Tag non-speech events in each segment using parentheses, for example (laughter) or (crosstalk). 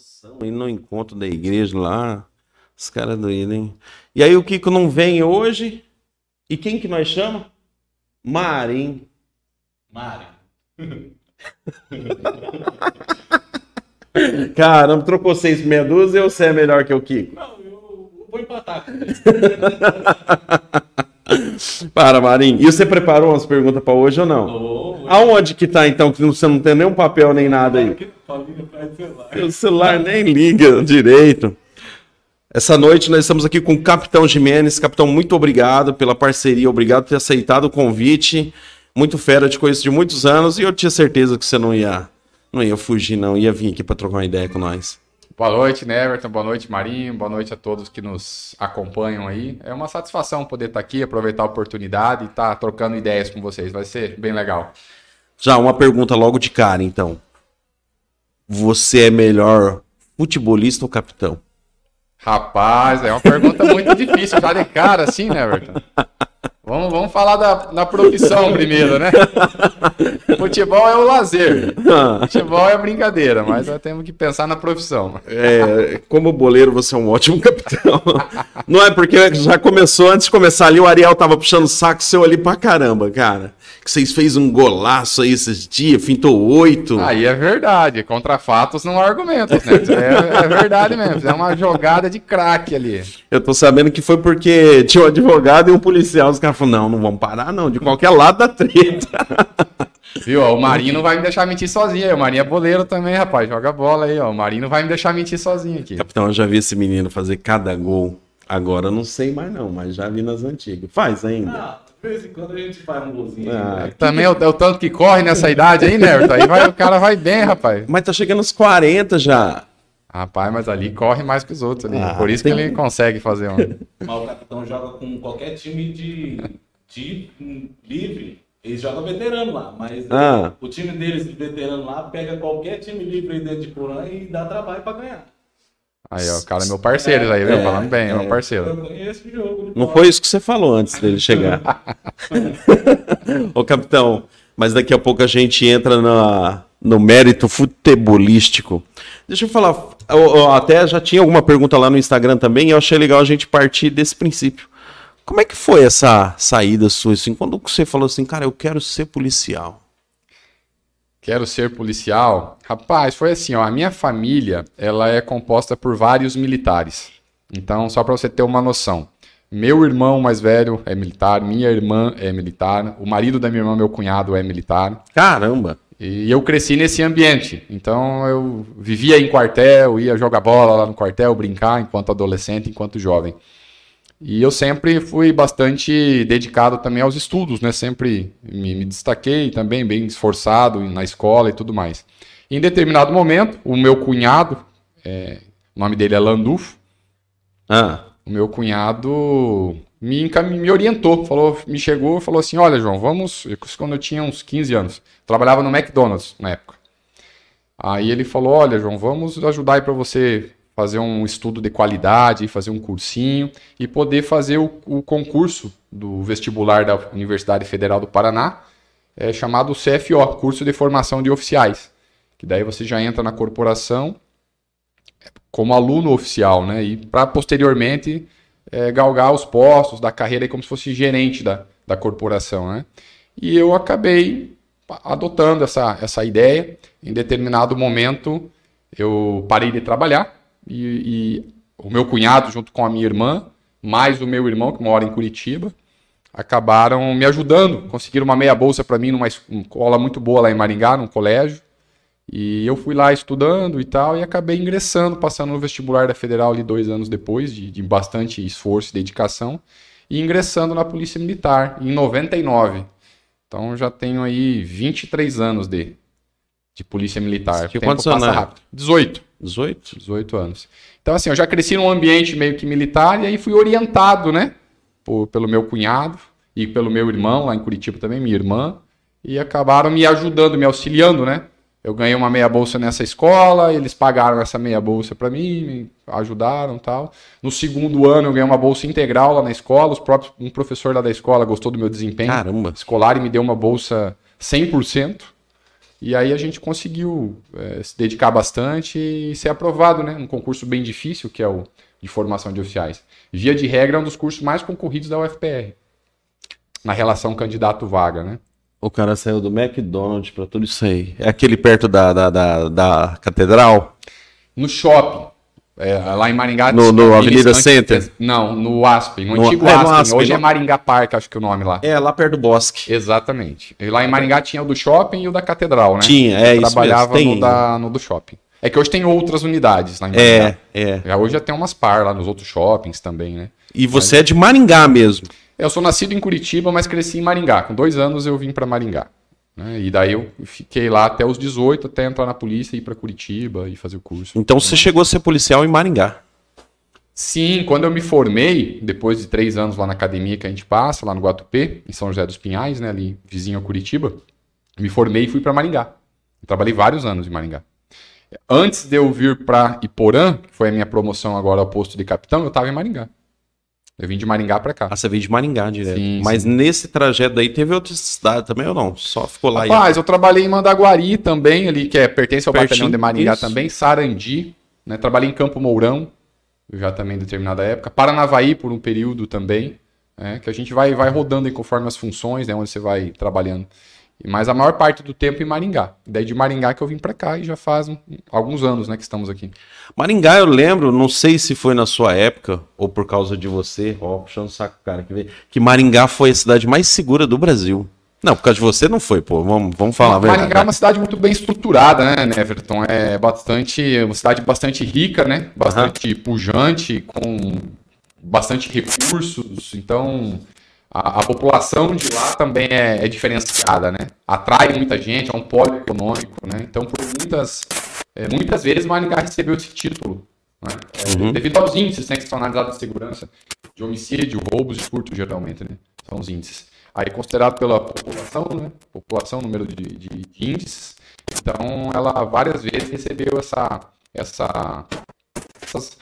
Nossa, e no encontro da igreja lá, os caras doidos, hein? E aí o Kiko não vem hoje. E quem que nós chama? Marim. Mário. (laughs) Caramba, trocou seis meia dúzia ou você é melhor que o Kiko? Não, eu vou empatar. (laughs) Para, Marim. E você preparou umas perguntas para hoje ou não? Ô, Aonde que tá então, que você não tem nenhum papel nem nada aí? Paulinho faz celular. O celular nem liga direito. Essa noite nós estamos aqui com o Capitão Jimenez. Capitão, muito obrigado pela parceria, obrigado por ter aceitado o convite. Muito fera, te conheço de muitos anos e eu tinha certeza que você não ia, não ia fugir, não, ia vir aqui para trocar uma ideia com nós. Boa noite, né, Everton. Boa noite, Marinho. Boa noite a todos que nos acompanham aí. É uma satisfação poder estar aqui, aproveitar a oportunidade e estar trocando ideias com vocês. Vai ser bem legal. Já uma pergunta logo de cara, então. Você é melhor futebolista ou capitão? Rapaz, é uma pergunta muito difícil, já de cara, assim, né, Everton? Vamos, vamos falar da, da profissão primeiro, né? Futebol é o lazer. Futebol é brincadeira, mas nós temos que pensar na profissão. É, como boleiro, você é um ótimo capitão. Não é porque já começou, antes de começar ali, o Ariel tava puxando o saco seu ali pra caramba, cara. Que vocês fez um golaço aí esses dias, fintou oito. Aí é verdade, contra fatos não há argumentos, né? É, é verdade mesmo, é uma jogada de craque ali. Eu tô sabendo que foi porque tinha um advogado e um policial. Os caras falaram, não, não vamos parar não, de qualquer lado da treta. (laughs) Viu? ó, o Marinho não vai me deixar mentir sozinho. aí, O Marinho é boleiro também, rapaz. Joga bola aí, ó. O Marinho não vai me deixar mentir sozinho aqui. Capitão, eu já vi esse menino fazer cada gol. Agora eu não sei mais não, mas já vi nas antigas. Faz ainda. Ah, de vez em quando a gente faz um golzinho. Ah, né? Também é o, é o tanto que corre nessa idade aí, né? Aí vai, o cara vai bem, rapaz. Mas tá chegando aos 40 já. Rapaz, mas ali corre mais que os outros ali. Ah, Por isso tem- que ele consegue fazer um. Mas o capitão joga com qualquer time de, de livre. Eles jogam veterano lá, mas Ah. o time deles de veterano lá pega qualquer time livre aí dentro de Porã e dá trabalho pra ganhar. Aí, ó, o cara é meu parceiro aí, viu? É, Falando bem, é é. meu parceiro. Eu conheço o jogo. de Não foi isso que você falou antes dele (laughs) chegar. Ô, capitão, mas daqui a pouco a gente entra na, no mérito futebolístico. Deixa eu falar, eu- eu até já tinha alguma pergunta lá no Instagram também, e eu achei legal a gente partir desse princípio. Como é que foi essa saída sua, assim, quando você falou assim, cara, eu quero ser policial? Quero ser policial? Rapaz, foi assim, ó. A minha família, ela é composta por vários militares. Então, só para você ter uma noção. Meu irmão mais velho é militar, minha irmã é militar, o marido da minha irmã, meu cunhado, é militar. Caramba! E eu cresci nesse ambiente. Então, eu vivia em quartel, ia jogar bola lá no quartel, brincar enquanto adolescente, enquanto jovem. E eu sempre fui bastante dedicado também aos estudos, né? Sempre me, me destaquei também, bem esforçado na escola e tudo mais. Em determinado momento, o meu cunhado, é, o nome dele é Landulfo, Ah, o meu cunhado me, me orientou, falou, me chegou e falou assim, olha João, vamos, isso quando eu tinha uns 15 anos, trabalhava no McDonald's na época. Aí ele falou, olha João, vamos ajudar aí para você fazer um estudo de qualidade, fazer um cursinho e poder fazer o, o concurso do vestibular da Universidade Federal do Paraná, é, chamado CFO, Curso de Formação de Oficiais, que daí você já entra na corporação como aluno oficial, né? E para posteriormente é, galgar os postos da carreira como se fosse gerente da, da corporação, né? E eu acabei adotando essa, essa ideia. Em determinado momento, eu parei de trabalhar e, e o meu cunhado, junto com a minha irmã, mais o meu irmão, que mora em Curitiba, acabaram me ajudando. Conseguiram uma meia bolsa para mim numa escola muito boa lá em Maringá, num colégio. E eu fui lá estudando e tal, e acabei ingressando, passando no vestibular da Federal ali dois anos depois, de, de bastante esforço e dedicação, e ingressando na Polícia Militar em 99. Então já tenho aí 23 anos de, de Polícia Militar. Tempo quantos anos é? rápido. 18. 18? 18 anos. Então, assim, eu já cresci num ambiente meio que militar e aí fui orientado, né? por- pelo meu cunhado e pelo meu irmão, lá em Curitiba também, minha irmã, e acabaram me ajudando, me auxiliando, né? Eu ganhei uma meia bolsa nessa escola, eles pagaram essa meia bolsa para mim, me ajudaram tal. No segundo ano eu ganhei uma bolsa integral lá na escola, os próprios, um professor lá da escola gostou do meu desempenho Caramba! escolar e me deu uma bolsa 100%. E aí a gente conseguiu é, se dedicar bastante e ser aprovado, né? Um concurso bem difícil, que é o de formação de oficiais. Via de regra, é um dos cursos mais concorridos da UFPR. Na relação candidato-vaga, né? O cara saiu do McDonald's pra tudo isso aí. É aquele perto da, da, da, da catedral? No shopping. É, lá em Maringá. No- no Avenida antes- Center? Não, no Aspen, no, No- antigo é, Aspen. Aspen, Hoje é no- Maringá Park, acho que é o nome lá. É, lá perto do bosque. Exatamente. E lá em Maringá tinha o do shopping e o da catedral, né? Tinha, é Eu isso trabalhava mesmo. Tem no, da, no do shopping. É que hoje tem outras unidades lá em Maringá. É, é. Já hoje já tem umas par lá nos outros shoppings também, né? E você é de Maringá mesmo. Eu sou nascido em Curitiba, mas cresci em Maringá. Com dois anos eu vim para Maringá. Né? E daí eu fiquei lá até os 18, até entrar na polícia e ir para Curitiba e fazer o curso. Então você chegou a ser policial em Maringá. Sim, quando eu me formei, depois de três anos lá na academia que a gente passa, lá no Guatupê, em São José dos Pinhais, né, ali vizinho a Curitiba, me formei e fui para Maringá. Eu trabalhei vários anos em Maringá. Antes de eu vir para Iporã, que foi a minha promoção agora ao posto de capitão, eu estava em Maringá. Eu vim de Maringá para cá. Ah, você veio de Maringá direto. Sim, Mas nesse trajeto aí teve outra cidade também ou não? Só ficou lá Rapaz, eu trabalhei em Mandaguari também, ali, que é, pertence ao Pertinho, batalhão de Maringá isso. também, Sarandi, né? Trabalhei em Campo Mourão, já também em determinada época. Paranavaí por um período também, né? que a gente vai, vai rodando aí conforme as funções, né? Onde você vai trabalhando. Mas a maior parte do tempo em Maringá. Daí de Maringá que eu vim pra cá e já faz um- alguns anos, né, que estamos aqui. Maringá, eu lembro, não sei se foi na sua época ou por causa de você, ó, puxando o saco, cara, que, veio, que Maringá foi a cidade mais segura do Brasil. Não, por causa de você não foi, pô. Vamos, vamos falar a verdade. Maringá é uma cidade muito bem estruturada, né, né, Everton? É bastante, uma cidade bastante rica, né? Bastante pujante, com bastante recursos. Então, a, a população de lá também é, é diferenciada, né? Atrai muita gente, é um polo econômico, né? Então, por muitas, é, muitas vezes, Maringá recebeu esse título, né? É, Devido aos índices né, que são analisados de segurança, de homicídio, roubos e furto, geralmente, né? São os índices. Aí, considerado pela população, né? População, número de, de- de índices. Então, ela várias vezes recebeu essa, essa, essas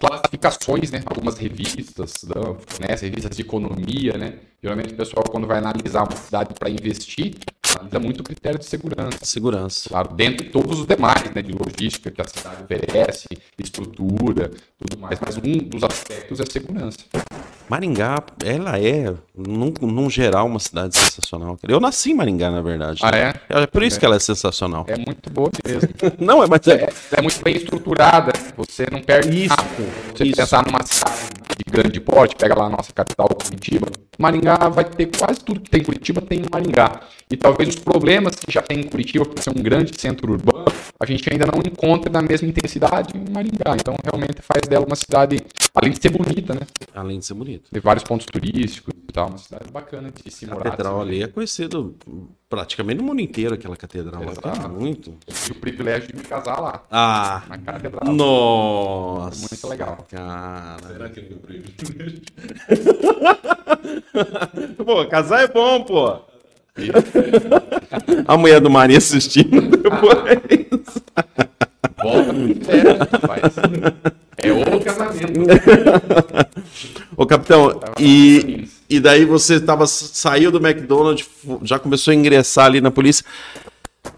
classificações, né? Algumas revistas, da- né? As revistas de economia, né? Geralmente o pessoal, quando vai analisar uma cidade para investir, analisa muito o critério de segurança. Segurança. Claro, dentro de todos os demais, né? De logística que a cidade oferece, estrutura, tudo mais. Mas um dos aspectos é segurança. Maringá, ela é, num, num geral, uma cidade sensacional. Eu nasci em Maringá, na verdade. Ah, né? É por isso que ela é sensacional. É muito boa mesmo. (laughs) Não, é, mas é. É, é muito bem estruturada, você não perde Isso, nada. Você isso. pensar numa cidade de grande porte, pega lá a nossa capital, Curitiba, Maringá vai ter quase tudo que tem em Curitiba, tem em Maringá. E talvez os problemas que já tem em Curitiba, por ser um grande centro urbano, a gente ainda não encontra na mesma intensidade em Maringá. Então, realmente faz dela uma cidade, além de ser bonita, né? Além de ser bonito. Tem vários pontos turísticos e tal, uma cidade bacana de se A morar. catedral assim. ali é conhecido praticamente no mundo inteiro, aquela catedral lá. Exato. Tem muito. E o privilégio de me casar lá, Ah, na catedral. nossa. Muito legal. Cara. Será que ele deu privilégio? (laughs) Pô, casar é bom, pô. A mulher do Maria assistindo (laughs) depois. Volta pro inferno, rapaz. É outro casamento. Ô, capitão, e, e daí você tava, saiu do McDonald's, já começou a ingressar ali na polícia.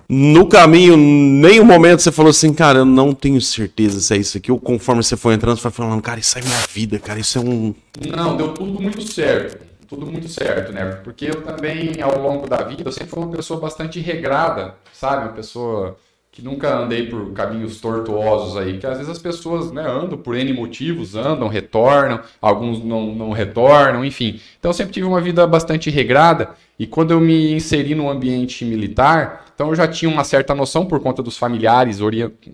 No caminho, nenhum momento você falou assim, cara, eu não tenho certeza se é isso aqui. Ou conforme você foi entrando, você foi falando, cara, isso é minha vida, cara, isso é um. Não, deu tudo muito certo. Tudo muito certo, né? Porque eu também, ao longo da vida, eu sempre fui uma pessoa bastante regrada, sabe? Uma pessoa que nunca andei por caminhos tortuosos aí, que às vezes as pessoas né, andam por N motivos, andam, retornam, alguns não, não retornam, enfim. Então eu sempre tive uma vida bastante regrada e quando eu me inseri no ambiente militar, então eu já tinha uma certa noção por conta dos familiares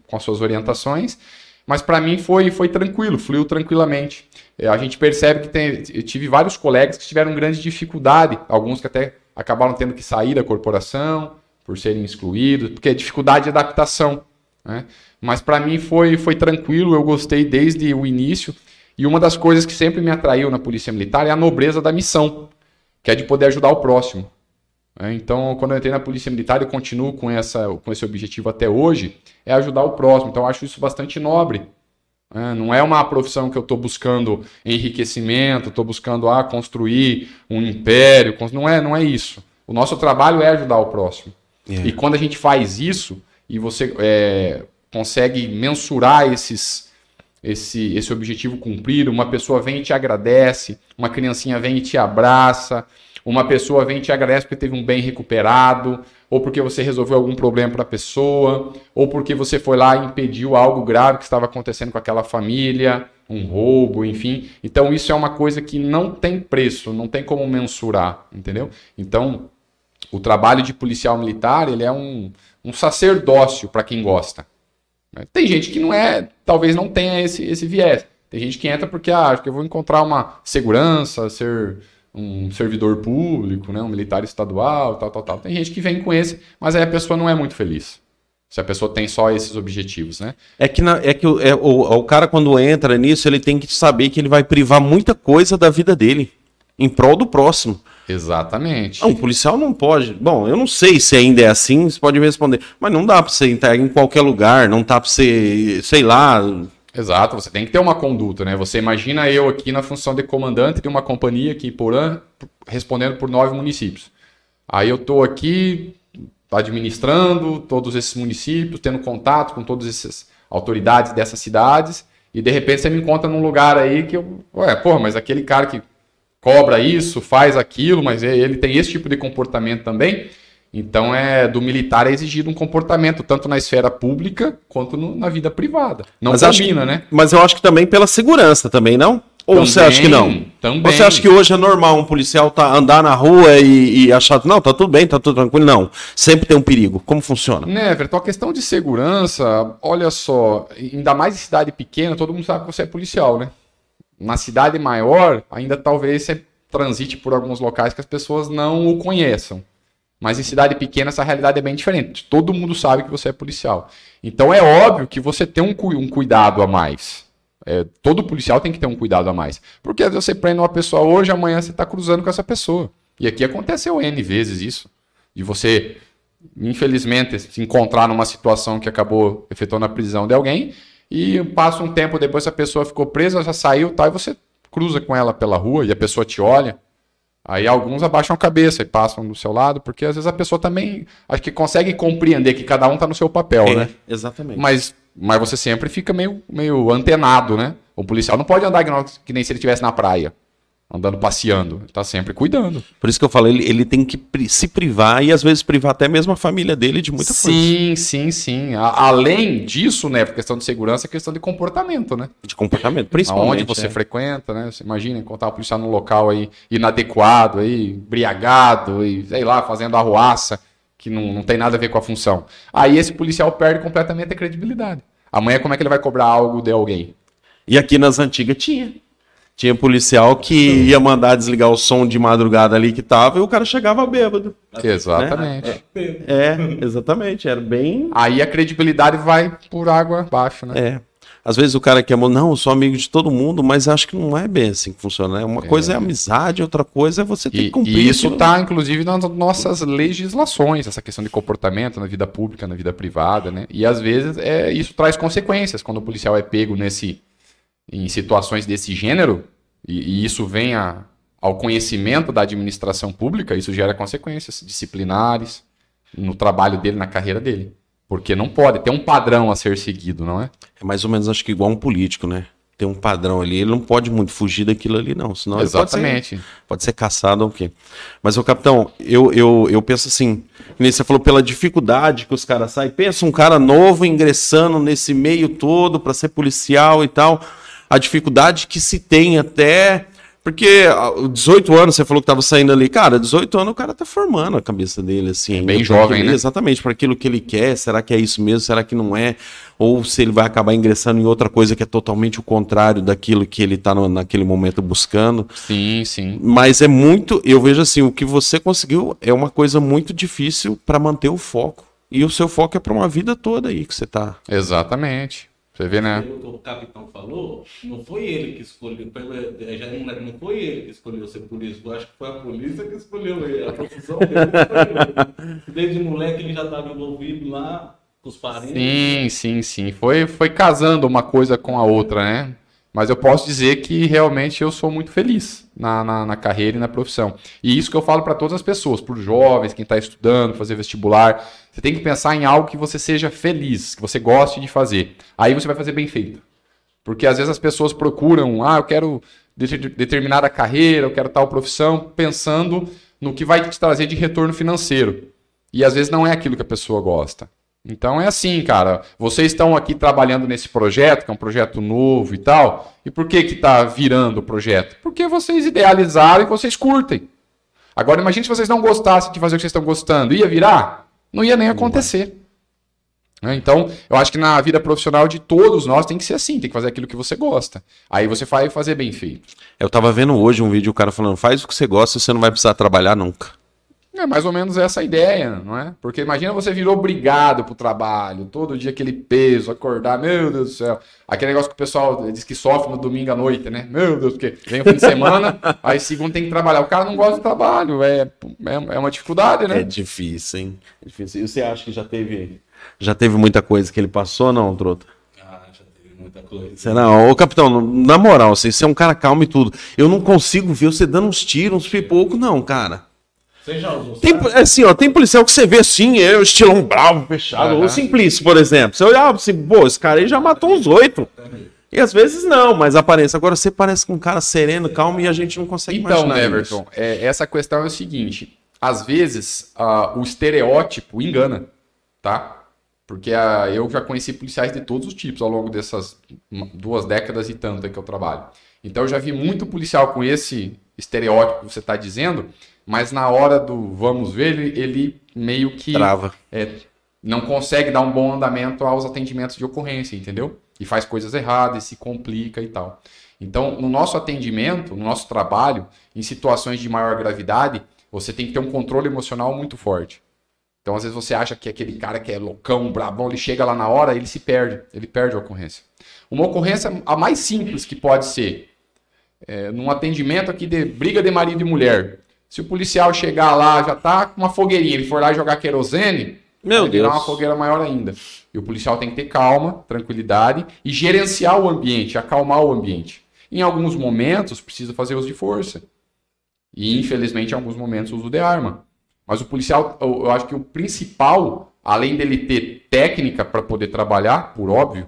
com as suas orientações, mas para mim foi, foi tranquilo, fluiu tranquilamente. É, A gente percebe que tem, eu tive vários colegas que tiveram grande dificuldade, alguns que até acabaram tendo que sair da corporação por serem excluídos, porque é dificuldade de adaptação. Né? Mas para mim foi, foi tranquilo, eu gostei desde o início. E uma das coisas que sempre me atraiu na Polícia Militar é a nobreza da missão, que é de poder ajudar o próximo. né? Então, quando eu entrei na Polícia Militar, eu continuo com, essa, com esse objetivo até hoje, é ajudar o próximo. Então, eu acho isso bastante nobre. né? Não é uma profissão que eu estou buscando enriquecimento, estou buscando ah, construir um império. Não é, não é isso. O nosso trabalho é ajudar o próximo. É. E quando a gente faz isso e você é, consegue mensurar esses, esse, esse objetivo cumprido, uma pessoa vem e te agradece, uma criancinha vem e te abraça, uma pessoa vem e te agradece porque teve um bem recuperado, ou porque você resolveu algum problema para a pessoa, ou porque você foi lá e impediu algo grave que estava acontecendo com aquela família, um roubo, enfim. Então isso é uma coisa que não tem preço, não tem como mensurar, entendeu? Então o trabalho de policial militar ele é um, um sacerdócio para quem gosta. Tem gente que não é, talvez não tenha esse, esse viés. Tem gente que entra porque ah, acho que eu vou encontrar uma segurança, ser um servidor público, né, um militar estadual, tal, tal, tal. Tem gente que vem com esse, mas aí a pessoa não é muito feliz. Se a pessoa tem só esses objetivos, né? É que, na- é que o, é, o, o cara, quando entra nisso, ele tem que saber que ele vai privar muita coisa da vida dele em prol do próximo. Exatamente. Não, o policial não pode. Bom, eu não sei se ainda é assim, você pode me responder. Mas não dá pra você entrar em qualquer lugar, não dá pra você, sei lá. Exato, você tem que ter uma conduta, né? Você imagina eu aqui na função de comandante de uma companhia aqui em Porã, respondendo por nove municípios. Aí eu tô aqui administrando todos esses municípios, tendo contato com todas essas autoridades dessas cidades, e de repente você me encontra num lugar aí que eu, ué, porra, mas aquele cara que cobra isso, faz aquilo, mas ele tem esse tipo de comportamento também. Então é do militar é exigido um comportamento tanto na esfera pública quanto no- na vida privada. Não Mas combina, que- né? Mas eu acho que também pela segurança também, não? Ou você acha que não? Também. Você acha que hoje é normal um policial tá, andar na rua e, e achar, não, tá tudo bem, tá tudo tranquilo? Não. Sempre tem um perigo. Como funciona? Né, Everton, a questão de segurança, olha só, ainda mais em cidade pequena, todo mundo sabe que você é policial, né? Na cidade maior, ainda talvez você transite por alguns locais que as pessoas não o conheçam. Mas em cidade pequena essa realidade é bem diferente. Todo mundo sabe que você é policial. Então é óbvio que você tem um, cu- um cuidado a mais. É, todo policial tem que ter um cuidado a mais. Porque às vezes você prende uma pessoa hoje, amanhã você está cruzando com essa pessoa. E aqui aconteceu N vezes isso. De você, infelizmente, se encontrar numa situação que acabou efetuando a prisão de alguém, e passa um tempo depois a pessoa ficou presa, já saiu, tal, e você cruza com ela pela rua e a pessoa te olha. Aí alguns abaixam a cabeça e passam do seu lado, porque às vezes a pessoa também acho que consegue compreender que cada um está no seu papel, né? exatamente. Mas, mas você sempre fica meio, meio antenado, né? O policial não pode andar que nem se ele estivesse na praia, andando passeando. Ele tá sempre cuidando. Por isso que eu falo, ele, ele tem que se privar e às vezes privar até mesmo a família dele de muita coisa. sim, sim, sim. Além disso, né, por questão de segurança, é questão de comportamento, né? De comportamento, principalmente. Aonde você é. frequenta, né? Você imagina encontrar um policial num local aí inadequado, aí, embriagado, e sei lá, fazendo arruaça, que não, não tem nada a ver com a função. Aí esse policial perde completamente a credibilidade. Amanhã, como é que ele vai cobrar algo de alguém? E aqui nas antigas tinha. Tinha policial que ia mandar desligar o som de madrugada ali que tava e o cara chegava bêbado. Exatamente. É, exatamente. Era bem. Aí a credibilidade vai por água abaixo, né? É. Às vezes o cara quer, não, eu sou amigo de todo mundo, mas acho que não é bem assim que funciona. né? Uma coisa é amizade, outra coisa é você ter que E, cumprir. e isso está, inclusive, nas nossas legislações, essa questão de comportamento na vida pública, na vida privada, né? E às vezes é, isso traz consequências quando o policial é pego nesse, em situações desse gênero, e, e isso vem a- ao conhecimento da administração pública, isso gera consequências disciplinares no trabalho dele, na carreira dele. Porque não pode, tem um padrão a ser seguido, não é? É mais ou menos, acho que igual um político, né? Tem um padrão ali, ele não pode muito fugir daquilo ali, não. Senão ele pode ser- Exatamente. Pode ser caçado ou o quê. Mas, ô capitão, eu, eu, eu penso assim, você falou pela dificuldade que os caras saem. Pensa um cara novo ingressando nesse meio todo para ser policial e tal. A dificuldade que se tem até. Porque ah, 18 anos, você falou que tava saindo ali. Cara, 18 anos o cara tá formando a cabeça dele, assim. ainda bem jovem, aquilo- né? Exatamente, para aquilo que ele quer. Será que é isso mesmo? Será que não é? Ou se ele vai acabar ingressando em outra coisa que é totalmente o contrário daquilo que ele tá no- naquele momento buscando. Sim, sim. Mas é muito, eu vejo assim, o que você conseguiu é uma coisa muito difícil para manter o foco. E o seu foco é para uma vida toda aí que você tá. Exatamente. Você vê, né? Pelo que o capitão falou, não foi ele que escolheu, pelo- já não, foi ele que escolheu ser polícia, eu acho que foi a polícia que escolheu ele, a profissão dele que escolheu ele. (laughs) Desde moleque ele já estava envolvido lá com os parentes. Sim, sim, sim. Foi, foi casando uma coisa com a outra, né? Mas eu posso dizer que realmente eu sou muito feliz na, na, na carreira e na profissão. E isso que eu falo para todas as pessoas, para os jovens, quem está estudando, fazer vestibular. Você tem que pensar em algo que você seja feliz, que você goste de fazer. Aí você vai fazer bem feito. Porque às vezes as pessoas procuram, ah, eu quero determinada carreira, eu quero tal profissão, pensando no que vai te trazer de retorno financeiro. E às vezes não é aquilo que a pessoa gosta. Então é assim, cara. Vocês estão aqui trabalhando nesse projeto, que é um projeto novo e tal. E por que que tá virando o projeto? Porque vocês idealizaram e vocês curtem. Agora imagine se vocês não gostassem de fazer o que vocês estão gostando. Ia virar? Não ia nem acontecer. Né? Então, eu acho que na vida profissional de todos nós tem que ser assim, tem que fazer aquilo que você gosta. Aí você vai fazer bem feito. Eu tava vendo hoje um vídeo, o cara falando, faz o que você gosta, você não vai precisar trabalhar nunca. É mais ou menos essa ideia, não é? Porque imagina você vir obrigado pro trabalho, todo dia aquele peso, acordar, meu Deus do céu. Aquele negócio que o pessoal diz que sofre no domingo à noite, né? Meu Deus, porque vem o fim de semana, (laughs) aí segundo tem que trabalhar. O cara não gosta do trabalho, é, é, é uma dificuldade, né? É difícil, hein? É difícil. E você acha que já teve, já teve muita coisa que ele passou, não, Trota? Ah, já teve muita coisa. Será? Ô, capitão, na moral, assim, você é um cara calmo e tudo. Eu não consigo ver você dando uns tiros, uns pipocos, não, cara. Você já usou Tem, assim, ó, tem policial que você vê assim, é o estilão bravo, fechado. Aham. O Simplício, por exemplo. Você olhava assim, pô, esse cara aí já matou uns oito. E às vezes não, mas aparência. Agora você parece com um cara sereno, calmo e a gente não consegue Então, imaginar Everton, é, essa questão é o seguinte: às vezes ah, o estereótipo engana, tá? Porque ah, eu já conheci policiais de todos os tipos ao longo dessas duas décadas e tanto que eu trabalho. Então eu já vi muito policial com esse estereótipo que você está dizendo, mas na hora do vamos ver, ele, ele meio que Trava. é, não consegue dar um bom andamento aos atendimentos de ocorrência, entendeu? E faz coisas erradas, e se complica e tal. Então, no nosso atendimento, no nosso trabalho, em situações de maior gravidade, você tem que ter um controle emocional muito forte. Então, às vezes você acha que aquele cara que é loucão, brabão, ele chega lá na hora, ele se perde, ele perde a ocorrência. Uma ocorrência, a mais simples que pode ser, é, num atendimento aqui de briga de marido e mulher. Se o policial chegar lá, já tá com uma fogueirinha, ele for lá jogar querosene, Meu vai virar Deus. uma fogueira maior ainda. E o policial tem que ter calma, tranquilidade e gerenciar o ambiente, acalmar o ambiente. Em alguns momentos, precisa fazer uso de força. E, infelizmente, em alguns momentos, uso de arma. Mas o policial, eu, eu acho que o principal, além dele ter técnica para poder trabalhar, por óbvio,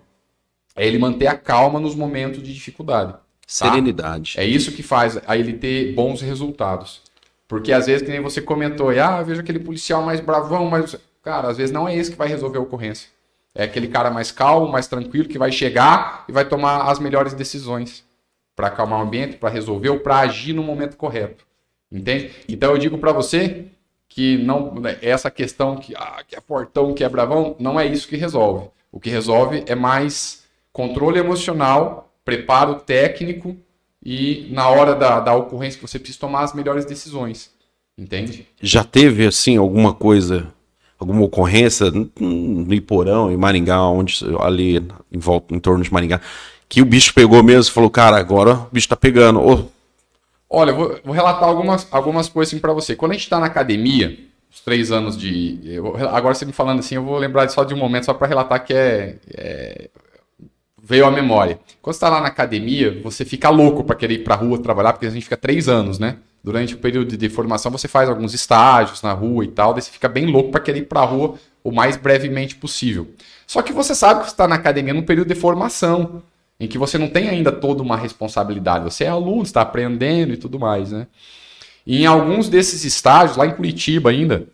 é ele manter a calma nos momentos de dificuldade. tá? Serenidade. É isso que faz a ele ter bons resultados. Porque às vezes, que nem você comentou, e, ah, eu vejo aquele policial mais bravão, mas. Cara, às vezes não é esse que vai resolver a ocorrência. É aquele cara mais calmo, mais tranquilo, que vai chegar e vai tomar as melhores decisões para acalmar o ambiente, para resolver ou para agir no momento correto. Entende? Então eu digo para você que não né, essa questão que, ah, que é fortão, que é bravão, não é isso que resolve. O que resolve é mais controle emocional, preparo técnico e na hora da, da ocorrência você precisa tomar as melhores decisões. Entende? Já teve, assim, alguma coisa, alguma ocorrência no Iporão, em Maringá, onde, ali em volta, em torno de Maringá, que o bicho pegou mesmo e falou, cara, agora o bicho tá pegando. Olha, eu vou, vou relatar algumas, algumas coisas assim para você. Quando a gente está na academia, os três anos de. eu agora você me falando assim, eu vou lembrar só de um momento, só para relatar que é, é- veio à memória. Quando você está lá na academia, você fica louco para querer ir para rua trabalhar, porque a gente fica três anos, né? Durante o período de formação, você faz alguns estágios na rua e tal, daí você fica bem louco para querer ir para rua o mais brevemente possível. Só que você sabe que você está na academia num período de formação, em que você não tem ainda toda uma responsabilidade. Você é aluno, está aprendendo e tudo mais, né? E em alguns desses estágios, lá em Curitiba ainda,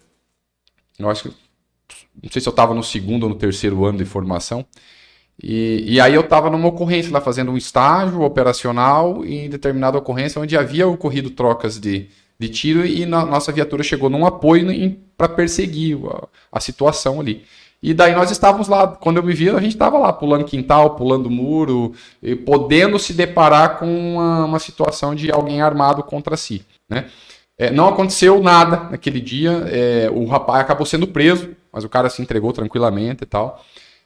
eu acho que, não sei se eu estava no segundo ou no terceiro ano de formação, e, e aí eu estava numa ocorrência lá fazendo um estágio operacional em determinada ocorrência onde havia ocorrido trocas de, de tiro e na, nossa viatura chegou num apoio para perseguir a, a situação ali. E daí nós estávamos lá, quando eu me vi, a gente estava lá pulando quintal, pulando muro, podendo se deparar com uma, uma situação de alguém armado contra si. Né? É, não aconteceu nada naquele dia, é, o rapaz acabou sendo preso, mas o cara se entregou tranquilamente e tal.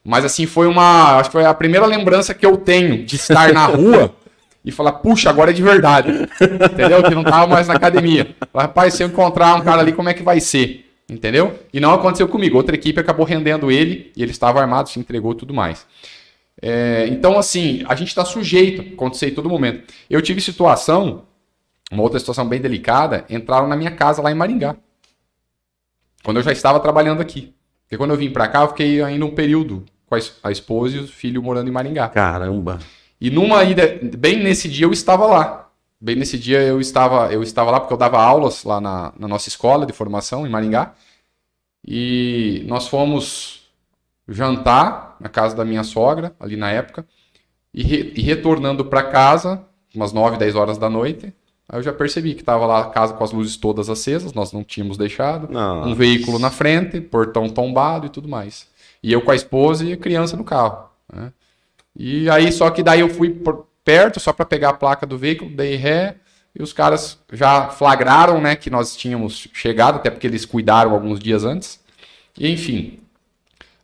Mas assim, foi uma. Acho que foi a primeira lembrança que eu tenho de estar na rua (laughs) e falar, puxa, agora é de verdade. Entendeu? Que não tava mais na academia. Rapaz, se eu encontrar um cara ali, como é que vai ser? Entendeu? E não aconteceu comigo. Outra equipe acabou rendendo ele e ele estava armado, se entregou e tudo mais. É, então, assim, a gente está sujeito a acontecer em todo momento. Eu tive situação, uma outra situação bem delicada, entraram na minha casa lá em Maringá. Quando eu já estava trabalhando aqui. Porque quando eu vim para cá, eu fiquei ainda um período com a, es- a esposa e o filho morando em Maringá. Caramba. E numa ida, bem nesse dia eu estava lá. Bem nesse dia eu estava, eu estava lá porque eu dava aulas lá na, na nossa escola de formação em Maringá. E nós fomos jantar na casa da minha sogra, ali na época. E, re- e retornando para casa, umas 9, 10 horas da noite, aí eu já percebi que estava lá a casa com as luzes todas acesas, nós não tínhamos deixado. Não. Um veículo na frente, portão tombado e tudo mais. E eu com a esposa e a criança no carro. né? E aí, só que daí eu fui perto só para pegar a placa do veículo, dei ré, e os caras já flagraram, né, que nós tínhamos chegado, até porque eles cuidaram alguns dias antes. E enfim.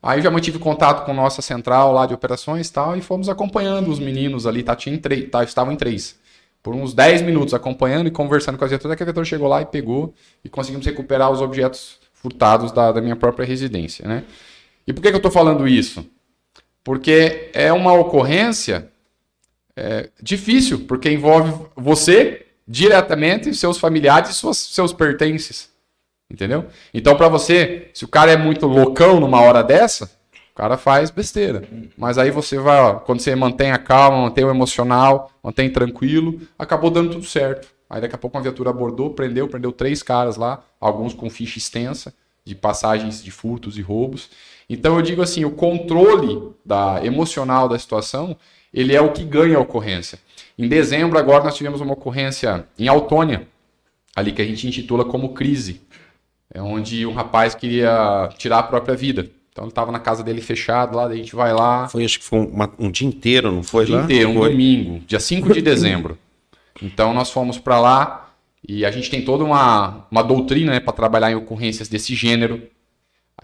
Aí eu já mantive contato com nossa central lá de operações e tal, e fomos acompanhando os meninos ali, tá, tinha em três, tá, estavam em três. Por uns 10 minutos acompanhando e conversando com as viaturas, até que a viatura chegou lá e pegou, e conseguimos recuperar os objetos furtados da, da minha própria residência, né? E por que, que eu estou falando isso? Porque é uma ocorrência é, difícil, porque envolve você diretamente, seus familiares e suas, seus pertences. Entendeu? Então, para você, se o cara é muito loucão numa hora dessa, o cara faz besteira. Mas aí você vai, ó, quando você mantém a calma, mantém o emocional, mantém tranquilo, acabou dando tudo certo. Aí daqui a pouco uma viatura abordou, prendeu, prendeu três caras lá, alguns com ficha extensa de passagens de furtos e roubos. Então eu digo assim, o controle da emocional da situação, ele é o que ganha a ocorrência. Em dezembro agora nós tivemos uma ocorrência em Autônia, ali que a gente intitula como crise. É onde um rapaz queria tirar a própria vida. Então ele estava na casa dele fechado lá, daí a gente vai lá, Foi, acho que foi uma- um dia inteiro, não foi o dia lá? inteiro, um Foi. domingo, dia 5 de dezembro. Então nós fomos para lá e a gente tem toda uma, uma doutrina né, para trabalhar em ocorrências desse gênero.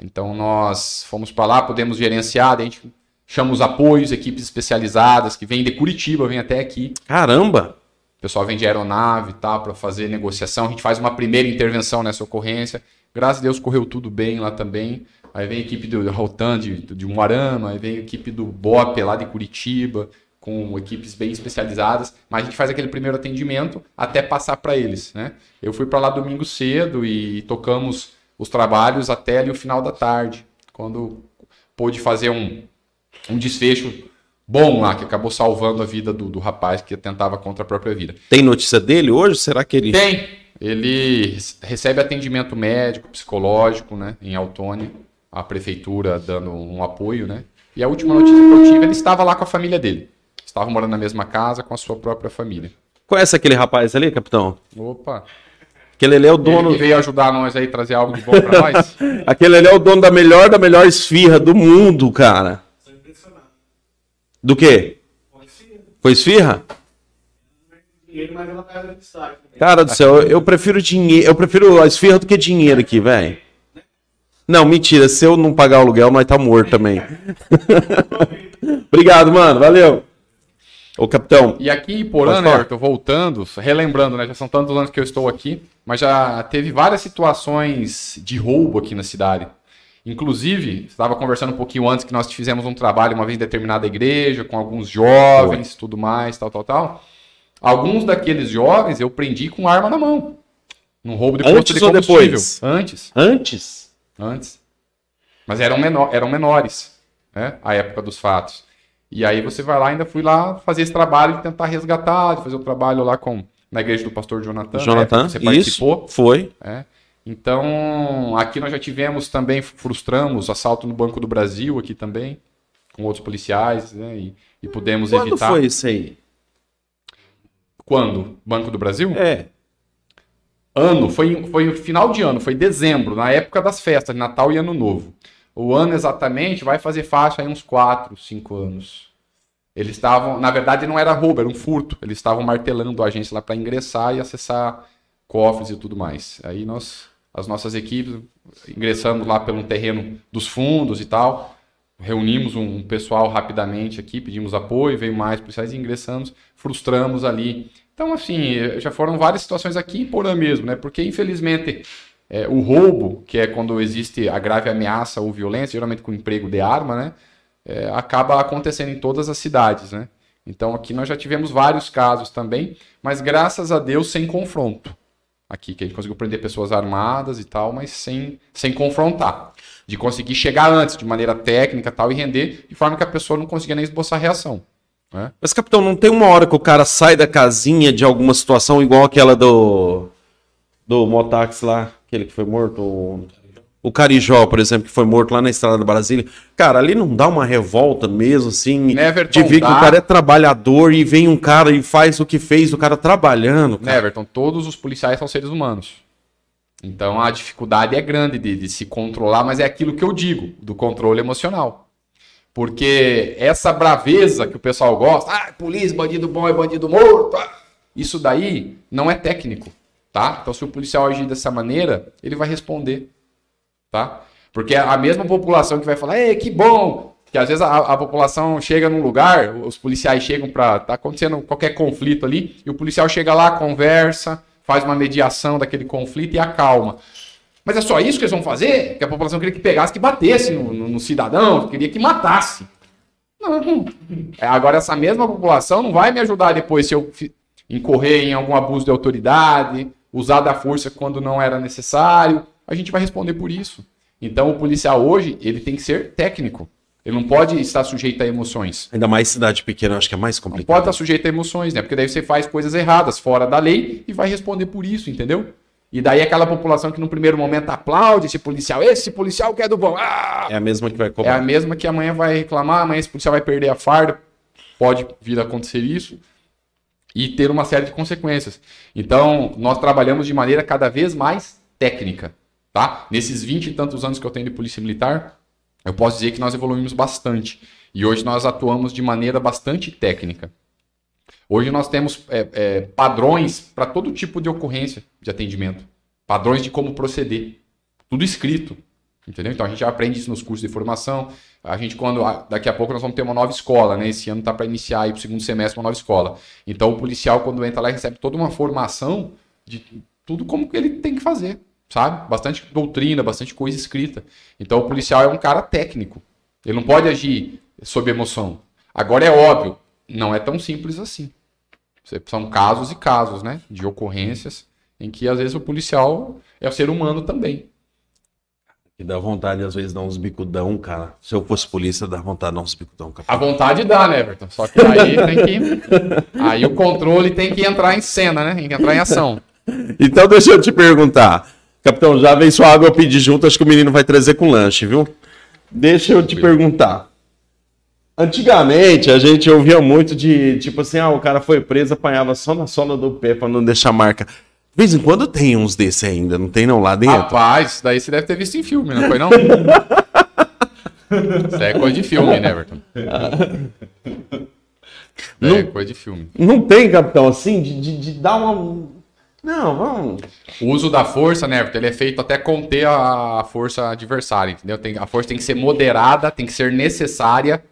Então nós fomos para lá, podemos gerenciar, a gente chama os apoios, equipes especializadas que vêm de Curitiba, vêm até aqui. Caramba! O pessoal vem de aeronave tá, para fazer negociação. A gente faz uma primeira intervenção nessa ocorrência. Graças a Deus correu tudo bem lá também. Aí vem a equipe do Rotan de, de Umuarama, aí vem a equipe do BOP lá de Curitiba, com equipes bem especializadas. Mas a gente faz aquele primeiro atendimento até passar para eles. Né? Eu fui para lá domingo cedo e tocamos os trabalhos até ali o final da tarde, quando pôde fazer um, um desfecho bom lá, que acabou salvando a vida do, do rapaz que tentava contra a própria vida. Tem notícia dele hoje? Será que ele. Tem. Ele recebe atendimento médico, psicológico, né, em Autônia, a prefeitura dando um apoio, né? E a última notícia que eu tive, ele estava lá com a família dele. Estavam morando na mesma casa com a sua própria família. Conhece aquele rapaz ali, capitão? Opa. Aquele ali é o Ele dono. que veio ajudar nós aí, trazer algo de bom pra (laughs) nós. Aquele ali é o dono da melhor da melhor esfirra do mundo, cara. Tô impressionado. Do quê? Foi esfirra? Dinheiro, mas ela pega destaque. né? Cara do céu, eu, eu prefiro dinheiro. Eu prefiro a esfirra do que dinheiro aqui, velho. Não, mentira. Se eu não pagar o aluguel, nós tá morto também. (laughs) Obrigado, mano. Valeu. Ô, capitão. E aqui em Porã, né. Arthur, voltando, relembrando, né? Já são tantos anos que eu estou aqui, mas já teve várias situações de roubo aqui na cidade. Inclusive, estava conversando um pouquinho antes que nós fizemos um trabalho uma vez em determinada igreja, com alguns jovens, tudo mais, tal, tal, tal. Alguns daqueles jovens eu prendi com arma na mão. Num roubo de posto de ou combustível. depois? Antes. Antes? Antes. Mas eram, menor, eram menores, né? A época dos fatos. E aí você vai lá, ainda fui lá fazer esse trabalho de tentar resgatar, de fazer o trabalho lá com na igreja do pastor Jonathan. na Jonathan, que você participou. isso. Foi. né? Então, aqui nós já tivemos também, frustramos assalto no Banco do Brasil aqui também, com outros policiais, né? E, e pudemos Quando evitar. foi isso aí? Quando? Banco do Brasil? É. Ano, foi, foi no final de ano, foi dezembro, na época das festas, Natal e Ano Novo. O ano exatamente vai fazer faixa aí uns 4, 5 anos. Eles estavam, na verdade não era roubo, era um furto. Eles estavam martelando a agência lá para ingressar e acessar cofres e tudo mais. Aí nós, as nossas equipes, ingressamos lá pelo terreno dos fundos e tal. Reunimos um, um pessoal rapidamente aqui, pedimos apoio, veio mais policiais e ingressamos, frustramos ali. Então, assim, já foram várias situações aqui em Porã mesmo, né? Porque, infelizmente, é, o roubo, que é quando existe a grave ameaça ou violência, geralmente com emprego de arma, né? é, acaba acontecendo em todas as cidades, né? Então aqui nós já tivemos vários casos também, mas graças a Deus sem confronto. Aqui, que a gente conseguiu prender pessoas armadas e tal, mas sem, sem confrontar. De conseguir chegar antes, de maneira técnica tal, e render, de forma que a pessoa não conseguia nem esboçar reação. Né? Mas, capitão, não tem uma hora que o cara sai da casinha de alguma situação igual aquela do. do Motax lá, aquele que foi morto? O, o Carijó, por exemplo, que foi morto lá na estrada da Brasília. Cara, ali não dá uma revolta mesmo, assim, Neverton de ver que dá. o cara é trabalhador e vem um cara e faz o que fez, o cara trabalhando. Cara. Neverton, todos os policiais são seres humanos. Então a dificuldade é grande de, de se controlar, mas é aquilo que eu digo, do controle emocional. Porque essa braveza que o pessoal gosta, ah, polícia, bandido bom é bandido morto, ah", isso daí não é técnico, tá? Então se o policial agir dessa maneira, ele vai responder, tá? Porque a mesma população que vai falar, ei, que bom, que às vezes a, a população chega num lugar, os policiais chegam para tá acontecendo qualquer conflito ali, e o policial chega lá, conversa, faz uma mediação daquele conflito e acalma. Mas é só isso que eles vão fazer? Que a população queria que pegasse, que batesse no, no- no cidadão, queria que matasse. Não. É, Agora, essa mesma população não vai me ajudar depois se eu incorrer em algum abuso de autoridade, usar da força quando não era necessário. A gente vai responder por isso. Então, o policial hoje, ele tem que ser técnico. Ele não pode estar sujeito a emoções. Ainda mais cidade pequena, acho que é mais Não pode complicado. estar sujeito a emoções, né? Porque daí você faz coisas erradas fora da lei e vai responder por isso, entendeu? E daí aquela população que no primeiro momento aplaude esse policial, esse policial que é do bom. Ah! É a mesma que vai É cobrar. a mesma que amanhã vai reclamar, amanhã esse policial vai perder a farda, pode vir a acontecer isso e ter uma série de consequências. Então, nós trabalhamos de maneira cada vez mais técnica, tá? Nesses 20 e tantos anos que eu tenho de polícia militar, eu posso dizer que nós evoluímos bastante. E hoje nós atuamos de maneira bastante técnica. Hoje nós temos é, é, padrões para todo tipo de ocorrência de atendimento. Padrões de como proceder. Tudo escrito. Entendeu? Então a gente aprende isso nos cursos de formação. A gente, quando. a- Daqui a pouco nós vamos ter uma nova escola, né? Esse ano está para iniciar aí para o segundo semestre uma nova escola. Então o policial, quando entra lá, recebe toda uma formação de tudo como que ele tem que fazer. Sabe? Bastante doutrina, bastante coisa escrita. Então o policial é um cara técnico. Ele não pode agir sob emoção. Agora é óbvio, não é tão simples assim. São casos e casos, né? De ocorrências em que às vezes o policial é o ser humano também. E dá vontade, às vezes, dar uns bicudão, cara. Se eu fosse polícia, dá vontade de dar uns bicudão, A capitão. vontade dá, né, Everton? Só que aí (laughs) tem que. Aí o controle tem que entrar em cena, né? Tem que entrar em ação. Então, deixa eu te perguntar. Capitão, já vem sua água pedir junto, acho que o menino vai trazer com lanche, viu? Deixa eu te perguntar. Antigamente, a gente ouvia muito de, tipo assim, ah, o cara foi preso, apanhava só na sola do pé pra não deixar marca. De vez em quando tem uns desse ainda, não tem não lá dentro? Rapaz, isso daí você deve ter visto em filme, não foi não? (laughs) Isso é coisa de filme, né, Everton? Isso é coisa de filme. Não tem, capitão, assim, de, de, de dar uma... Não, vamos... O uso da força, né, Everton, ele é feito até conter a força adversária, entendeu? Tem, a força tem que ser moderada, tem que ser necessária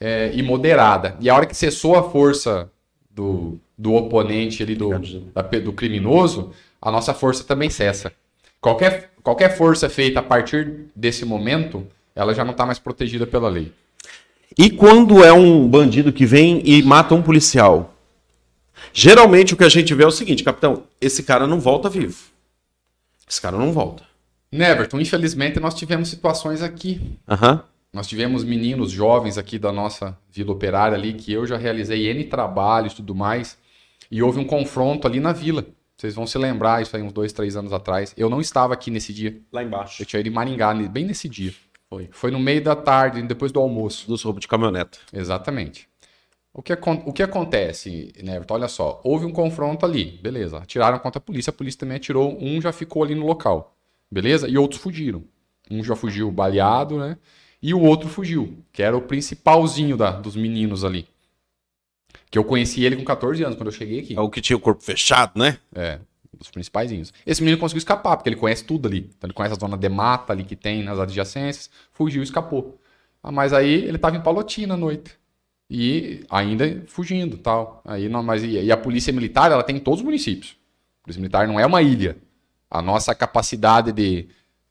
é, e moderada. E a hora que cessou a força do, do oponente ali, do, da do criminoso, a nossa força também cessa. Qualquer, qualquer força feita a partir desse momento, ela já não está mais protegida pela lei. E quando é um bandido que vem e mata um policial? Geralmente o que a gente vê é o seguinte, capitão, esse cara não volta vivo. Esse cara não volta. Neverton, infelizmente nós tivemos situações aqui Aham. Nós tivemos meninos jovens aqui da nossa vila operária ali, que eu já realizei N trabalhos e tudo mais, e houve um confronto ali na vila. Vocês vão se lembrar, isso aí uns dois, três anos atrás. Eu não estava aqui nesse dia. Lá embaixo. Eu tinha ido em Maringá, bem nesse dia. Foi. Foi no meio da tarde, depois do almoço. Dos roubos de caminhoneta. Exatamente. O que, o que acontece, Neverton? Olha só, houve um confronto ali, beleza. Atiraram contra a polícia, a polícia também atirou, um já ficou ali no local, beleza? E outros fugiram. Um já fugiu baleado, né? E o outro fugiu, que era o principalzinho da, dos meninos ali. Que eu conheci ele com 14 anos, quando eu cheguei aqui. É o que tinha o corpo fechado, né? É, dos principaizinhos. Esse menino conseguiu escapar, porque ele conhece tudo ali. Então ele conhece a zona de mata ali que tem nas adjacências. Fugiu e escapou. Ah, mas aí ele tava em Palotina à noite. E ainda fugindo tal. Aí não, mas e, e a polícia militar, ela tem em todos os municípios. A polícia militar não é uma ilha. A nossa capacidade de,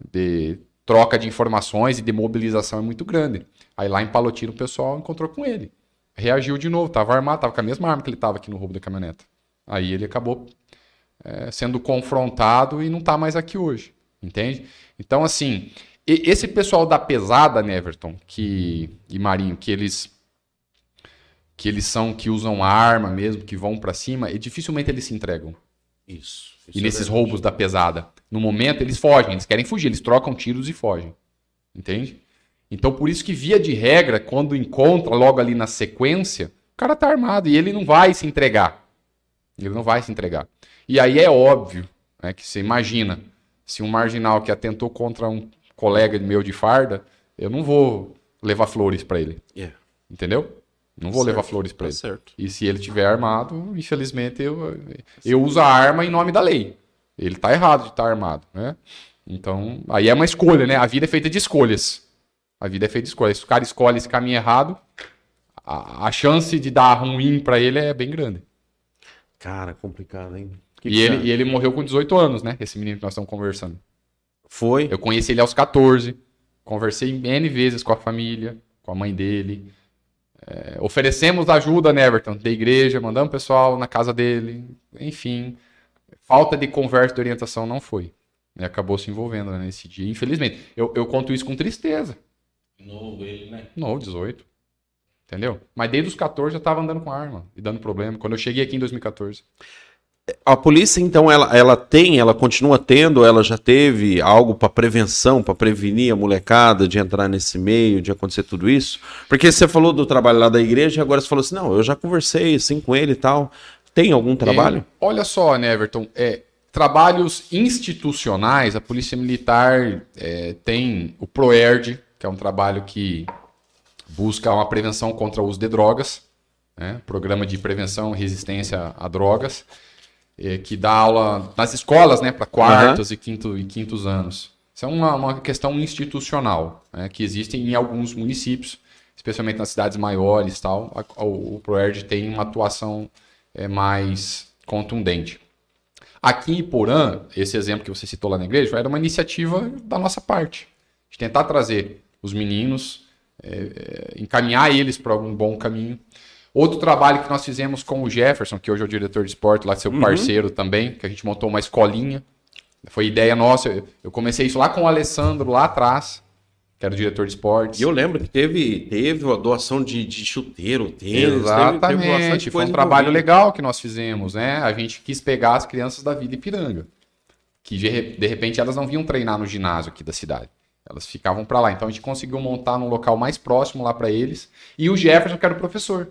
de troca de informações e de mobilização é muito grande. Aí lá em Palotino o pessoal encontrou com ele. Reagiu de novo, tava armado, tava com a mesma arma que ele tava aqui no roubo da caminhoneta. Aí ele acabou é, sendo confrontado e não tá mais aqui hoje. Entende? Então, assim, esse pessoal da pesada, né, Everton, que, e Marinho, que eles que eles são que usam arma mesmo, que vão pra cima, e dificilmente eles se entregam. Isso. E nesses roubos da pesada, no momento eles fogem, eles querem fugir, eles trocam tiros e fogem. Entende? Então por isso que via de regra, quando encontra logo ali na sequência, o cara tá armado e ele não vai se entregar. Ele não vai se entregar. E aí é óbvio, né, que você imagina, se um marginal que atentou contra um colega meu de farda, eu não vou levar flores pra ele, Yeah. entendeu? Não vou Certo, levar flores pra tá ele. certo. E se ele tiver armado, infelizmente eu, eu uso a arma em nome da lei. Ele tá errado de estar armado, né? Então, aí é uma escolha, né? A vida é feita de escolhas. A vida é feita de escolhas. Se o cara escolhe esse caminho errado, a, a chance de dar ruim pra ele é bem grande. Cara, complicado, hein? Que E que ele, e ele morreu com 18 anos, né? Esse menino que nós estamos conversando. Foi? Eu conheci ele aos 14. Conversei N vezes com a família, com a mãe dele. É, oferecemos ajuda, né, Everton? Da igreja, mandamos o pessoal na casa dele. Enfim, falta de conversa, de orientação não foi. E acabou se envolvendo né, nesse dia. Infelizmente. Eu, eu conto isso com tristeza. Novo ele, né? Não, 18. Entendeu? Mas desde os 14 já tava andando com arma e dando problema. Quando eu cheguei aqui em 2014. A polícia, então, ela, ela tem, ela continua tendo, ela já teve algo para prevenção, para prevenir a molecada de entrar nesse meio, de acontecer tudo isso? Porque você falou do trabalho lá da igreja e agora você falou assim: não, eu já conversei assim com ele e tal. Tem algum trabalho? Tem- olha só, né, Everton? É, trabalhos institucionais, a Polícia Militar é, tem o PROERD, que é um trabalho que busca uma prevenção contra o uso de drogas, né? Programa de Prevenção e Resistência a Drogas, é, que dá aula nas escolas, né, para quartos e, quinto, e quintos anos. Isso é uma, uma questão institucional, né, que existe em alguns municípios, especialmente nas cidades maiores, tal. A- o, o ProERD tem uma atuação é, mais contundente. Aqui em Porã, esse exemplo que você citou lá na igreja, era uma iniciativa da nossa parte, de tentar trazer os meninos, é, é, encaminhar eles para algum bom caminho. Outro trabalho que nós fizemos com o Jefferson, que hoje é o diretor de esporte, lá seu parceiro também, que a gente montou uma escolinha. Foi ideia nossa. Eu comecei isso lá com o Alessandro, lá atrás, que era o diretor de esportes. E eu lembro que teve, teve a doação de, de chuteiro, tênis, teve- Exatamente. teve bastante Foi um trabalho legal que nós fizemos, né? A gente quis pegar as crianças da Vida Ipiranga, que de repente elas não vinham treinar no ginásio aqui da cidade. Elas ficavam para lá. Então a gente conseguiu montar num local mais próximo lá para eles. E o Jefferson, que era o professor.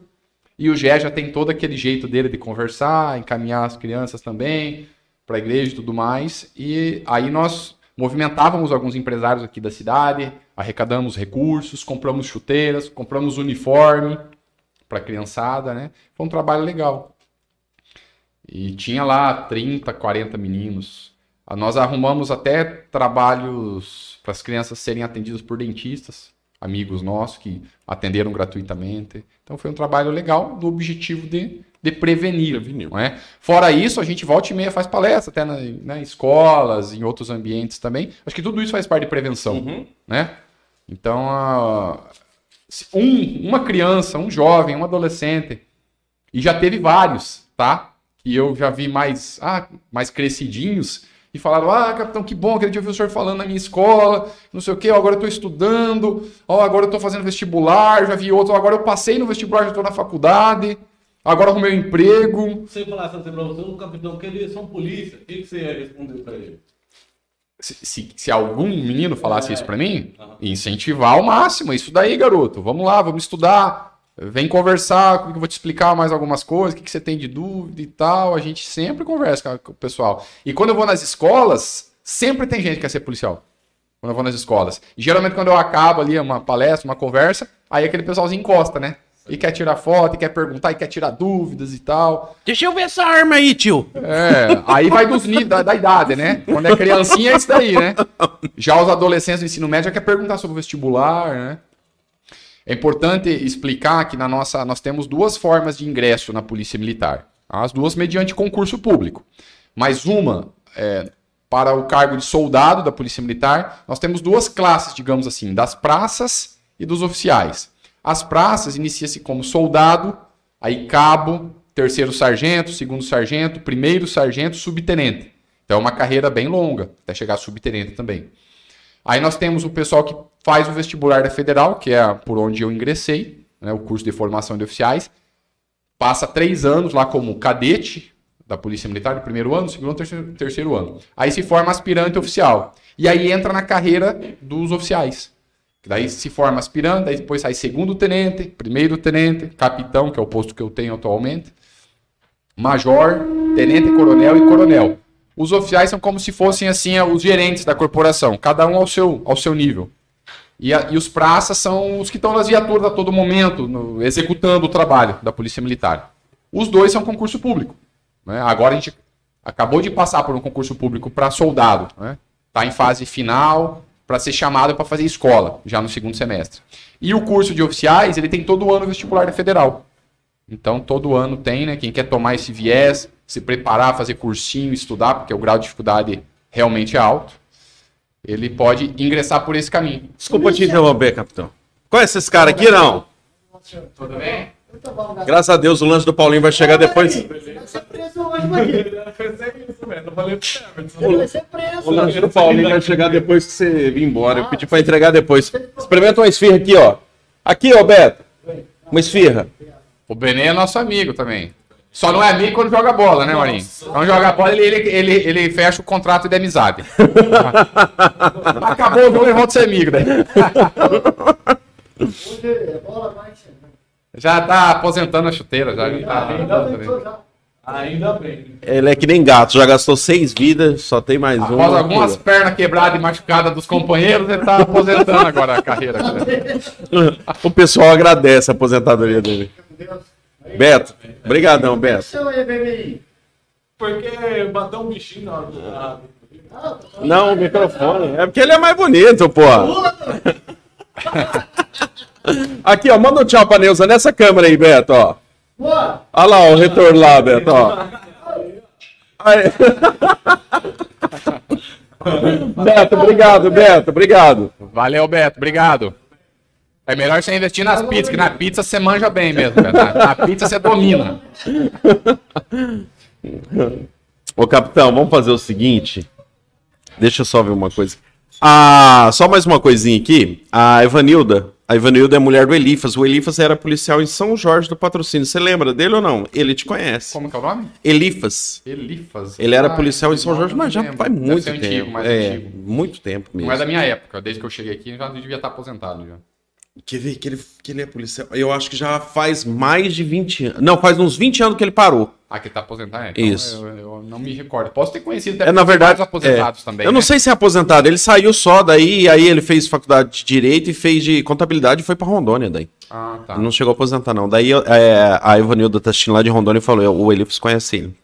E o Gé já tem todo aquele jeito dele de conversar, encaminhar as crianças também para a igreja e tudo mais. E aí nós movimentávamos alguns empresários aqui da cidade, arrecadamos recursos, compramos chuteiras, compramos uniforme para a criançada, né? Foi um trabalho legal. E tinha lá 30, 40 meninos. Ah, Nós arrumamos até trabalhos para as crianças serem atendidas por dentistas, amigos nossos que atenderam gratuitamente. Então foi um trabalho legal do objetivo de, de prevenir. Prevenir. Não é? Fora isso, a gente volta e meia faz palestra, até na, né, escolas, em outros ambientes também. Acho que tudo isso faz parte de prevenção. Uhum. Né? Então, a- um- uma criança, um jovem, um adolescente, e já teve vários, tá? E eu já vi mais, ah, mais crescidinhos e falaram: Ah, capitão, que bom, aquele dia eu vi o senhor falando na minha escola, não sei o quê, ó, agora eu tô estudando, ó, agora eu tô fazendo vestibular, já vi outro, agora eu passei no vestibular, já tô na faculdade, agora arrumei um emprego. Se eu falasse assim pra você, o capitão queria ser um polícia, o que, que você ia responder pra ele? Se, se, se algum menino falasse É. isso pra mim, Aham. incentivar ao máximo. Isso daí, garoto. Vamos lá, vamos estudar. Vem conversar, que eu vou te explicar mais algumas coisas, o que, que você tem de dúvida e tal. A gente sempre conversa com- com o pessoal. E quando eu vou nas escolas, sempre tem gente que quer ser policial. Quando eu vou nas escolas. E geralmente quando eu acabo ali uma palestra, uma conversa, aí aquele pessoalzinho encosta, né? E quer tirar foto, e quer perguntar, e quer tirar dúvidas e tal. Deixa eu ver essa arma aí, tio. É, aí vai dos níveis da, da idade, né? Quando é criancinha é isso daí, né? Já os adolescentes do ensino médio já quer perguntar sobre o vestibular, né? É importante explicar que na nossa nós temos duas formas de ingresso na Polícia Militar. As duas mediante concurso público. Mas uma é, para o cargo de soldado da Polícia Militar, nós temos duas classes, digamos assim, das praças e dos oficiais. As praças inicia-se como soldado, aí cabo, terceiro sargento, segundo sargento, primeiro sargento, subtenente. Então é uma carreira bem longa, até chegar a subtenente também. Aí nós temos o pessoal que faz o vestibular da Federal, que é por onde eu ingressei, né, o curso de formação de oficiais. Passa três anos lá como cadete da Polícia Militar, do primeiro ano, segundo, terceiro, terceiro ano. Aí se forma aspirante oficial. E aí entra na carreira dos oficiais. Daí se forma aspirante, daí depois sai segundo tenente, primeiro tenente, capitão, que é o posto que eu tenho atualmente, major, tenente coronel e coronel. Os oficiais são como se fossem assim os gerentes da corporação, cada um ao seu, ao seu nível. E, a, e os praças são os que estão nas viaturas a todo momento, no, executando o trabalho da Polícia Militar. Os dois são concurso público. Né? Agora a gente acabou de passar por um concurso público para soldado. Está né? Tá em fase final para ser chamado para fazer escola, já no segundo semestre. E o curso de oficiais, ele tem todo ano vestibular da federal. Então, todo ano tem, né? Quem quer tomar esse viés, se preparar, fazer cursinho, estudar, porque o grau de dificuldade realmente é alto, ele pode ingressar por esse caminho. Desculpa te interromper, capitão. Conhece esse cara aqui, não? Tudo bem? Graças a Deus, o lanche do Paulinho vai chegar depois. O lanche do Paulinho vai chegar depois que você vir embora. Eu pedi pra entregar depois. Experimenta uma esfirra aqui, ó. Aqui, ó, Beto. Uma esfirra. O Benê é nosso amigo também. Só não é amigo quando joga bola, né, Marinho? Quando joga bola, ele, ele, ele, ele fecha o contrato de amizade. (laughs) Acabou o jogo, ele volta a ser amigo, né? Já tá aposentando a chuteira, já. já tá, Ainda bem. Ainda bem. Ele é que nem gato, já gastou seis vidas, só tem mais um. Após algumas pernas quebradas e machucadas dos companheiros, ele tá aposentando agora a carreira. (laughs) o pessoal agradece a aposentadoria dele. Beto, brigadão, Beto. Porque bateu um bichinho na hora do Não, o microfone. É porque ele é mais bonito, pô. (laughs) Aqui, ó, manda um tchau pra Neuza nessa câmera aí, Beto, ó. Olha lá o retorno lá, Beto, ó. Aí. (laughs) Beto, obrigado, Beto, obrigado. Valeu, Beto, obrigado. É melhor você investir nas pizzas, que na pizza você manja bem mesmo. Beto. Na pizza você domina. (laughs) Ô, capitão, vamos fazer o seguinte. Deixa eu só ver uma coisa. Ah, só mais uma coisinha aqui. A Evanilda. A Evanilda é mulher do Elifas. O Elifas era policial em São Jorge do Patrocínio. Você lembra dele ou não? Ele te conhece. Como que é o nome? Elifas. Elifas. Ele era Ah, policial em São Jorge, mas já faz muito tempo. antigo, mais é, antigo. muito tempo mesmo. Não é da minha época. Desde que eu cheguei aqui, já devia estar aposentado. Já. Quer ver que ele, que ele é policial? Eu acho que já faz mais de 20 anos. Não, faz uns 20 anos que ele parou. Ah, que tá aposentado? É, então Isso. Eu, eu não me recordo. Posso ter conhecido até É, na verdade. vários aposentados é. também. Eu não né? sei se é aposentado. Ele saiu só daí, aí ele fez faculdade de Direito e fez de Contabilidade e foi pra Rondônia daí. Ah, tá. Não chegou a aposentar, não. Daí é, a Ivanilda tá assistindo lá de Rondônia e falou: o Elifas conhece ele.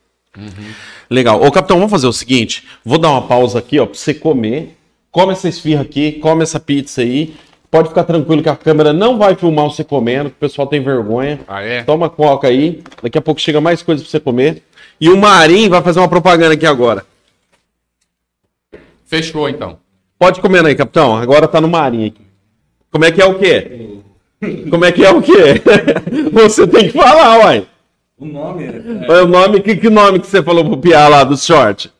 Legal. Ô, capitão, vamos fazer o seguinte: vou dar uma pausa aqui, ó, pra você comer. Come essa esfirra aqui, come essa pizza aí. Pode ficar tranquilo que a câmera não vai filmar você comendo, que o pessoal tem vergonha. Ah, é? Toma coca aí. Daqui a pouco chega mais coisa pra você comer. E o Marim vai fazer uma propaganda aqui agora. Fechou, então. Pode comer aí, capitão. Agora tá no Marim aqui. Como é que é o quê? Como é que é o quê? (laughs) Você tem que falar, uai. O nome é. É o nome, que, que nome que você falou pro Piá lá do short?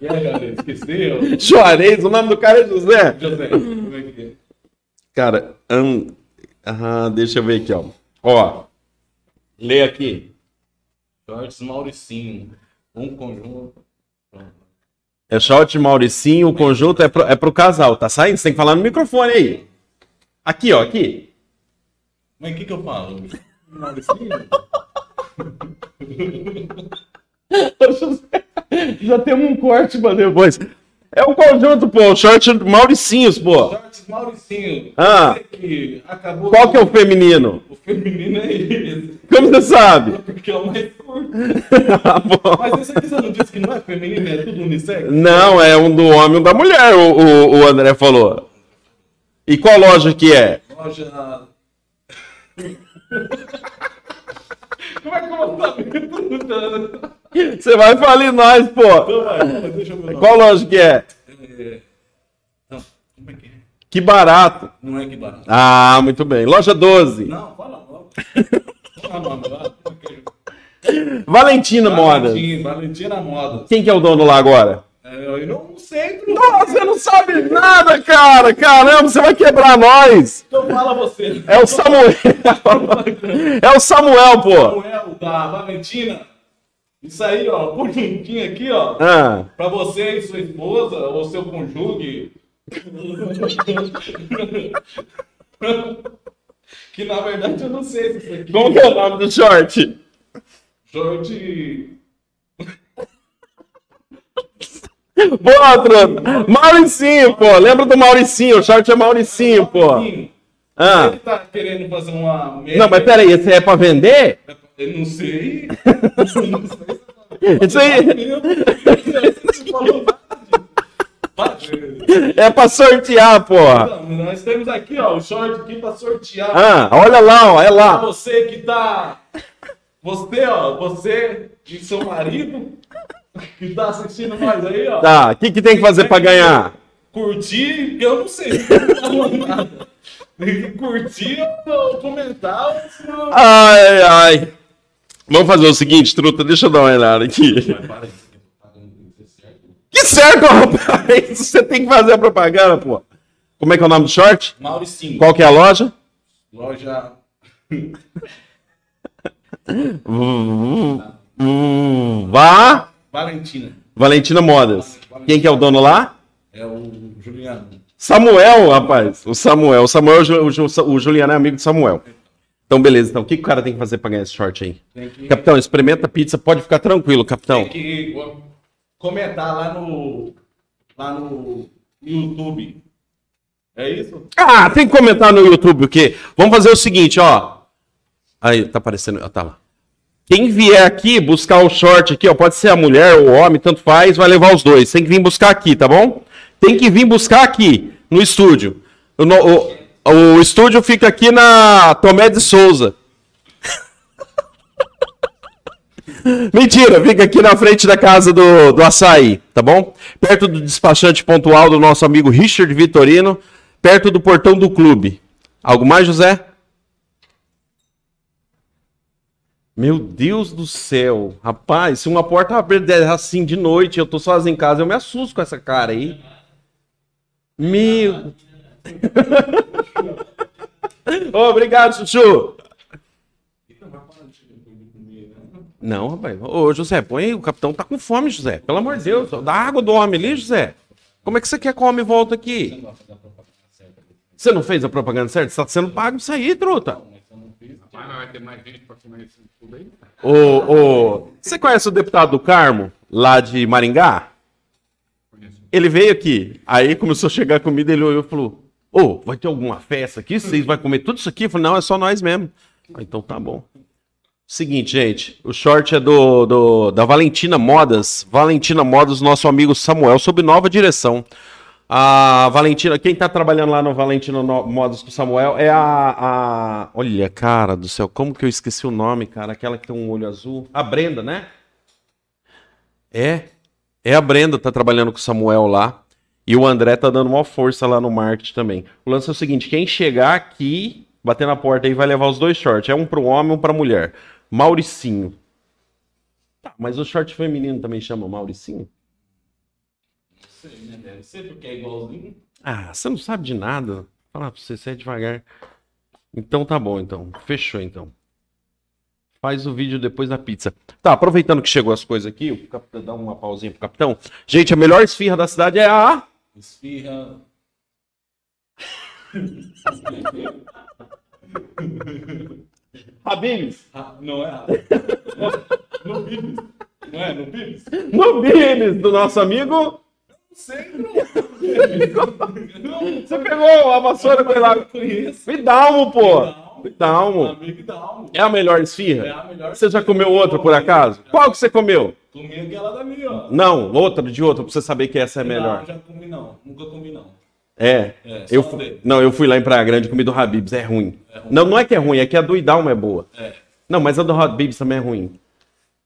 Galera, esqueceu? Juarez, o nome do cara é José. José, como é que é? Cara, ah, deixa eu ver aqui, ó. Ó, lê aqui. Shorts Mauricinho. Um conjunto. É short Mauricinho, o conjunto é pro, é pro casal. Tá saindo? Você tem que falar no microfone aí. Aqui, ó, aqui. Mas o que que eu falo? Mauricinho? (laughs) (laughs) Já temos um corte pra depois. É o conjunto, pô. O short Mauricinhos, pô. Shorts Mauricinho. Ah. Que acabou Qual que é o feminino? O feminino é esse. Como você sabe? (laughs) Porque é o mais curto. Ah, pô. Mas esse aqui você não disse que não é feminino, é tudo unissex? Não, é um do homem e um da mulher, o, o, o André falou. E qual loja que é? Loja. (laughs) Como é que eu vou saber? Perguntando. Você vai falar em nós, pô. Então vai, vai, deixa eu ver. Qual loja que é? É, Não, como é Que barato. Não é que barato. Ah, muito bem. Loja 12. Não, fala logo. Valentina Modas. Valentim, Valentina Modas. Quem que é o dono lá agora? É, Eu não Bruno. Nossa, você não sabe nada, cara. Caramba, você vai quebrar nós. Então fala você. É o Samuel. (laughs) É o Samuel, pô. Samuel, da Valentina. Isso aí, ó, pontinho aqui, ó. Ah, Pra você e sua esposa, ou seu cônjuge. (laughs) que na verdade eu não sei se isso aqui. como que é o nome do short? Short. Boa, truta. Mauricinho, pô. Lembra do Mauricinho? O short é Mauricinho, pô. Ah. Ele tá querendo fazer uma. Não, mas peraí, esse é pra vender? Eu não sei. (laughs) Isso aí disso. é pra sortear, pô. Nós temos aqui, ó, o short aqui pra sortear. Ah, olha lá, ó, é Pra lá. você que tá. Você, ó, você e seu marido que tá assistindo nós aí, ó. Tá, o que, que tem que fazer pra ganhar? Curtir, eu não sei. Tem (laughs) que curtir ou comentar. senão- Ai, ai. Vamos fazer o seguinte, truta, deixa eu dar uma olhada aqui. Para? Que certo, rapaz! (laughs) Você tem que fazer a propaganda, pô. Como é que é o nome do short? Mauricinho. Qual que é a loja? Loja. (laughs) Vá Valentina. Valentina Modas. Quem que é o dono lá? É o Juliano. Samuel, rapaz. O Samuel. O Samuel, o, Ju- o, Ju- o Juliano é amigo de Samuel. Então, beleza. Então, o que, que o cara tem que fazer pra ganhar esse short aí? Que, Capitão, experimenta pizza. Pode ficar tranquilo, capitão. tem que comentar lá no. Lá no YouTube. É isso? Ah, tem que comentar no YouTube o quê? Vamos fazer o seguinte, ó. Aí, tá aparecendo. Tá lá. Quem vier aqui buscar o short aqui, ó, pode ser a mulher ou o homem, tanto faz, vai levar os dois. Tem que vir buscar aqui, tá bom? Tem que vir buscar aqui, no estúdio. O, o- o estúdio fica aqui na Tomé de Souza. (laughs) Mentira, fica aqui na frente da casa do, do açaí, tá bom? Perto do despachante pontual do nosso amigo Richard Vitorino, perto do portão do clube. Algo mais, José? Meu Deus do céu, rapaz, se uma porta abrir assim de noite, eu tô sozinho em casa, eu me assusto com essa cara aí. Meu. (laughs) Obrigado, Chuchu. Não, rapaz. Ô, José, põe. O capitão tá com fome, José. Pelo amor de Deus. Dá água do homem ali, José. Como é que você quer que o homem volta aqui? Você não fez a propaganda certa? Você tá sendo pago isso aí, truta. Mas vai ter mais gente pra comer isso tudo aí? Ô, ô, você conhece o deputado do Carmo, lá de Maringá? Ele veio aqui, aí começou a chegar a comida, ele olhou e falou: Ô, vai ter alguma festa aqui? Vocês vão comer tudo isso aqui? Eu falei: Não, é só nós mesmo. Ah, então tá bom. Seguinte, gente, o short é do, do- da Valentina Modas. Valentina Modas, nosso amigo Samuel, sob nova direção. A Valentina, quem tá trabalhando lá no Valentina No- Modas com o Samuel é a, a. Olha, cara do céu, como que eu esqueci o nome, cara? Aquela que tem um olho azul. A Brenda, né? É. É a Brenda tá trabalhando com o Samuel lá. E o André tá dando uma força lá no marketing também. O lance é o seguinte: quem chegar aqui, bater na porta aí, vai levar os dois shorts. É um pro homem e um pra mulher. Mauricinho. Tá, mas o short feminino também chama Mauricinho? Sei, né? Deve ser, porque é igualzinho. Ah, você não sabe de nada. Fala pra você, você é devagar. Então tá bom, então. Fechou, então. Faz o vídeo depois da pizza. Tá, aproveitando que chegou as coisas aqui, o capitão, dá uma pausinha pro capitão. Gente, a melhor esfirra da cidade é a... Esfirra. (laughs) Habibs. Ah, (laughs) não é? No Bibis. Não é? No Bibis? No Bibs, do nosso amigo... Você pegou a vassoura com lá. um, pô. Alma. É a melhor É esfirra? a melhor. Você já comeu outra, por acaso? Qual que você comeu? Comi aquela dali, ó. Não, outra de outra, pra você saber que essa é melhor. Não, já comi não. Nunca comi não. É. É, eu só fu- dele. Não, eu fui lá em Praia Grande e comi do Habibs, é ruim. É ruim. Não, não é que é ruim, é que a do Idalma é boa. É. Não, mas a do Habibs também é ruim.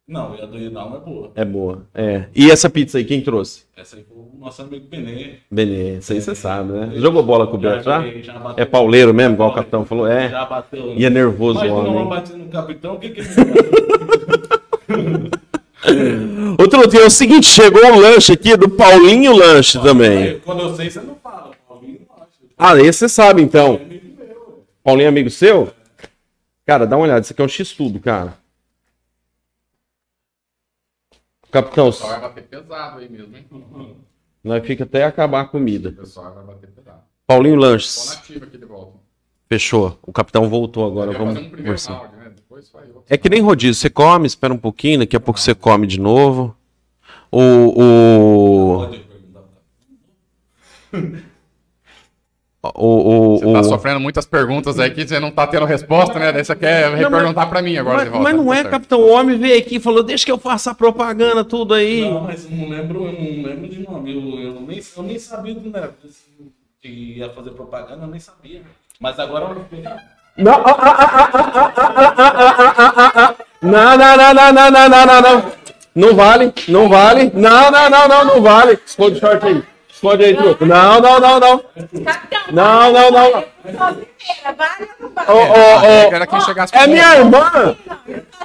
Não, e a do Rinaldo é boa. É boa. É. E essa pizza aí, quem trouxe? Essa aí nosso amigo Benê. Benê, isso aí você sabe, né? Jogou bola com o Beto já? joguei, já bateu. É pauleiro mesmo, igual o capitão falou? É. Já bateu. E é nervoso o Mas não homem. bati no capitão, o que que ele (laughs) Outro dia é o seguinte, chegou um lanche aqui do Paulinho Lanche também. Aí, Quando eu sei, você não fala. Paulinho não acha. Ah, esse você sabe então. É amigo meu. Paulinho é amigo seu? Cara, dá uma olhada, isso aqui é um X-Tudo, cara. Capitão, bater pesado aí mesmo, hein? Nós fica até acabar a comida. O pessoal vai bater pesado. Paulinho Lanches, fechou. O capitão voltou agora, vamos um conversar. round, né? É que nem rodízio, você come, espera um pouquinho, daqui a pouco você come de novo. O, o, (laughs) o, o, Você tá o- sofrendo muitas perguntas aí que você não tá tendo resposta, né? Daí você quer Não, reperguntar pra mim agora mas, de volta. mas não Tá é, certo. capitão. O homem veio aqui e falou: Deixa que eu faça a propaganda, tudo aí. Não, mas eu não lembro, eu não lembro de nome. Eu, eu, nem, eu nem sabia do né, que ia fazer propaganda, eu nem sabia. Mas agora eu Não, ah, ah, ah, ah, ah, ah, ah, ah, ah, ah, ah. não, não, não, não, não, não, não, não, não. Não vale, não vale. Não, não, não, não, não vale. Esconde o short aí. Esconde aí, truco. Não, não, não, não. Capitão, Não, não, não? Ô, ô, era quem chegasse É minha irmã.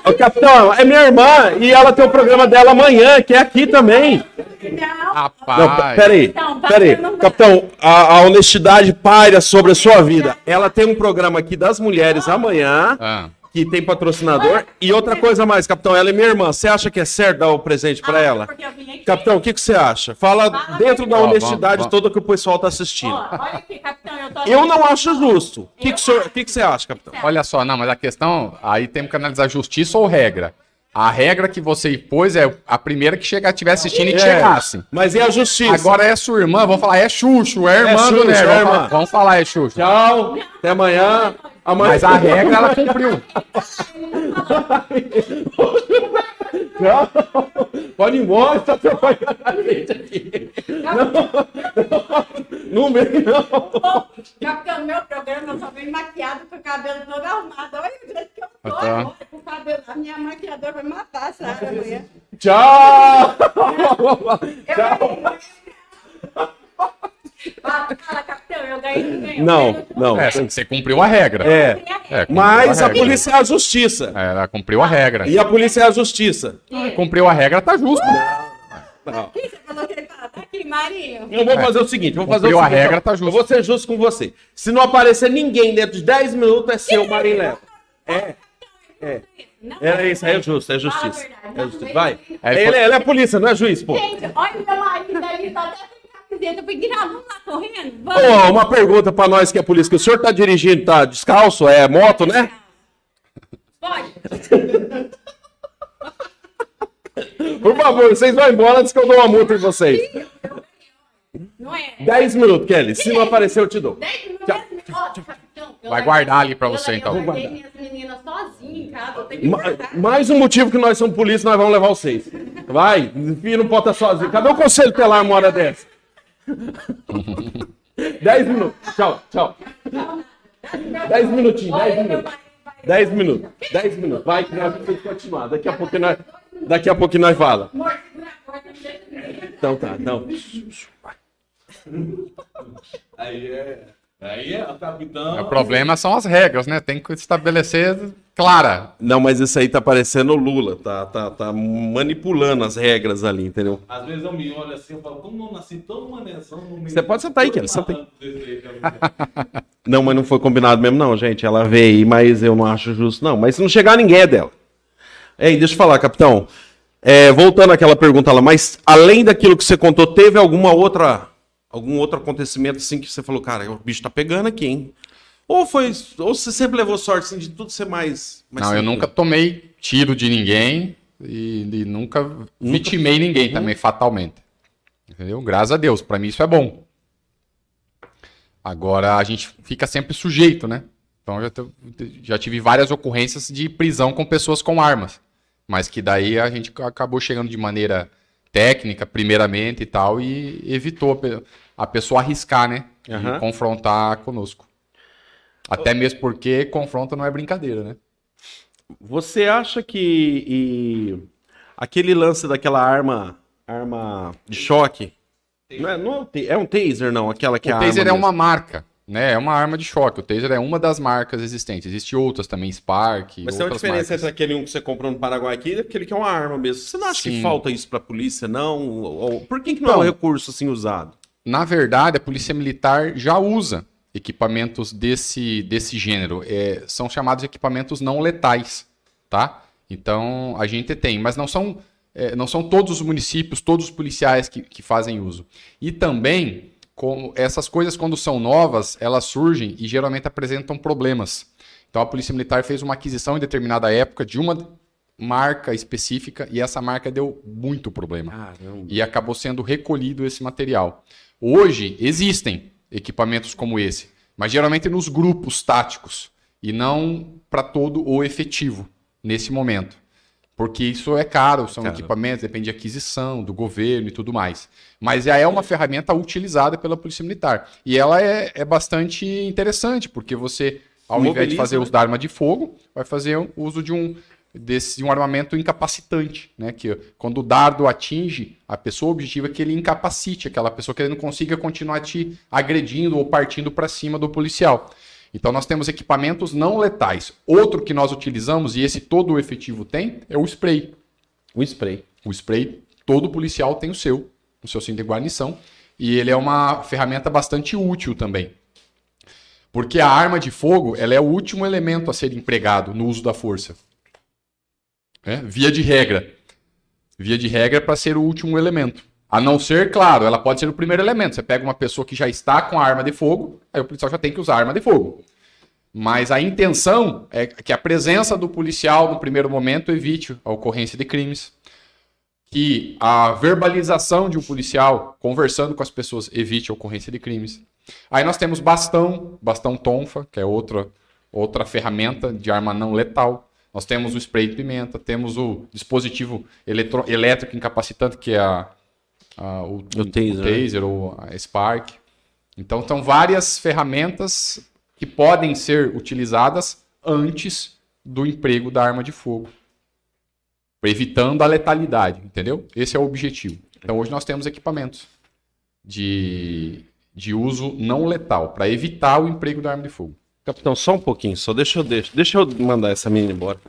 Ô, capitão, é minha irmã. E ela tem o programa dela amanhã, que é aqui também. Não. Rapaz. Não, pe- peraí, Então, peraí. Capitão, a, a honestidade paira sobre a sua vida. Ela tem um programa aqui das mulheres amanhã, Ah, que tem patrocinador. E outra coisa mais, capitão, ela é minha irmã. Você acha que é certo dar o presente pra Ah, ela? Porque eu vim aqui. Capitão, o que, que você acha? Fala Fala dentro da honestidade Ó, toda que o pessoal tá assistindo. Ó, olha aqui, capitão, eu tô Eu não acho justo. O que, que, o senhor- que, que você acha, capitão? olha só, não, mas a questão, aí temos que analisar justiça ou regra. A regra que você impôs é a primeira que chegar, estiver assistindo e que É, chegasse. Mas e a justiça? Agora é sua irmã, vamos falar, é Xuxo, é irmã Xuxo, do Nero. é Vamos, irmã. falar- vamos falar, é Xuxo. Tchau, até amanhã. Amanhã... Mas a regra ela cumpriu. Tchau. Pode ir embora, tá atrapalhando a gente aqui. Não, não vem, não. Capitão, no meu programa eu só venho maquiado com o cabelo todo arrumado. Olha o jeito que eu tô Ah, tá. agora com o cabelo. A minha maquiadora vai matar a Sara amanhã. Tchau. Eu ganhei. Fala, fala, capitão, eu ganhei, não ganhei. Não, não. É, você cumpriu a regra. É, É, mas a regra. polícia é a justiça. É, Ela cumpriu a regra. E a polícia é a justiça. Cumpriu a regra, tá justo. Não. Aqui, você falou que ele fala, tá aqui, Marinho. Eu vou fazer o seguinte, eu vou fazer o Cumpriu a seguinte. regra, ó. tá justo. Eu vou ser justo com você. Se não aparecer ninguém dentro de 10 minutos, é seu, Marinho Leva. É, Não, é isso, é justo, é a justiça. É justiça. Vai. Aí Ele, ele é polícia, não é juiz, pô. Gente, olha o meu marido ali, tá até camiseta. Eu falei, Guinaldo, vamos lá correndo? Vamos. Ô, uma pergunta pra nós que é polícia, que o senhor tá dirigindo, tá descalço, é moto, né? Pode. (laughs) Por favor, vocês vão embora antes que eu dou uma multa em vocês. Não é? 10 minutos, Kelly. Se não aparecer, eu te dou. Dez minutos. Tchau. Ó, capitão, eu Vai larguei- guardar ali pra eu você, larguei- então. Eu Vou larguei minhas meninas sozinhas em casa. Eu tenho que Ma- guardar. Mais um motivo que nós somos polícia, nós vamos levar vocês. Vai, filho não pode estar sozinho. Cadê o conselho telar uma hora dessa? (laughs) 10 minutos. Tchau, tau. 10 minutinhos, 10 Olha, meu minutos. marido vai- 10 minutos. 10 minutos. Vai que nós vamos continuar. Daqui a pouco nós, daqui a pouco nós fala. Então tá, não. Aí é. Aí é o capitão. O problema são as regras, né? Tem que estabelecer clara. Não, mas isso aí tá parecendo o Lula. Tá, tá, tá manipulando as regras ali, entendeu? Às vezes eu me olho assim, eu falo, como eu nasci tão manezão no meio. Você pode sentar aí, Kelly, senta aí. (laughs) Não, mas não foi combinado mesmo, não, gente. Ela veio aí, mas eu não acho justo, não. Mas se não chegar, ninguém é dela. Ei, deixa eu falar, capitão. É, voltando àquela pergunta lá, mas além daquilo que você contou, teve alguma outra. Algum outro acontecimento assim que você falou, cara, o bicho tá pegando aqui, hein? Ou foi. Ou você sempre levou sorte assim, de tudo ser mais. mais Não, eu simples? nunca tomei tiro de ninguém e, e nunca vitimei ninguém também, fatalmente. Entendeu? Graças a Deus, pra mim isso é bom. Agora a gente fica sempre sujeito, né? Então eu já, já tive várias ocorrências de prisão com pessoas com armas. Mas que daí a gente acabou chegando de maneira técnica, primeiramente e tal, e evitou a pe- a pessoa arriscar, né? E Aham. confrontar conosco. Até mesmo porque confronto não é brincadeira, né? Você acha que. e- Aquele lance daquela arma, arma de choque. Não é, não é, um, é um taser, não, aquela que é o a taser é uma marca, né? É uma arma de choque. O taser é uma das marcas existentes. Existem outras também, Spark. Mas tem uma diferença marcas. entre aquele um que você comprou no Paraguai aqui e aquele que é uma arma mesmo. Você não acha que Sim. falta isso pra polícia, não? Ou- por que, que não é um recurso assim usado? Na verdade, a Polícia Militar já usa equipamentos desse, desse gênero. É, são chamados equipamentos não letais, tá? Então, a gente tem, mas não são, é, não são todos os municípios, todos os policiais que, que fazem uso. E também, como essas coisas, quando são novas, elas surgem e geralmente apresentam problemas. Então, a Polícia Militar fez uma aquisição em determinada época de uma marca específica e essa marca deu muito problema Caramba. e acabou sendo recolhido esse material. Hoje existem equipamentos como esse, mas geralmente nos grupos táticos e não para todo o efetivo nesse momento. Porque isso é caro, são equipamentos, depende de aquisição, do governo e tudo mais. Mas já é uma ferramenta utilizada pela Polícia Militar. E ela é, é bastante interessante, porque você, ao invés de Mobiliza, fazer né? uso da arma de fogo, vai fazer o uso de um, desse, de um armamento incapacitante, né? Que quando o dardo atinge a pessoa, o objetivo é que ele incapacite aquela pessoa, que ele não consiga continuar te agredindo ou partindo para cima do policial. Então nós temos equipamentos não letais. Outro que nós utilizamos, e esse todo o efetivo tem, é o spray. O spray. O spray, todo policial tem o seu, o seu cinto de guarnição, e ele é uma ferramenta bastante útil também. Porque a arma de fogo, ela é o último elemento a ser empregado no uso da força. É, Via de regra. Via de regra para ser o último elemento. A não ser, claro, ela pode ser o primeiro elemento. Você pega uma pessoa que já está com a arma de fogo, aí o policial já tem que usar a arma de fogo. Mas a intenção é que a presença do policial no primeiro momento evite a ocorrência de crimes, que a verbalização de um policial conversando com as pessoas evite a ocorrência de crimes. Aí nós temos bastão, bastão tonfa, que é outra, outra ferramenta de arma não letal. Nós temos o spray de pimenta, temos o dispositivo eletro- elétrico incapacitante, que é a, a- o, O taser, né? ou a Spark. Então, são várias ferramentas que podem ser utilizadas antes do emprego da arma de fogo, evitando a letalidade, entendeu? Esse é o objetivo. Então, hoje nós temos equipamentos de, de uso não letal para evitar o emprego da arma de fogo. Capitão, só um pouquinho, só deixa eu, deixa, deixa eu mandar essa menina embora.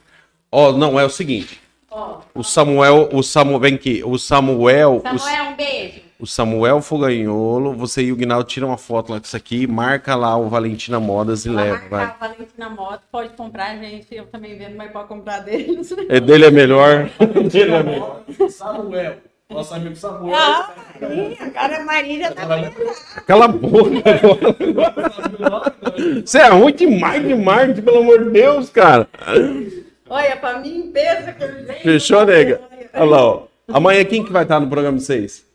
Ó, não, é o seguinte. Ó, O Samuel, o Samuel, vem aqui, o Samuel, o, Samuel, um beijo. o Samuel Foganholo, você e o Guinaldo tiram uma foto lá com isso aqui, marca lá o Valentina Modas e leva, marcar vai. a Valentina Moto, pode comprar, gente. Eu também vendo, mas pode comprar deles. É dele é melhor. (laughs) dele é melhor. Samuel. Nosso amigo Samuel. Ah, sim, agora a Maria já tá Cala a boca agora. Você é ruim demais de marketing, pelo amor de Deus, cara. Olha, pra mim, pensa que eu. Fechou, nega? Olha lá, ó. Amanhã quem que vai estar no programa de vocês?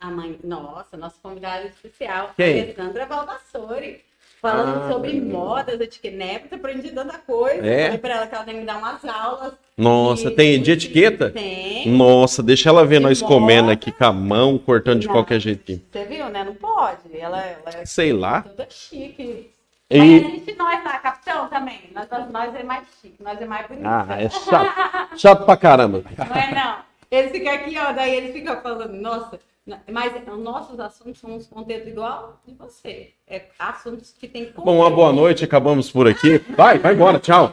A mãe, nossa, nossa convidada especial, Quem? Alessandra Valvassori. Falando Ah, sobre modas, etiqueta. Aprendi tanta coisa. É? Falei pra ela que ela tem que dar umas aulas. Nossa, tem de etiqueta? Tem. Nossa, deixa ela ver De nós moda. comendo aqui com a mão, cortando de Não. qualquer jeito. Você viu, né? Não pode. Ela, ela é Sei lá. toda chique. E- Mas existe nós lá, capitão, também. Nós, nós é mais chique, nós é mais bonito. Ah, é chato. Chato pra caramba. Não é não. Eles ficam aqui, ó, daí eles ficam falando, nossa, mas os nossos assuntos são uns conteúdos igual de você. É assuntos que tem Bom, uma boa noite, acabamos por aqui. Vai, vai embora, tchau.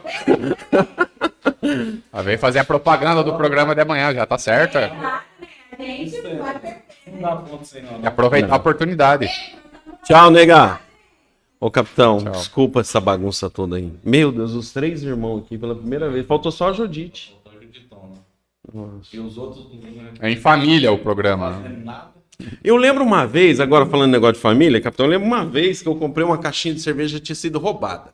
Ah, vem fazer a propaganda do programa de amanhã, já tá certo. É. Gente, vai ter- Não dá ponto sem não. E aproveitar a oportunidade. Tchau, nega. Ô, capitão, Tchau. desculpa essa bagunça toda aí. Meu Deus, os três irmãos aqui pela primeira vez. Faltou só a Judite. Acreditando, né? Nossa. E os outros não É em família o programa. né? fazem nada. Eu lembro uma vez, agora falando negócio de família, capitão, eu lembro uma vez que eu comprei uma caixinha de cerveja que tinha sido roubada.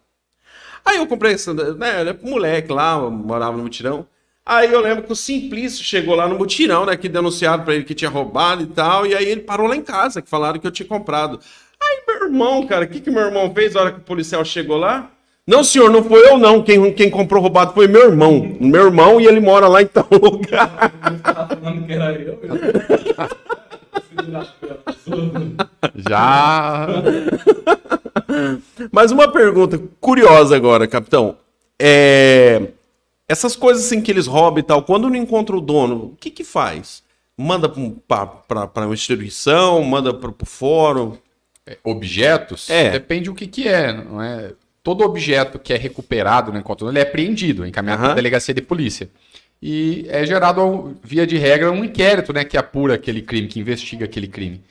Aí eu comprei essa, né, era moleque lá, eu morava no mutirão. Aí eu lembro que o Simplício chegou lá no mutirão, né, que denunciaram pra ele que tinha roubado e tal, e aí ele parou lá em casa, que falaram que eu tinha comprado. Aí meu irmão, cara, o que que meu irmão fez na hora que o policial chegou lá? Não, senhor, não foi eu não, quem, quem comprou roubado foi meu irmão. Meu irmão e ele mora lá em tal (laughs) lugar. Já. Mas uma pergunta curiosa agora, capitão. É... Essas coisas assim que eles roubam e tal, quando não encontra o dono, o que que faz? Manda para uma instituição, manda para o fórum? Objetos? É. Depende o que que é, não é? Todo objeto que é recuperado no encontro ele é apreendido, encaminhado para a delegacia de polícia. E é gerado, via de regra, um inquérito, né, que apura aquele crime, que investiga aquele crime.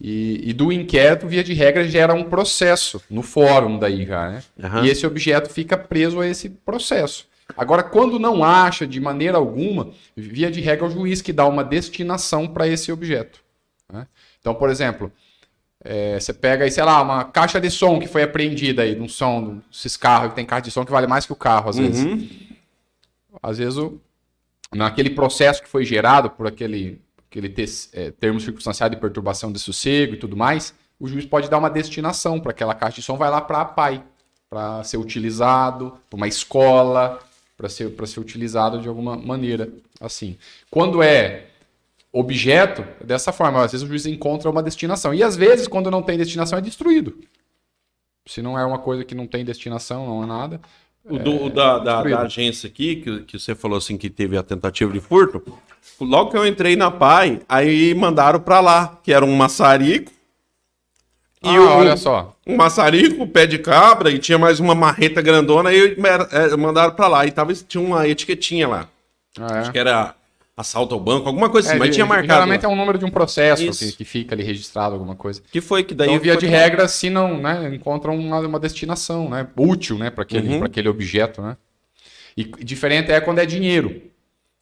E, e do inquérito, via de regra, gera um processo no fórum daí já, né? Aham. E esse objeto fica preso a esse processo. Agora, quando não acha de maneira alguma, via de regra, é o juiz que dá uma destinação para esse objeto. né? Então, por exemplo, é, você pega aí, sei lá, uma caixa de som que foi apreendida aí, num som, desses carros que tem caixa de som que vale mais que o carro, às vezes. Uhum. Às vezes, o, naquele processo que foi gerado por aquele, aquele te, é, termo circunstanciado de perturbação de sossego e tudo mais, o juiz pode dar uma destinação para aquela caixa de som, vai lá para a PAI, para ser utilizado, para uma escola, para ser, pra ser utilizado de alguma maneira. assim. Quando é objeto, é dessa forma, às vezes o juiz encontra uma destinação. E às vezes, quando não tem destinação, é destruído. Se não é uma coisa que não tem destinação, não é nada. O, do- o da, da- da agência aqui, que, que você falou assim que teve a tentativa de furto, logo que eu entrei na PAI, aí mandaram pra lá, que era um maçarico. E ah, o- olha só. um maçarico, pé de cabra, e tinha mais uma marreta grandona, aí mer- é, mandaram pra lá. E tava, tinha uma etiquetinha lá. Ah, é. Acho que era assalto ao banco, alguma coisa assim, É, mas de- tinha marcado. Geralmente lá. é um número de um processo que, que fica ali registrado, alguma coisa. Que foi que daí. Então, via de pra- regra, se não, né, encontram uma, uma destinação, né, útil, né, para aquele, Uhum. aquele objeto, né. E diferente é quando é dinheiro.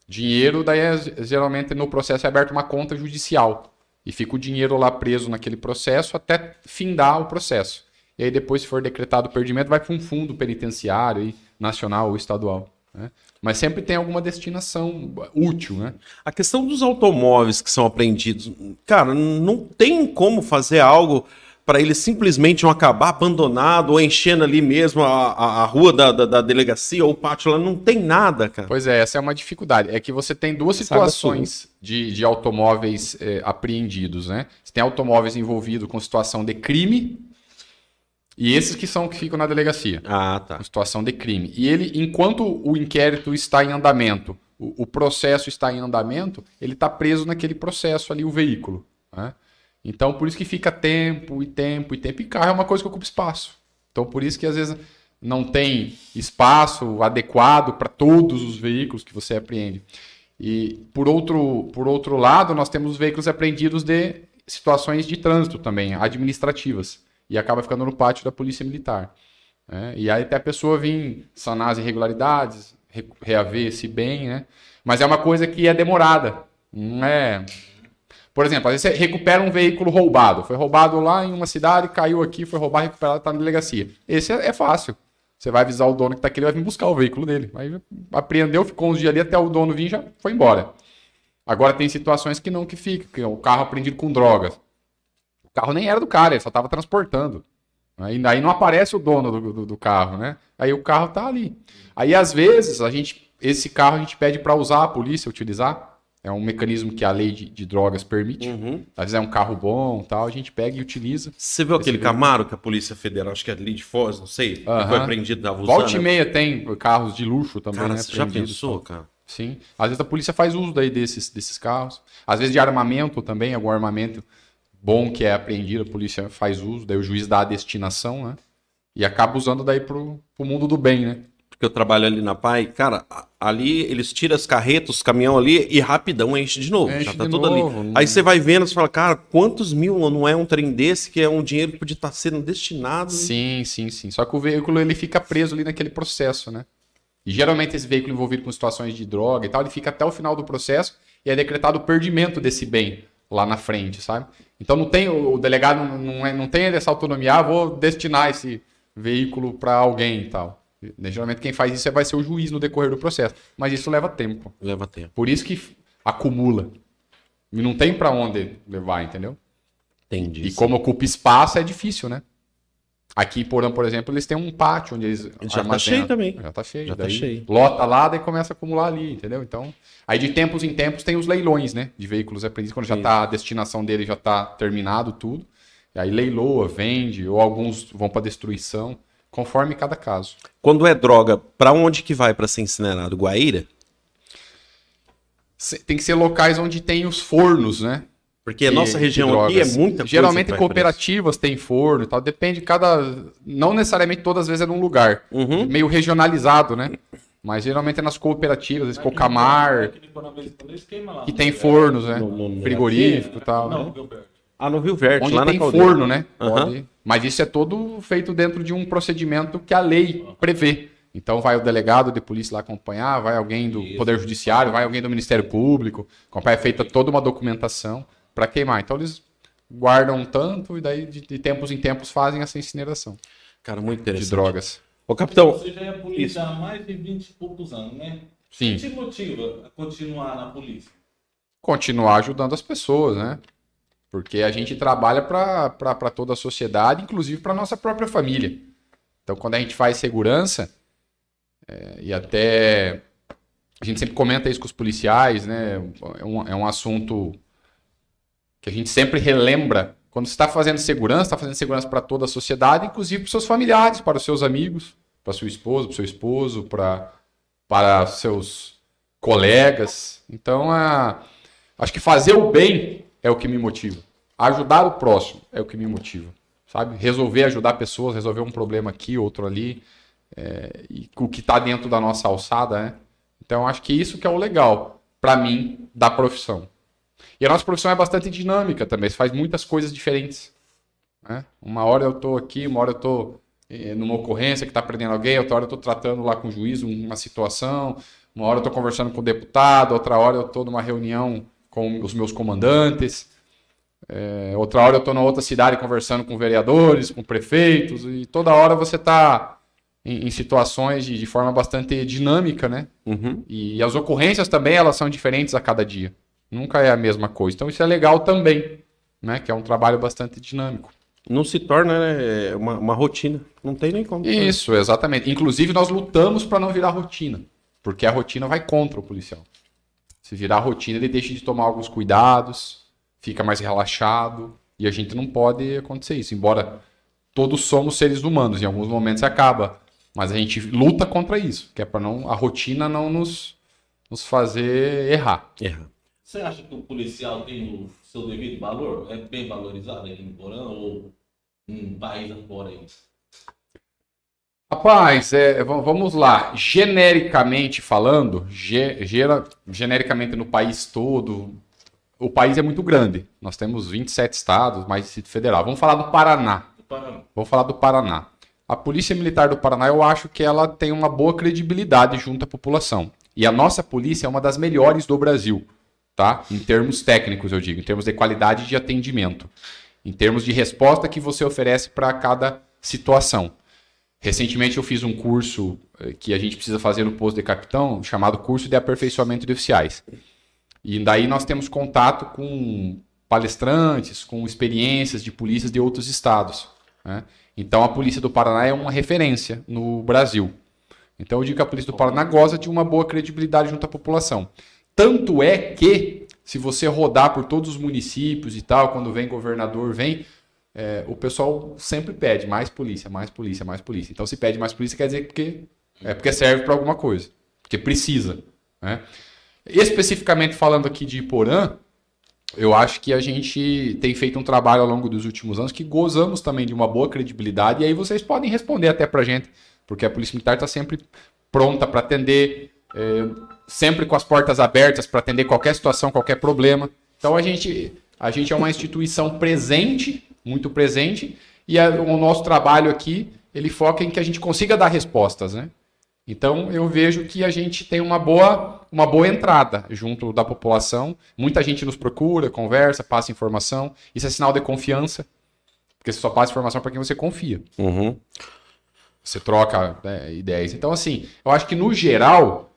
Dinheiro, daí é, geralmente no processo é aberta uma conta judicial e fica o dinheiro lá preso naquele processo até findar o processo. E aí depois, se for decretado o perdimento, vai para um fundo penitenciário, nacional ou estadual. né. Mas sempre tem alguma destinação útil, né? A questão dos automóveis que são apreendidos, cara, não tem como fazer algo para eles simplesmente não acabar abandonado ou enchendo ali mesmo a, a, a rua da, da, da delegacia ou o pátio lá. Não tem nada, cara. Pois é, essa é uma dificuldade. É que você tem duas situações de, de automóveis eh, apreendidos, né? Você tem automóveis envolvidos com situação de crime e esses que são que ficam na delegacia, Ah, tá. situação de crime. E ele, enquanto o inquérito está em andamento, o, o processo está em andamento, ele está preso naquele processo ali, o veículo. né? Então, por isso que fica tempo e tempo e tempo. E carro é uma coisa que ocupa espaço. Então, por isso que às vezes não tem espaço adequado para todos os veículos que você apreende. E por outro, por outro lado, nós temos os veículos apreendidos de situações de trânsito também, administrativas. E acaba ficando no pátio da Polícia Militar. né? E aí até a pessoa vir sanar as irregularidades, re- reaver esse bem, né? Mas é uma coisa que é demorada. Não é. Por exemplo, às vezes você recupera um veículo roubado. Foi roubado lá em uma cidade, caiu aqui, foi roubado, recuperado, está na delegacia. Esse é, é fácil. Você vai avisar o dono que está aqui, ele vai vir buscar o veículo dele. Aí apreendeu, ficou uns dias ali até o dono vir já foi embora. Agora tem situações que não que fica, que é o carro apreendido com drogas. O carro nem era do cara, ele só estava transportando. Aí, aí não aparece o dono do, do- do carro, né? Aí o carro tá ali. Aí às vezes a gente, esse carro a gente pede para usar a polícia utilizar. É um mecanismo que a lei de, de drogas permite. Uhum. Às vezes é um carro bom, tal, a gente pega e utiliza. Você viu aquele. Camaro que a Polícia Federal, acho que é ali de Foz, não sei, Aham. foi apreendido na Vusana? Volta e meia tem carros de luxo também, Cara, né? você já pensou, cara? Sim. Às vezes a polícia faz uso daí desses, desses carros. Às vezes de armamento também, algum armamento bom que é apreendido, a polícia faz uso, daí o juiz dá a destinação, né? E acaba usando daí pro, pro mundo do bem, né? Porque eu trabalho ali na PAI, cara, ali eles tiram as carretas, os caminhão ali e rapidão enche de novo. Enche já tá tudo novo, ali. não- Aí você vai vendo, você fala, cara, quantos mil não é um trem desse que é um dinheiro que podia estar sendo destinado? Sim, sim, sim. Só que o veículo ele fica preso ali naquele processo, né? E geralmente esse veículo envolvido com situações de droga e tal, ele fica até o final do processo e é decretado o perdimento desse bem lá na frente, sabe? Então não tem o delegado não, é- não tem essa autonomia, ah, vou destinar esse veículo para alguém e tal. Geralmente quem faz isso vai ser o juiz no decorrer do processo, mas isso leva tempo. Leva tempo. Por isso que acumula. E não tem para onde levar, entendeu? Entendi. E como ocupa espaço, é difícil, né? Aqui em Porã, por exemplo, eles têm um pátio onde eles. Já tá armazenam. cheio também. Já tá cheio. Já tá daí cheio. Lota lá, daí começa a acumular ali, entendeu? Então. Aí de tempos em tempos tem os leilões, né? De veículos apreendidos, quando já Isso. tá, a destinação dele já tá terminado tudo. E aí leiloa, vende, ou alguns vão para destruição. conforme cada caso. Quando é droga, pra onde que vai pra ser incinerado? Guaíra? Tem que ser locais onde tem os fornos, né? Porque a nossa região aqui é muita coisa. Geralmente pra cooperativas têm forno e tal. Depende de cada. Não necessariamente todas as vezes é num lugar. Uhum. Meio regionalizado, né? Mas geralmente é nas cooperativas, Cocamar, eles queimam lá. que tem fornos, né? No- no- no- Frigorífico e tal. Não, né? Ah, no Rio Verde, Onde lá na tem caldeira. forno, né? Aham. Pode- Mas isso é todo feito dentro de um procedimento que a lei prevê. Então vai o delegado de polícia lá acompanhar, vai alguém do Isso. Poder Judiciário, vai alguém do Ministério Público, acompanha, é feita toda uma documentação para queimar. Então eles guardam um tanto e daí de, de tempos em tempos fazem essa incineração Cara, muito de interessante. drogas. Ô, capitão, Você já é polícia há mais de 20 e poucos anos, né? O Sim. que te motiva a continuar na polícia? continuar ajudando as pessoas, né? Porque a gente trabalha para toda a sociedade, inclusive para nossa própria família. Então, quando a gente faz segurança, é, e até a gente sempre comenta isso com os policiais, né? É um, é um assunto que a gente sempre relembra. Quando você está fazendo segurança, está fazendo segurança para toda a sociedade, inclusive para os seus familiares, para os seus amigos, para sua esposa, para seu esposo, para, para seus colegas. Então, a, Acho que fazer o bem é o que me motiva. Ajudar o próximo é o que me motiva. Sabe? Resolver ajudar pessoas, resolver um problema aqui, outro ali. é, e o que está dentro da nossa alçada, né? Então, acho que isso que é o legal, para mim, da profissão. E a nossa profissão é bastante dinâmica também. Você faz muitas coisas diferentes. né? Uma hora eu estou aqui, uma hora eu estou numa ocorrência que está prendendo alguém, outra hora eu estou tratando lá com o juiz uma situação, uma hora eu estou conversando com o deputado, outra hora eu estou numa reunião com os meus comandantes. É, outra hora eu estou na outra cidade conversando com vereadores, com prefeitos, e toda hora você está em, em situações de, de forma bastante dinâmica, né? Uhum. E as ocorrências também elas são diferentes a cada dia. Nunca é a mesma coisa. Então isso é legal também, né? Que é um trabalho bastante dinâmico. não se torna né, uma, uma rotina. Não tem nem como. Isso, exatamente. Inclusive nós lutamos para não virar rotina, porque a rotina vai contra o policial. Se virar rotina, ele deixa de tomar alguns cuidados, fica mais relaxado, e a gente não pode acontecer isso. Embora todos somos seres humanos, em alguns momentos acaba, mas a gente luta contra isso, que é para não a rotina não nos nos fazer errar. Erra. Você acha que o policial tem o seu devido valor? É bem valorizado aqui no Porã ou um país afora aí? Rapaz, é, v- vamos lá. Genericamente falando, ge- gera- genericamente no país todo, o país é muito grande. Nós temos 27 estados, mais Distrito Federal. Vamos falar do Paraná. Do Paraná. Vou falar do Paraná. A Polícia Militar do Paraná, eu acho que ela tem uma boa credibilidade junto à população. E a nossa polícia é uma das melhores do Brasil, tá? Em termos técnicos, eu digo, em termos de qualidade de atendimento, em termos de resposta que você oferece para cada situação. Recentemente eu fiz um curso eh, que a gente precisa fazer no posto de capitão, chamado curso de aperfeiçoamento de oficiais. E daí nós temos contato com palestrantes, com experiências de polícias de outros estados. né? Então a polícia do Paraná é uma referência no Brasil. Então eu digo que a polícia do Paraná goza de uma boa credibilidade junto à população. Tanto é que, se você rodar por todos os municípios e tal, quando vem governador, vem, é, o pessoal sempre pede mais polícia, mais polícia, mais polícia. Então se pede mais polícia quer dizer que é porque serve para alguma coisa, porque precisa. Né? Especificamente falando aqui de Iporã, eu acho que a gente tem feito um trabalho ao longo dos últimos anos que gozamos também de uma boa credibilidade. E aí vocês podem responder até pra gente, porque a Polícia Militar está sempre pronta para atender, é, sempre com as portas abertas para atender qualquer situação, qualquer problema. Então a gente, a gente é uma instituição presente, muito presente, e a- o nosso trabalho aqui ele foca em que a gente consiga dar respostas, né? Então eu vejo que a gente tem uma boa, uma boa entrada junto da população. Muita gente nos procura, conversa, passa informação. Isso é sinal de confiança, porque você só passa informação para quem você confia. Uhum. Você troca né, ideias. Então, assim, eu acho que no geral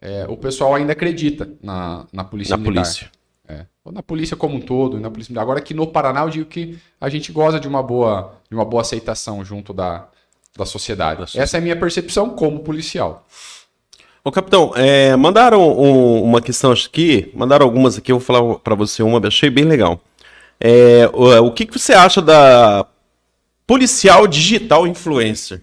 é, o pessoal ainda acredita na, na polícia Na militar. polícia. É. Ou na polícia como um todo, e na polícia militar. Agora aqui no Paraná eu digo que a gente goza de uma boa, de uma boa aceitação junto da, da sociedade. Da sociedade. Essa é a minha percepção como policial. Ô, capitão, é, mandaram um- uma questão aqui, mandaram algumas aqui, eu vou falar pra você uma, achei bem legal. É, o, o que, que você acha da policial digital influencer?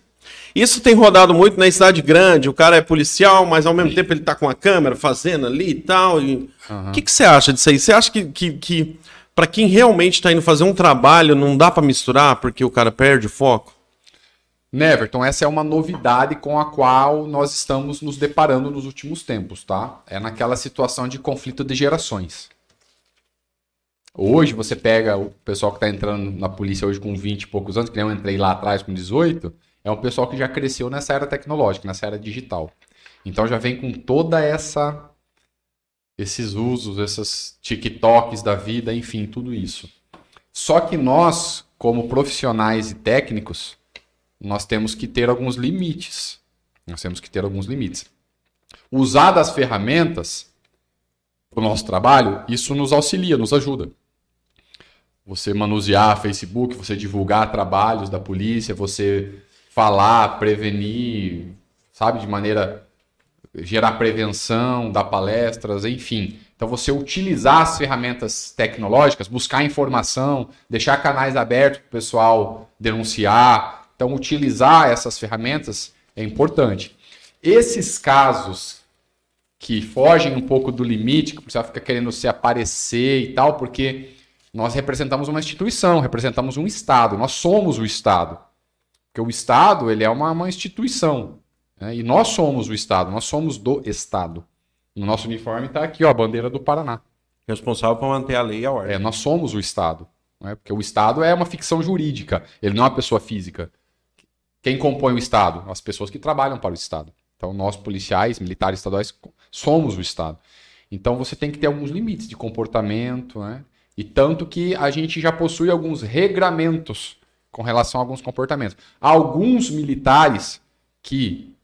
Isso tem rodado muito na cidade grande. O cara é policial, mas ao mesmo tempo ele tá com a câmera fazendo ali e tal. e- O que, que você acha disso aí? Você acha que, que, que para quem realmente tá indo fazer um trabalho, não dá pra misturar porque o cara perde o foco? Neverton, essa é uma novidade com a qual nós estamos nos deparando nos últimos tempos, tá? É naquela situação de conflito de gerações. Hoje você pega o pessoal que está entrando na polícia hoje com 20 e poucos anos, que nem eu entrei lá atrás com 18, é um pessoal que já cresceu nessa era tecnológica, nessa era digital. Então já vem com toda essa esses usos, esses TikToks da vida, enfim, tudo isso. Só que nós, como profissionais e técnicos, nós temos que ter alguns limites. Nós temos que ter alguns limites. Usar das ferramentas para o nosso trabalho, isso nos auxilia, nos ajuda. Você manusear Facebook, você divulgar trabalhos da polícia, você falar, prevenir, sabe, de maneira gerar prevenção, dar palestras, enfim. Então você utilizar as ferramentas tecnológicas, buscar informação, deixar canais abertos para o pessoal denunciar. Então utilizar essas ferramentas é importante. Esses casos que fogem um pouco do limite, que o pessoal fica querendo se aparecer e tal, porque nós representamos uma instituição, representamos um Estado, nós somos o Estado. Porque o Estado ele é uma, uma instituição. né? E nós somos o Estado, nós somos do Estado. No nosso uniforme está aqui ó, a bandeira do Paraná. Responsável por manter a lei e a ordem. É, nós somos o Estado. né? Porque o Estado é uma ficção jurídica, ele não é uma pessoa física. Quem compõe o Estado? As pessoas que trabalham para o Estado. Então, nós, policiais, militares estaduais, somos o Estado. Então, você tem que ter alguns limites de comportamento, né? E tanto que a gente já possui alguns regramentos com relação a alguns comportamentos. Alguns militares que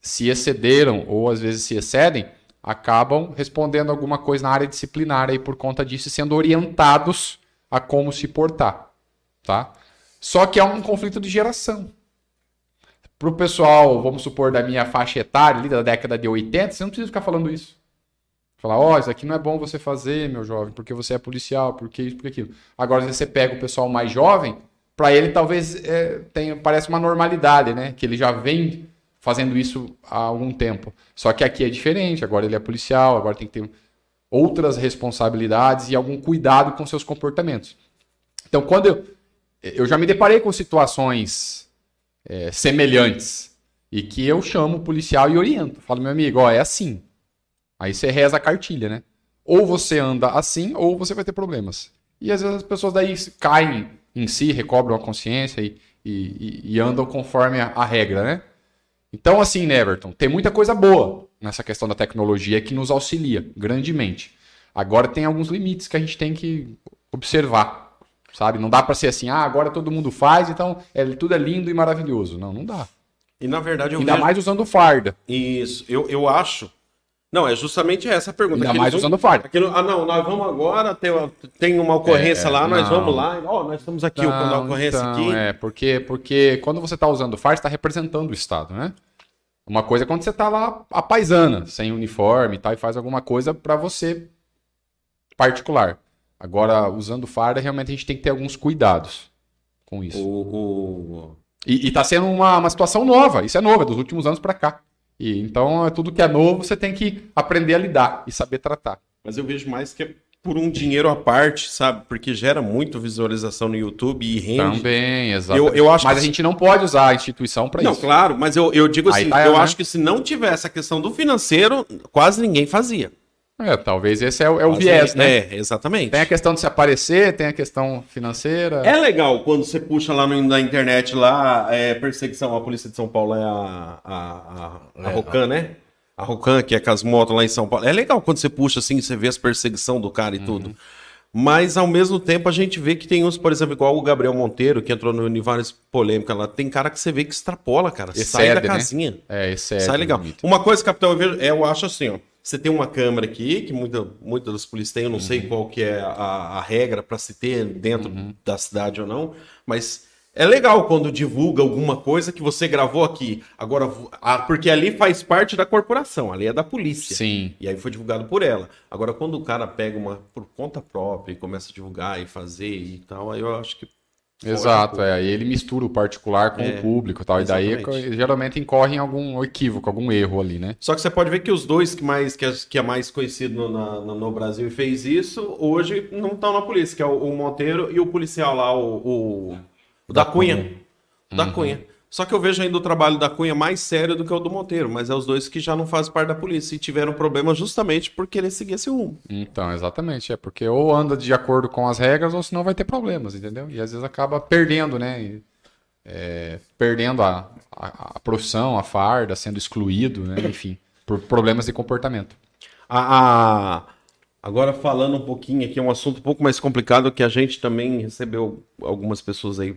se excederam ou às vezes se excedem, acabam respondendo alguma coisa na área disciplinar aí por conta disso e sendo orientados a como se portar, tá? Só que é um conflito de geração. Para o pessoal, vamos supor, da minha faixa etária, ali da década de 80, você não precisa ficar falando isso. Falar, ó, isso aqui não é bom você fazer, meu jovem, porque você é policial, porque isso, porque aquilo. Agora, você pega o pessoal mais jovem, para ele talvez é, tenha, parece uma normalidade, né? Que ele já vem fazendo isso há algum tempo. Só que aqui é diferente, agora ele é policial, agora tem que ter outras responsabilidades e algum cuidado com seus comportamentos. Então, quando eu, eu já me deparei com situações é, semelhantes e que eu chamo o policial e oriento. Falo, meu amigo, ó, é assim. Aí você reza a cartilha, né? Ou você anda assim, ou você vai ter problemas. E às vezes as pessoas daí caem em si, recobram a consciência e, e, e andam conforme a, a, regra, né? Então, assim, né, Everton, tem muita coisa boa nessa questão da tecnologia que nos auxilia grandemente. Agora tem alguns limites que a gente tem que observar, sabe? Não dá para ser assim, ah, agora todo mundo faz, então é, tudo é lindo e maravilhoso. Não, não dá. E na verdade eu Ainda vejo... mais usando farda. Isso, eu, eu acho. Não, é justamente essa a pergunta. Ainda mais usando farda. aquilo- ah, não, nós vamos agora, tem, uma- tem uma ocorrência É, lá, nós não. vamos lá. Ó, nós estamos aqui, quando a Não, ocorrência então, aqui. É, porque, porque quando você está usando farda, está representando o Estado, né? Uma coisa é quando você está lá a paisana, sem uniforme e tal, e faz alguma coisa para você particular. Agora, usando farda, realmente a gente tem que ter alguns cuidados com isso. O, o- E, e tá sendo uma, uma situação nova, isso é novo, é dos últimos anos para cá. E, então, é tudo que é novo, você tem que aprender a lidar e saber tratar. Mas eu vejo mais que é por um dinheiro à parte, sabe? Porque gera muito visualização no YouTube e rende. Também, exato. Eu- eu acho Mas que- a gente não pode usar a instituição para Não, isso. claro, mas eu, eu digo Aí assim, tá, eu né? acho que se não tivesse a questão do financeiro, quase ninguém fazia. É, talvez esse é, o- é o Quase viés, ninguém- né? É, exatamente. Tem a questão de se aparecer, tem a questão financeira. É legal quando você puxa lá no- na internet lá, é, perseguição, a Polícia de São Paulo é a, a, a, a É, Rocan, né? A Rocan, que é com as motos lá em São Paulo. É legal quando você puxa assim, você vê as perseguição do cara e Uhum. tudo. Mas ao mesmo tempo a gente vê que tem uns, por exemplo, igual o Gabriel Monteiro, que entrou no, em várias polêmicas lá. Tem cara que você vê que extrapola, cara. sai Excede, da né? casinha. É, esse é. Sai o legal. Uma coisa, capitão, eu, vejo- é, eu acho assim, ó. Você tem uma câmera aqui, que muita, muitas das polícias têm, eu não Uhum. sei qual que é a, a regra para se ter dentro da cidade ou não, mas é legal quando divulga alguma coisa que você gravou aqui. Agora, a- porque ali faz parte da corporação, ali é da polícia. Sim. E aí foi divulgado por ela. Agora, quando o cara pega uma por conta própria e começa a divulgar e fazer e tal, aí eu acho que Exato, é. Aí ele mistura o particular com É, o público e tal. E daí exatamente. geralmente incorre em algum equívoco, algum erro ali, né? Só que você pode ver que os dois que, mais, que, é, que é mais conhecido no, na- no- Brasil e fez isso, hoje não estão na polícia, que é o, o Monteiro e o policial lá, o, o, o da Cunha. O Da Cunha. Só que eu vejo ainda o trabalho da Cunha mais sério do que o do Monteiro, mas é os dois que já não fazem parte da polícia e tiveram problema justamente por querer seguir esse rumo. Então, exatamente. É porque ou anda de acordo com as regras, ou senão vai ter problemas, entendeu? E às vezes acaba perdendo, né? E, é, perdendo a, a, a profissão, a farda, sendo excluído, né? Enfim, por problemas de comportamento. A, a- Agora falando um pouquinho aqui, é um assunto um pouco mais complicado que a gente também recebeu algumas pessoas aí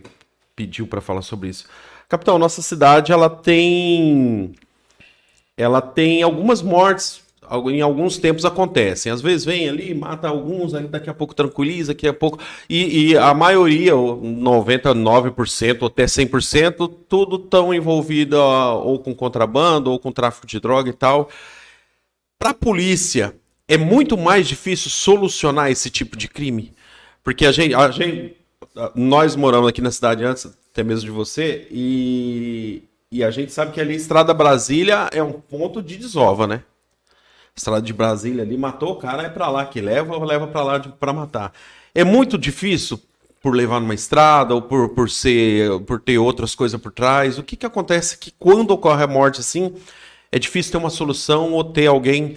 pediu para falar sobre isso. Capitão, nossa cidade ela tem ela tem algumas mortes, em alguns tempos acontecem. Às vezes vem ali, mata alguns, daqui a pouco tranquiliza, daqui a pouco e, e a maioria, ou 99% ou até 100%, tudo tão envolvido ou com contrabando ou com tráfico de droga e tal. Para a polícia, é muito mais difícil solucionar esse tipo de crime. Porque a gente, a gente- nós moramos aqui na cidade antes, até mesmo de você, e, e a gente sabe que ali Estrada Brasília é um ponto de desova, né? Estrada de Brasília ali matou o cara, é pra lá que leva, leva pra lá pra matar. É muito difícil por levar numa estrada ou por, por ser por ter outras coisas por trás. O que que acontece que quando ocorre a morte assim, é difícil ter uma solução ou ter alguém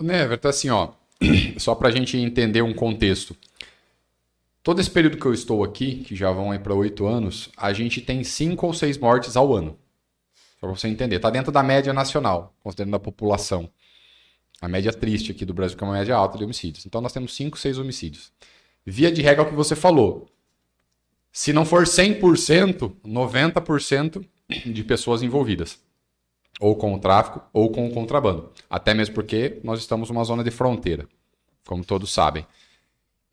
Né, Everton, assim, ó, (clears throat) só pra gente entender um contexto. Todo esse período que eu estou aqui, que já vão aí para oito anos, a gente tem cinco ou seis mortes ao ano. Só pra você entender. Tá dentro da média nacional, considerando a população. A média triste aqui do Brasil, que é uma média alta de homicídios. Então nós temos cinco, seis homicídios. Via de regra é o que você falou. Se não for 100%, 90% de pessoas envolvidas ou com o tráfico ou com o contrabando. Até mesmo porque nós estamos numa zona de fronteira, como todos sabem.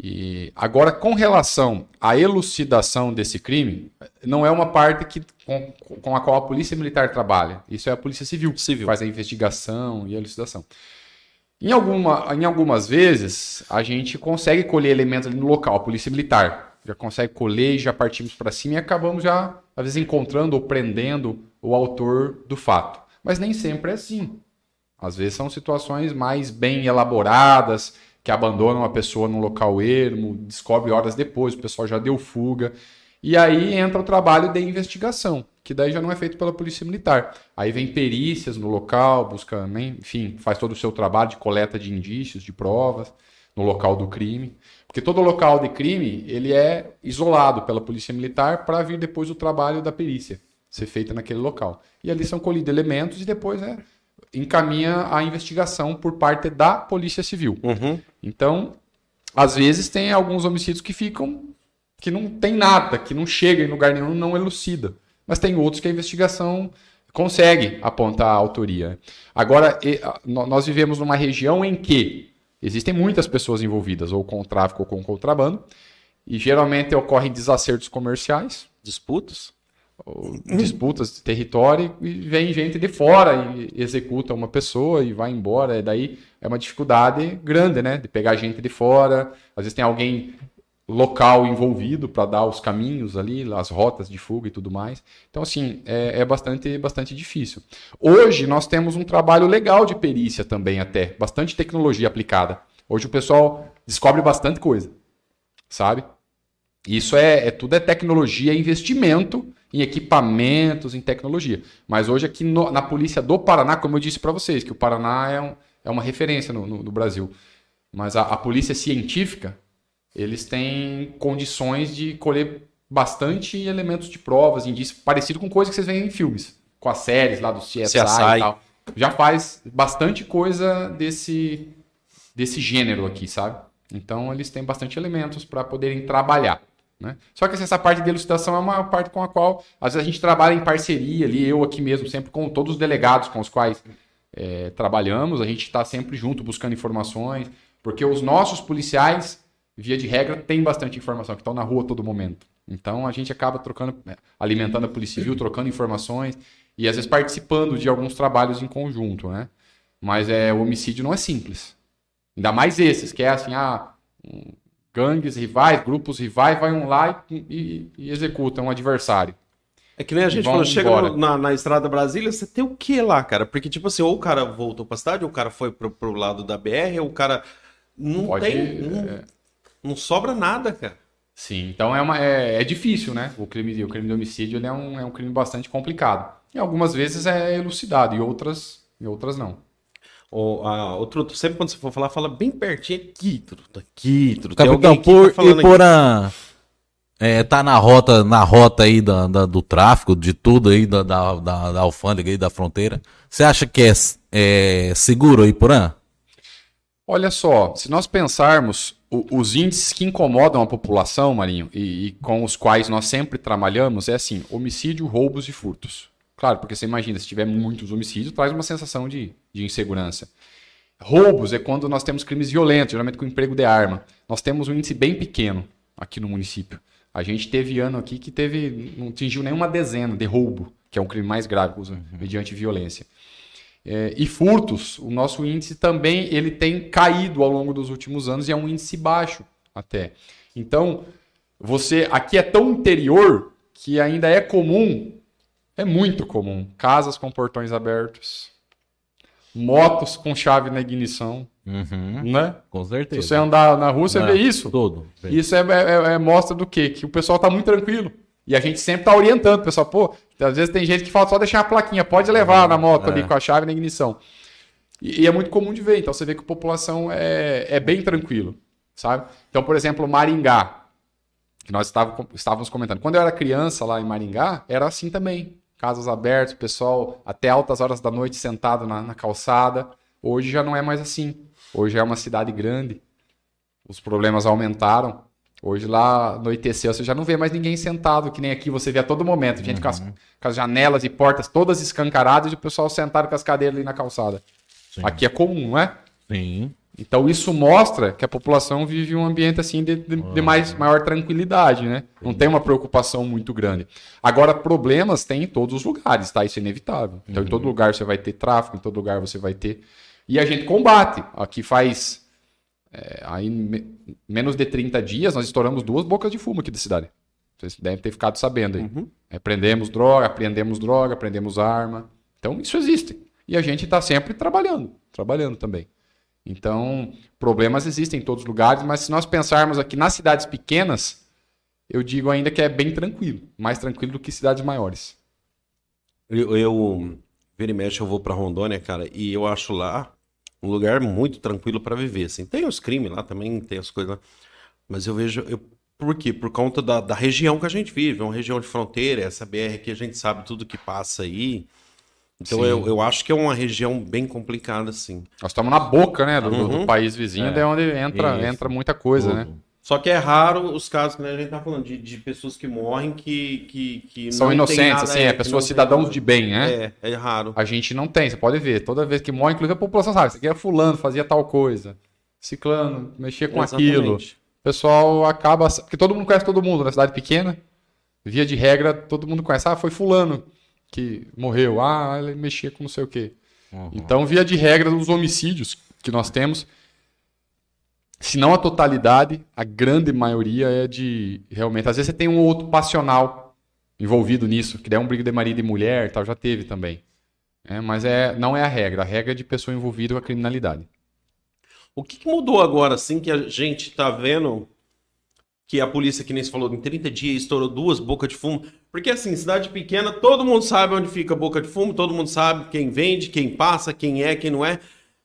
E agora, com relação à elucidação desse crime, não é uma parte que, com, com a qual a polícia militar trabalha. Isso é a polícia civil, Civil. faz a investigação e a elucidação. Em, alguma, em algumas vezes, a gente consegue colher elementos ali no local, a polícia militar já consegue colher e já partimos para cima e acabamos já, às vezes, encontrando ou prendendo o autor do fato. Mas nem sempre é assim. Às vezes são situações mais bem elaboradas, que abandonam a pessoa num local ermo, descobre horas depois, o pessoal já deu fuga. E aí entra o trabalho de investigação, que daí já não é feito pela Polícia Militar. Aí vem perícias no local, busca, né, enfim, faz todo o seu trabalho de coleta de indícios, de provas no local do crime. Porque todo local de crime, ele é isolado pela Polícia Militar para vir depois o trabalho da perícia ser feita naquele local. E ali são colhidos elementos e depois né, encaminha a investigação por parte da Polícia Civil. Uhum. Então, às vezes tem alguns homicídios que ficam que não tem nada, que não chega em lugar nenhum, não elucida. Mas tem outros que a investigação consegue apontar a autoria. Agora, nós vivemos numa região em que existem muitas pessoas envolvidas, ou com tráfico ou com contrabando, e geralmente ocorrem desacertos comerciais, disputas. Ou disputas de território e vem gente de fora e executa uma pessoa e vai embora. E daí é uma dificuldade grande, né? De pegar gente de fora. Às vezes tem alguém local envolvido para dar os caminhos ali, as rotas de fuga e tudo mais. Então, assim, é, é bastante, bastante difícil. Hoje nós temos um trabalho legal de perícia também, até. Bastante tecnologia aplicada. Hoje o pessoal descobre bastante coisa, sabe? Isso é, é tudo é tecnologia, é investimento em equipamentos, em tecnologia. Mas hoje aqui no- na polícia do Paraná, como eu disse para vocês, que o Paraná é, um- é uma referência no, no- no Brasil. Mas a, a polícia científica, eles têm condições de colher bastante elementos de provas, indícios, parecido com coisa que vocês veem em filmes, com as séries lá do CSI, CSI. e tal. Já faz bastante coisa desse, desse gênero aqui, sabe? Então eles têm bastante elementos para poderem trabalhar. Né? Só que assim, essa parte de elucidação é uma parte com a qual às vezes a gente trabalha em parceria ali, eu aqui mesmo, sempre com todos os delegados com os quais é, trabalhamos, a gente está sempre junto buscando informações, porque os nossos policiais, via de regra, têm bastante informação, que estão na rua todo momento. Então a gente acaba trocando, né, alimentando a Polícia Civil, trocando informações e às vezes participando de alguns trabalhos em conjunto, né? Mas é, o homicídio não é simples. Ainda mais esses, que é assim, ah, gangues rivais, grupos rivais, vai um lá e, e, e executa um adversário. É que nem a gente falou, chega na, na estrada Brasília, você tem o que lá, cara? Porque, tipo assim, ou o cara voltou pra cidade, ou o cara foi pro, pro lado da BR, ou o cara. Não Pode- tem. Não, é. não sobra nada, cara. Sim, então é, uma, é, é difícil, né? O crime, o crime de homicídio é, um, é um crime bastante complicado. E algumas vezes é elucidado, e outras, e outras não. Ou, ah, outro, sempre quando você for falar, fala bem pertinho, aqui, truta, aqui, truta. Tem Capitão, aqui por tá. Iporã é, tá na rota, na rota aí da, da- do tráfico, de tudo aí, da, da, da, da alfândega aí, da fronteira. Você acha que é, é seguro Iporã? Olha só, se nós pensarmos o- os índices que incomodam a população, Marinho, e, e com os quais nós sempre trabalhamos, é assim: homicídio, roubos e furtos. Claro, porque você imagina, se tiver muitos homicídios, traz uma sensação de, de insegurança. Roubos é quando nós temos crimes violentos, geralmente com emprego de arma. Nós temos um índice bem pequeno aqui no município. A gente teve ano aqui que teve, não atingiu nenhuma dezena de roubo, que é um crime mais grave, mediante violência. É, e furtos, o nosso índice também ele tem caído ao longo dos últimos anos e é um índice baixo até. Então, você aqui é tão interior que ainda é comum, é muito comum, casas com portões abertos, motos com chave na ignição, Uhum, né? com Se certeza. você andar na rua, você É, vê isso. Tudo. Isso é, é- é- mostra do quê? Que o pessoal tá muito tranquilo. E a gente sempre tá orientando o pessoal. Pô, às vezes tem gente que fala só deixar a plaquinha, pode levar na moto É. ali com a chave na ignição. E, e é muito comum de ver. Então você vê que a população é, é bem tranquilo, sabe? Então, por exemplo, Maringá, que nós estávamos comentando. Quando eu era criança lá em Maringá, era assim também. Casas abertas, o pessoal até altas horas da noite sentado na, na calçada. Hoje já não é mais assim. Hoje é uma cidade grande. Os problemas aumentaram. Hoje lá anoiteceu, você já não vê mais ninguém sentado, que nem aqui você vê a todo momento. Gente com, as, com as janelas e portas todas escancaradas e o pessoal sentado com as cadeiras ali na calçada. Sim. Aqui é comum, não é? Sim. Então isso mostra que a população vive um ambiente assim de, de- de mais, maior tranquilidade, né? Não tem uma preocupação muito grande. Agora, problemas tem em todos os lugares, tá? Isso é inevitável. Então, em todo lugar você vai ter tráfico, em todo lugar você vai ter. E a gente combate. Aqui faz. é, aí, me- menos de 30 dias, nós estouramos duas bocas de fumo aqui da cidade. Vocês devem ter ficado sabendo aí. É, prendemos droga, apreendemos droga, apreendemos arma. Então, isso existe. E a gente está sempre trabalhando, trabalhando também. Então, problemas existem em todos os lugares, mas se nós pensarmos aqui nas cidades pequenas, eu digo ainda que é bem tranquilo, mais tranquilo do que cidades maiores. Eu, eu vira e mexe, eu vou pra Rondônia, cara, e eu acho lá um lugar muito tranquilo pra viver, assim. Tem os crimes lá também, tem as coisas lá, mas eu vejo, eu, por quê? Por conta da, da região que a gente vive, é uma região de fronteira, essa BR que a gente sabe tudo que passa aí. Então Sim. eu, eu acho que é uma região bem complicada, assim. Nós estamos na boca, né, do, do- do Uhum. país vizinho, É. daí é onde entra, Isso. entra muita coisa, né? Tudo. Só que é raro os casos que né, a gente tá falando, de, de pessoas que morrem que, que, que São não tem inocentes, nada, assim, é, é, pessoas cidadãos de bem, né? É, é raro. A gente não tem, você pode ver. Toda vez que morre, inclusive a população sabe, isso aqui é fulano, fazia tal coisa. Ciclano, mexia com aquilo. Exatamente. O pessoal acaba. Porque todo mundo conhece todo mundo na cidade pequena. Via de regra, todo mundo conhece. Ah, foi fulano que morreu. Ah, ele mexia com não sei o quê. Uhum. Então, via de regra, os homicídios que nós temos, se não a totalidade, a grande maioria é de. Realmente. Às vezes você tem um outro passional envolvido nisso, que daí é um brigo de marido e mulher, e tal, já teve também. É, mas é, não é a regra. A regra é de pessoa envolvida com a criminalidade. O que, que mudou agora, assim, que a gente tá vendo que a polícia, que nem se falou, em 30 dias estourou duas bocas de fumo? Porque, assim, cidade pequena, todo mundo sabe onde fica a boca de fumo, todo mundo sabe quem vende, quem passa, quem é, quem não é.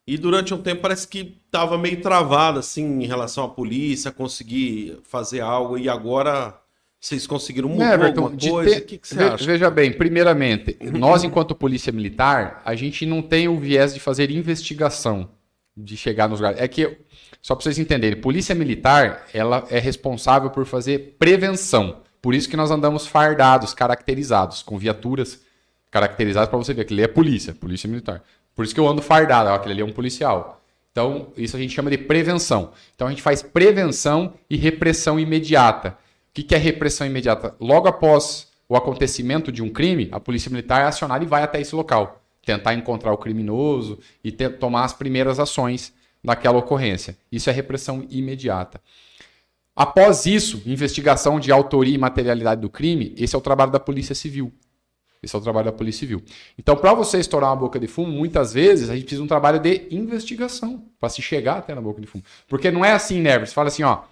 E durante um tempo parece que tava meio travado, assim, em relação à polícia, conseguir fazer algo. E agora vocês conseguiram mudar Everton, alguma coisa? ter- O que, que você ve- acha? Veja bem, primeiramente, nós, enquanto polícia militar, a gente não tem o viés de fazer investigação, de chegar nos lugares. É que, só para vocês entenderem, polícia militar, ela é responsável por fazer prevenção. Por isso que nós andamos fardados, caracterizados, com viaturas caracterizadas para você ver que ele é polícia, polícia militar. Por isso que eu ando fardado, ó, aquele ali é um policial. Então, isso a gente chama de prevenção. Então, a gente faz prevenção e repressão imediata. O que que é repressão imediata? Logo após o acontecimento de um crime, a polícia militar é acionada e vai até esse local, tentar encontrar o criminoso e ter- tomar as primeiras ações naquela ocorrência. Isso é repressão imediata. Após isso, investigação de autoria e materialidade do crime, esse é o trabalho da Polícia Civil. Esse é o trabalho da Polícia Civil. Então, para você estourar uma boca de fumo, muitas vezes a gente precisa de um trabalho de investigação para se chegar até na boca de fumo. Porque não é assim, né? Você fala assim, ó.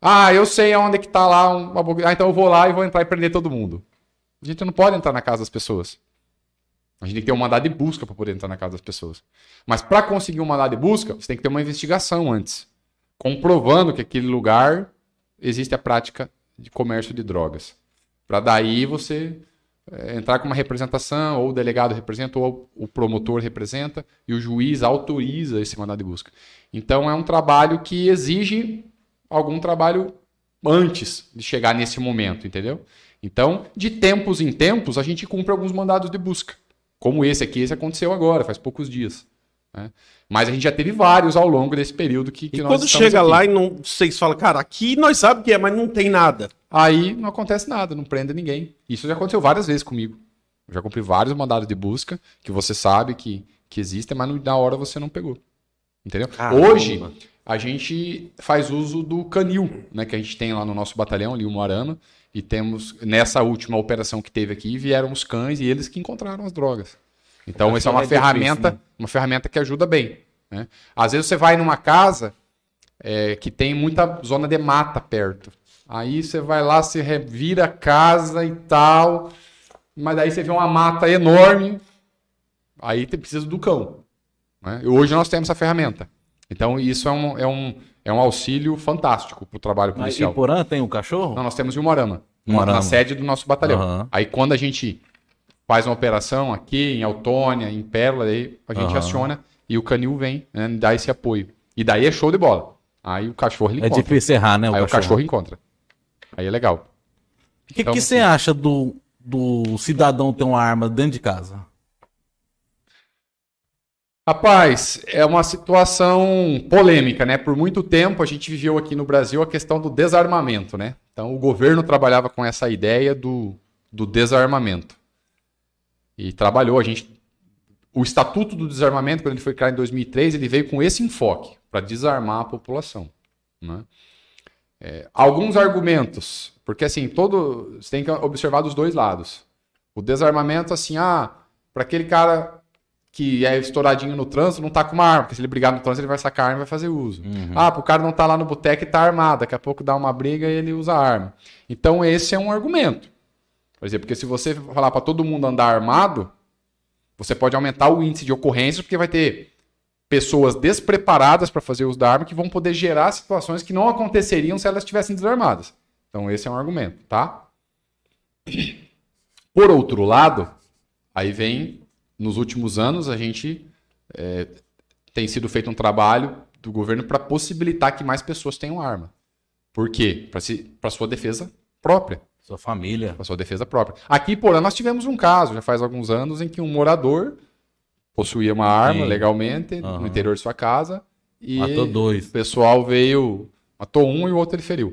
Ah, eu sei aonde que tá lá uma boca. Ah, então eu vou lá e vou entrar e prender todo mundo. A gente não pode entrar na casa das pessoas. A gente tem que ter um mandado de busca para poder entrar na casa das pessoas. Mas para conseguir um mandado de busca, você tem que ter uma investigação antes, comprovando que aquele lugar existe a prática de comércio de drogas. Para daí você é, entrar com uma representação, ou o delegado representa, ou o promotor representa, e o juiz autoriza esse mandado de busca. Então é um trabalho que exige algum trabalho antes de chegar nesse momento, entendeu? Então, de tempos em tempos, a gente cumpre alguns mandados de busca. Como esse aqui, esse aconteceu agora, faz poucos dias. Né? Mas a gente já teve vários ao longo desse período que, que E nós quando chega aqui. lá e não, vocês falam, cara, aqui nós sabemos que é, mas não tem nada. Aí não acontece nada, não prende ninguém. Isso já aconteceu várias vezes comigo. Eu já cumpri vários mandados de busca que você sabe que, que existem, mas na hora você não pegou. Entendeu? Caramba. Hoje, a gente faz uso do canil, né? Que a gente tem lá no nosso batalhão, ali, o Moarama. E temos, nessa última operação que teve aqui, vieram os cães e eles que encontraram as drogas. Então, Essa essa é uma é difícil, ferramenta, né? uma ferramenta que ajuda bem. Né? Às vezes você vai numa casa é, que tem muita zona de mata perto. Aí você vai lá, você revira a casa e tal, mas daí você vê uma mata enorme, aí você precisa do cão. né? E hoje nós temos essa ferramenta. Então isso é um, é um, é um auxílio fantástico para o trabalho Mas policial. em Porã tem um cachorro? Não, nós temos em Umarama, Umuarama. na sede do nosso batalhão. Aham. Aí quando a gente faz uma operação aqui em Autônia, em Pérola, aí a gente Aham. aciona e o canil vem né, dar esse apoio. E daí é show de bola. Aí o cachorro ele É encontra. difícil errar, né? aí o cachorro encontra. Aí é legal. O que, Então, que você acha do, do cidadão ter uma arma dentro de casa? Rapaz, é uma situação polêmica, né? Por muito tempo a gente viveu aqui no Brasil a questão do desarmamento, né? Então o governo trabalhava com essa ideia do, do desarmamento. E trabalhou, a gente. O Estatuto do Desarmamento, quando ele foi criado em 2003, ele veio com esse enfoque, para desarmar a população. Né? É, alguns argumentos, porque assim, todo. Você tem que observar dos dois lados. O desarmamento, assim, ah, para aquele cara que é estouradinho no trânsito, não tá com uma arma, porque se ele brigar no trânsito, ele vai sacar a arma e vai fazer uso. Ah, pro cara não tá lá no boteco e tá armado, daqui a pouco dá uma briga e ele usa a arma. Então esse é um argumento. Por exemplo, porque se você falar para todo mundo andar armado, você pode aumentar o índice de ocorrências, porque vai ter pessoas despreparadas para fazer uso da arma que vão poder gerar situações que não aconteceriam se elas estivessem desarmadas. Então esse é um argumento, tá? Por outro lado, aí vem, nos últimos anos, a gente é, tem sido feito um trabalho do governo para possibilitar que mais pessoas tenham arma. Por quê? Para sua defesa própria. Sua família. Para sua defesa própria. Aqui Porã nós tivemos um caso, já faz alguns anos, em que um morador possuía uma arma Sim. legalmente Aham. no interior de sua casa e Matou dois. o pessoal veio, matou um e o outro ele feriu.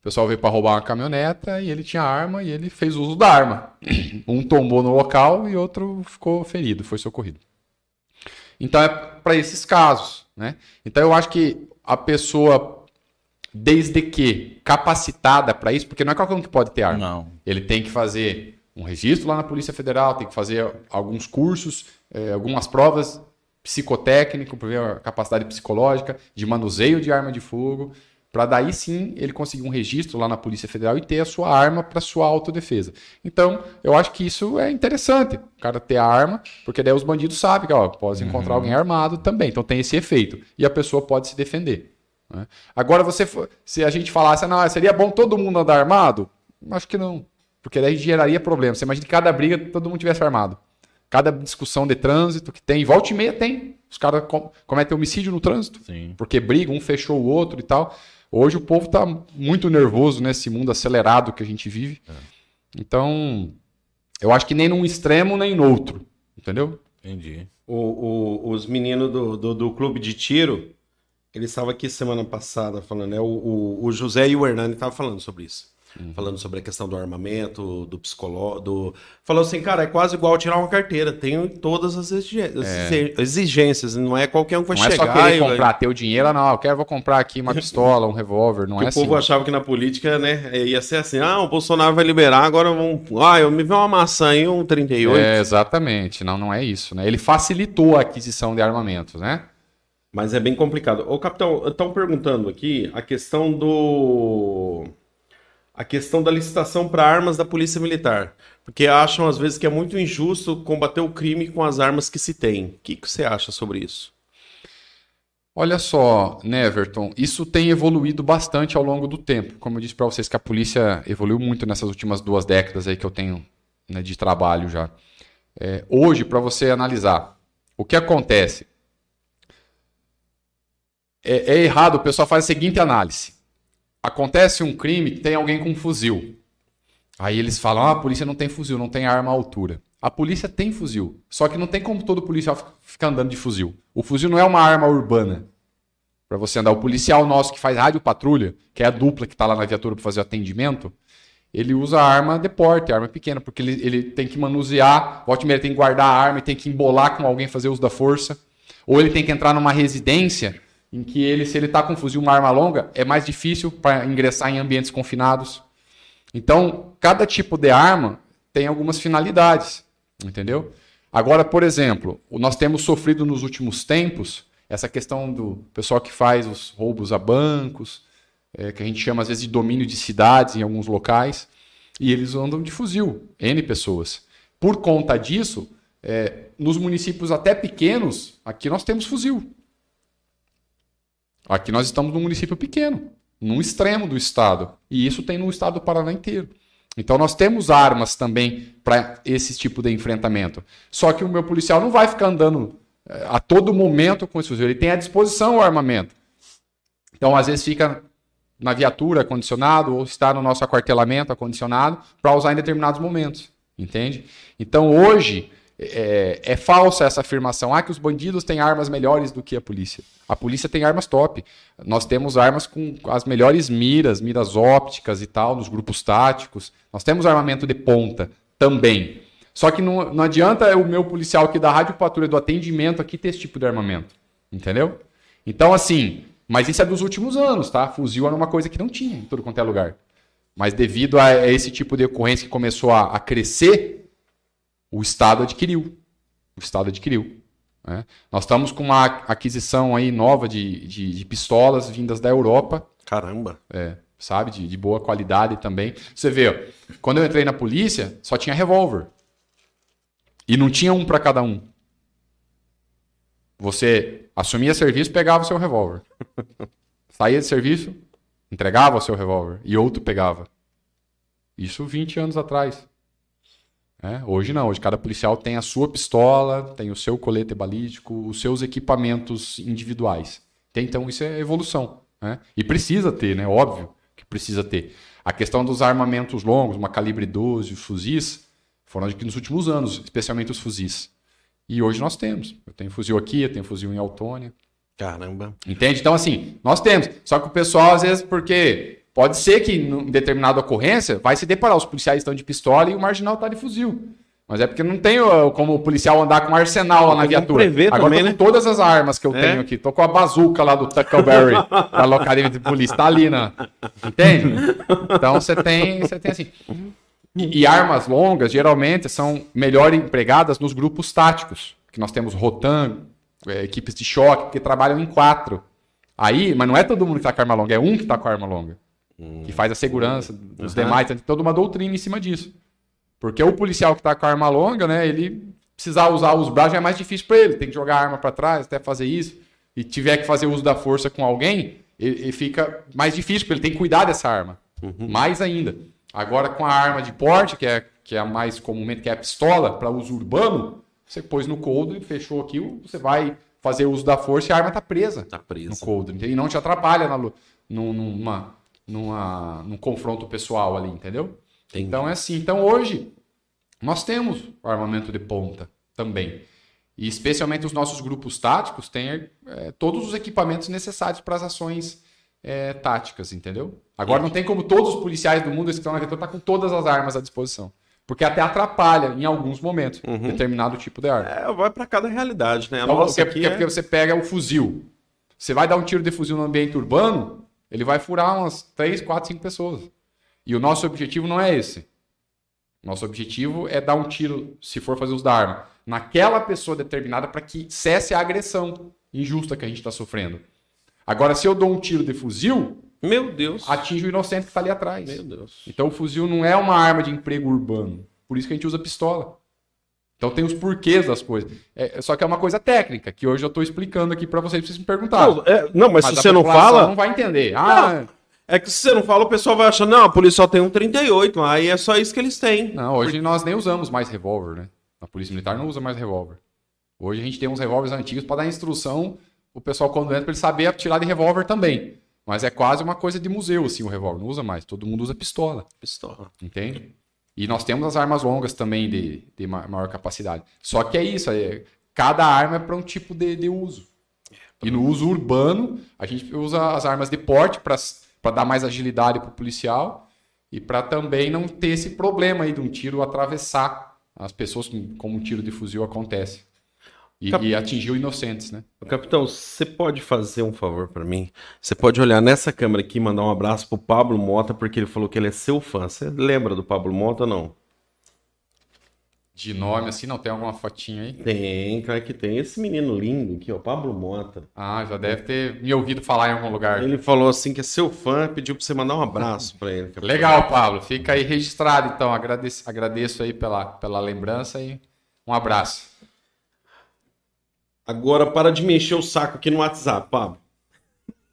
O pessoal veio para roubar uma caminhoneta e ele tinha arma e ele fez uso da arma. (clears throat) Um tombou no local e outro ficou ferido, foi socorrido. Então é para esses casos, né? Então eu acho que a pessoa, desde que capacitada para isso, porque não é qualquer um que pode ter arma. Não. Ele tem que fazer um registro lá na Polícia Federal, tem que fazer alguns cursos, eh, algumas provas psicotécnico para ver a capacidade psicológica de manuseio de arma de fogo, para daí sim ele conseguir um registro lá na Polícia Federal e ter a sua arma para sua autodefesa. Então, eu acho que isso é interessante, o cara ter a arma, porque daí os bandidos sabem que ó, pode encontrar alguém armado também, então tem esse efeito e a pessoa pode se defender. Né? Agora, você, se a gente falasse, não, seria bom todo mundo andar armado? Acho que não. Porque daí geraria problema. Você imagina que cada briga todo mundo tivesse armado. Cada discussão de trânsito que tem, volta e meia tem. Os caras com- cometem homicídio no trânsito. Sim. Porque brigam, um fechou o outro e tal. Hoje o povo tá muito nervoso nesse mundo acelerado que a gente vive. Então, eu acho que nem num extremo nem no outro. Entendeu? Entendi. O- o- os meninos do, do, do clube de tiro, eles estavam aqui semana passada falando, né? O, o, o José e o Hernani estavam falando sobre isso. falando sobre a questão do armamento, do psicológico, do... falou assim, cara, é quase igual tirar uma carteira, tem todas as exigências, exigências não é qualquer um que vai Não é chegar só querer e comprar teu dinheiro, não, eu quero, vou comprar aqui uma pistola, um revólver, não que é o assim. povo achava que na política, né, ia ser assim, ah, o Bolsonaro vai liberar, agora vamos, ah, eu me vi uma maçã aí, um 38. É, exatamente, não, não é isso, né? Ele facilitou a aquisição de armamentos, né? Mas é bem complicado. Ô, capitão, estão perguntando aqui a questão do. A questão da licitação para armas da Polícia Militar. Porque acham, às vezes, que é muito injusto combater o crime com as armas que se tem. O que, que você acha sobre isso? Olha só, né, Everton, isso tem evoluído bastante ao longo do tempo. Como eu disse para vocês que a polícia evoluiu muito nessas últimas duas décadas aí que eu tenho né, de trabalho já. É, hoje, para você analisar, o que acontece? É, é errado, o pessoal faz a seguinte análise. Acontece um crime, tem alguém com um fuzil. Aí eles falam, ah, a polícia não tem fuzil, não tem arma à altura. A polícia tem fuzil, só que não tem como todo policial fi- ficar andando de fuzil. O fuzil não é uma arma urbana para você andar. O policial nosso que faz rádio patrulha, que é a dupla que está lá na viatura para fazer o atendimento, ele usa arma de porte, arma pequena, porque ele, ele tem que manusear, volta e tem que guardar a arma, e tem que embolar com alguém fazer uso da força. Ou ele tem que entrar numa residência em que ele, se ele está com um fuzil, uma arma longa, é mais difícil para ingressar em ambientes confinados. Então, cada tipo de arma tem algumas finalidades, entendeu? Agora, por exemplo, nós temos sofrido nos últimos tempos essa questão do pessoal que faz os roubos a bancos, é, que a gente chama às vezes de domínio de cidades em alguns locais, e eles andam de fuzil, N pessoas. Por conta disso, é, nos municípios até pequenos, aqui nós temos fuzil. Aqui nós estamos num município pequeno, num extremo do estado. E isso tem no estado do Paraná inteiro. Então nós temos armas também para esse tipo de enfrentamento. Só que o meu policial não vai ficar andando eh, a todo momento com esse fuzil. Ele tem à disposição o armamento. Então às vezes fica na viatura acondicionado ou está no nosso aquartelamento acondicionado para usar em determinados momentos. Entende? Então hoje é, é falsa essa afirmação ah, que os bandidos têm armas melhores do que a polícia. A polícia tem armas top. Nós temos armas com as melhores miras, miras ópticas e tal, nos grupos táticos. Nós temos armamento de ponta também. Só que não, não adianta o meu policial aqui da rádio patrulha do atendimento aqui ter esse tipo de armamento. Entendeu? Então, assim, mas isso é dos últimos anos, tá? Fuzil era uma coisa que não tinha em todo quanto é lugar. Mas devido a esse tipo de ocorrência que começou a, a crescer, o Estado adquiriu. O Estado adquiriu. né? Nós estamos com uma aquisição aí nova de, de, de pistolas vindas da Europa, Caramba. é, sabe? De, de boa qualidade também. Você vê, ó, quando eu entrei na polícia, só tinha revólver. E não tinha um para cada um. Você assumia serviço, pegava o seu revólver. (laughs) Saía de serviço, entregava o seu revólver. E outro pegava. Isso 20 anos atrás. É, hoje não, hoje cada policial tem a sua pistola, tem o seu colete balístico, os seus equipamentos individuais. Então isso é evolução. Né? E precisa ter, né? Óbvio que precisa ter. A questão dos armamentos longos, uma calibre 12, os fuzis, foram aqui nos últimos anos, especialmente os fuzis. E hoje nós temos. Eu tenho fuzil aqui, eu tenho fuzil em Autônia. Caramba. Entende? Então, assim, nós temos. Só que o pessoal, às vezes, porque pode ser que em determinada ocorrência vai se deparar, os policiais estão de pistola e o marginal está de fuzil. Mas é porque não tem como o policial andar com um arsenal lá na viatura. prever Agora também, tô né? com todas as armas que eu É? tenho aqui. Tô com a bazuca lá do Tuckleberry, (laughs) da locademia de polícia. Tá ali, na... Entende? Então você tem, você tem assim. E, e armas longas, geralmente, são melhor empregadas nos grupos táticos. Que nós temos Rotan, é, equipes de choque, que trabalham em quatro. Aí, mas não é todo mundo que tá com arma longa, é um que tá com arma longa. Que faz a segurança dos Aham. demais. Tem toda uma doutrina em cima disso. Porque o policial que tá com a arma longa, né, ele precisar usar os braços já é mais difícil para ele. Tem que jogar a arma para trás até fazer isso. E tiver que fazer uso da força com alguém, ele, fica mais difícil, porque ele tem que cuidar dessa arma. Mais ainda. Agora, com a arma de porte, que é, que é a mais comumente, que é a pistola, para uso urbano, você pôs no coldre, fechou aqui, você vai fazer uso da força e a arma tá presa Tá no preso. coldre. entendeu? E não te atrapalha na, numa, numa, num confronto pessoal ali, entendeu? Entendi. Então é assim. Então hoje nós temos o armamento de ponta também. E especialmente os nossos grupos táticos têm é, todos os equipamentos necessários para as ações é, táticas, entendeu? Agora não tem como todos os policiais do mundo que estão na viatura tá com todas as armas à disposição. Porque até atrapalha, em alguns momentos, determinado tipo de arma. É, vai pra cada realidade, né? A Então, nossa porque- é... porque você pega o fuzil. Você vai dar um tiro de fuzil no ambiente urbano, ele vai furar umas 3, 4, 5 pessoas. E o nosso objetivo não é esse. Nosso objetivo é dar um tiro, se for fazer uso da arma, naquela pessoa determinada para que cesse a agressão injusta que a gente está sofrendo. Agora, se eu dou um tiro de fuzil, Meu Deus. atinge o inocente que está ali atrás. Meu Deus. Então o fuzil não é uma arma de emprego urbano. Por isso que a gente usa pistola. Então tem os porquês das coisas. É, só que é uma coisa técnica, que hoje eu estou explicando aqui para vocês, pra vocês me perguntarem. Não, é, não, mas, se a você não fala... Não vai entender. Ah, É que se você não fala, o pessoal vai achar, não, a polícia só tem um 38, aí é só isso que eles têm. não, hoje nós nem usamos mais revólver, né? A polícia militar não usa mais revólver. Hoje a gente tem uns revólveres antigos para dar instrução, o pessoal quando entra, para ele saber atirar de revólver também. Mas é quase uma coisa de museu, assim, o revólver. Não usa mais. Todo mundo usa pistola. Pistola. Entende? E nós temos as armas longas também de, de ma- maior capacidade. Só que é isso, é, cada arma é para um tipo de, de uso. E no uso urbano, a gente usa as armas de porte para dar mais agilidade para o policial e para também não ter esse problema aí de um tiro atravessar as pessoas, como um tiro de fuzil acontece. E, Cap- e atingir inocentes, né? Capitão, você pode fazer um favor pra mim? Você pode olhar nessa câmera aqui e mandar um abraço pro Pablo Mota, porque ele falou que ele é seu fã. Você lembra do Pablo Mota ou não? De nome assim, não tem alguma fotinha aí? Tem, claro que tem. Esse menino lindo aqui, ó, Pablo Mota. Ah, já deve ter me ouvido falar em algum lugar. Ele falou assim que é seu fã, pediu pra você mandar um abraço pra ele. capitão. Legal, Pablo. Fica aí registrado, então. Agradeço, agradeço aí pela, pela lembrança e um abraço. Agora para de mexer o saco aqui no WhatsApp, Pablo.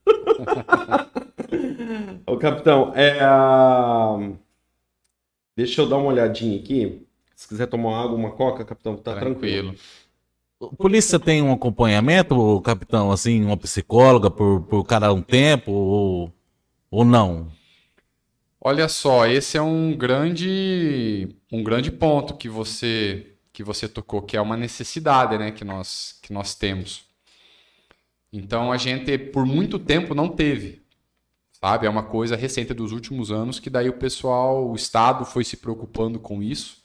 (laughs) Ô, capitão, é. ah, Deixa eu dar uma olhadinha aqui. Se quiser tomar uma água, uma coca, capitão, tá tranquilo. A polícia tem um acompanhamento, capitão, assim, uma psicóloga por, por cada um tempo ou, ou não? Olha só, esse é um grande, um grande ponto que você que você tocou, que é uma necessidade, né, que nós que nós temos. Então a gente por muito tempo não teve, sabe? É uma coisa recente dos últimos anos que daí o pessoal, o Estado foi se preocupando com isso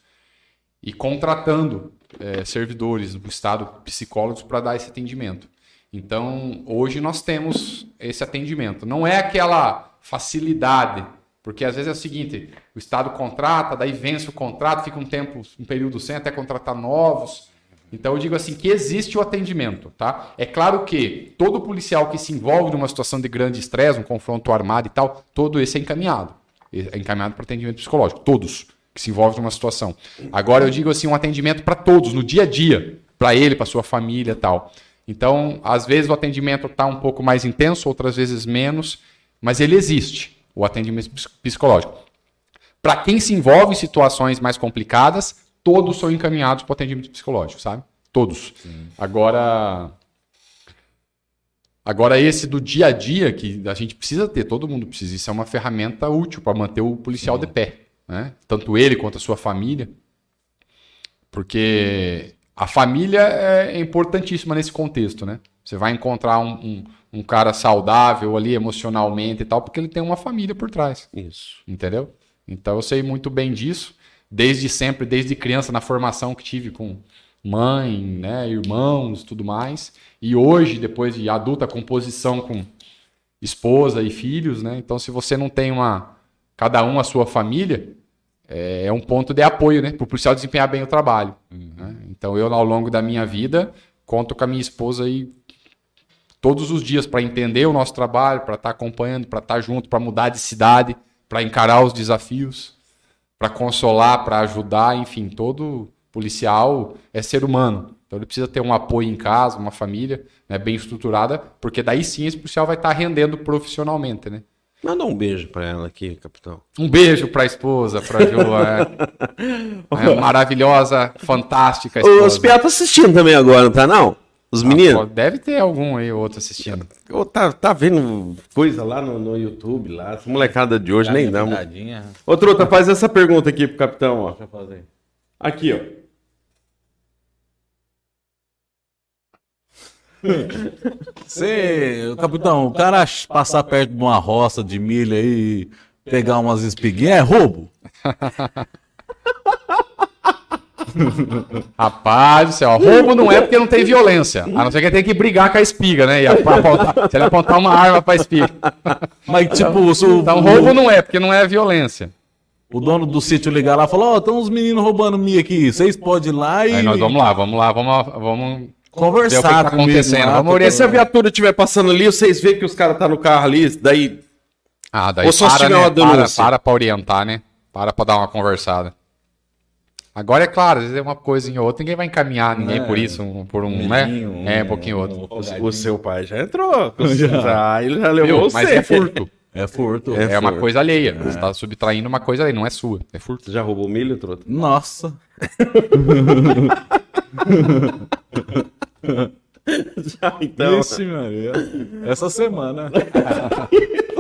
e contratando eh, servidores do Estado, psicólogos, para dar esse atendimento. Então, hoje nós temos esse atendimento. Não é aquela facilidade, porque às vezes é o seguinte: o Estado contrata, daí vence o contrato, fica um tempo, um período sem até contratar novos. Então, eu digo assim: que existe o atendimento, tá? É claro que todo policial que se envolve numa situação de grande estresse, um confronto armado e tal, todo esse é encaminhado. É encaminhado para atendimento psicológico, todos que se envolvem numa situação. Agora eu digo assim, um atendimento para todos, no dia a dia, para ele, para sua família e tal. Então, às vezes o atendimento está um pouco mais intenso, outras vezes menos, mas ele existe, o atendimento ps- psicológico. Para quem se envolve em situações mais complicadas, todos são encaminhados para o atendimento psicológico, sabe? Todos. Agora, Agora, esse do dia a dia, que a gente precisa ter, todo mundo precisa, isso é uma ferramenta útil para manter o policial de pé. Né? Tanto ele quanto a sua família. Porque a família é importantíssima nesse contexto, né? Você vai encontrar um, um, um cara saudável ali emocionalmente e tal, porque ele tem uma família por trás. Isso. Entendeu? Então eu sei muito bem disso, desde sempre, desde criança, na formação que tive com mãe, né, irmãos, tudo mais. E hoje, depois de adulta, a composição com esposa e filhos, né? Então, se você não tem uma, cada um a sua família, é, é um ponto de apoio, né, para o policial desempenhar bem o trabalho. né? Então, eu ao longo da minha vida conto com a minha esposa aí todos os dias para entender o nosso trabalho, para estar acompanhando, para estar junto, para mudar de cidade, para encarar os desafios, para consolar, para ajudar, enfim, todo policial é ser humano. Então ele precisa ter um apoio em casa, uma família né, bem estruturada, porque daí sim esse policial vai estar rendendo profissionalmente, né? Manda um beijo pra ela aqui, capitão. Um beijo para a esposa, para a é, (laughs) é maravilhosa, fantástica esposa. Os piá tá assistindo também agora, não tá não? Os Ah, meninos? pô, Deve ter algum aí ou outro assistindo. Ô, tá, tá vendo coisa lá no, no YouTube, lá. Essa molecada de hoje nem dá. Ô, Truta, faz essa pergunta aqui pro capitão, ó. Deixa eu fazer. Aqui, ó. Você, capitão, o cara passar perto de uma roça de milho aí, pegar umas espiguinhas, é roubo? (laughs) (laughs) Rapaz do céu, roubo não é porque não tem violência. A não ser que ele tem que brigar com a espiga, né? E apontar, se ele apontar uma arma pra espiga. (laughs) Mas, tipo, se o, Então, roubo não é, porque não é violência. o dono do sítio ligar lá e falar, ó, estão uns meninos roubando milho aqui, vocês podem ir lá e Aí nós vamos lá, vamos lá, vamos, vamos ver o que conversar tá acontecendo. lá, Vamos se a viatura estiver passando ali, vocês veem que os caras tá no carro ali, daí Ah, daí Ou só se para, tiver né? uma para, para pra orientar, né? Para pra dar uma conversada. Agora, é claro, às vezes é uma coisa em outra, ninguém vai encaminhar ninguém É. por isso, um- por um, milhinho, né? É, um pouquinho outro. o, o seu pai já entrou. (laughs) Já, ele já levou Viu? você. Mas é furto. É furto. É, É uma furto. coisa alheia. Você tá subtraindo uma coisa alheia, não é sua. É furto. Você já roubou milho, Trota? Nossa. (laughs) Já, então. Ixi, Maria. Essa semana. (laughs)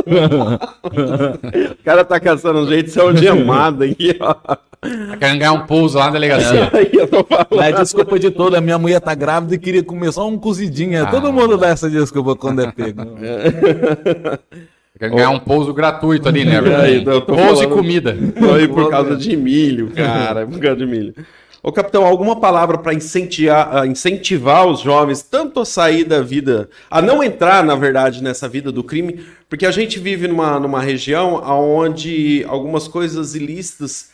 O cara tá caçando um jeito de ser algemado aqui, ó. Tá querendo ganhar um pouso lá na delegacia. (laughs) Aí eu tô falando. Mas desculpa de toda, a minha mulher tá grávida e queria comer só um cozidinho. Ah. Todo mundo dá essa desculpa quando é pego. (laughs) Tá querendo ganhar um pouso gratuito ali, né? (laughs) Aí, tô Pouso e falando- comida. Foi por causa de milho, cara. Por causa de milho. Ô, capitão, alguma palavra para incentivar, ah, incentivar os jovens tanto a sair da vida, a não entrar, na verdade, nessa vida do crime? Porque a gente vive numa, numa região onde algumas coisas ilícitas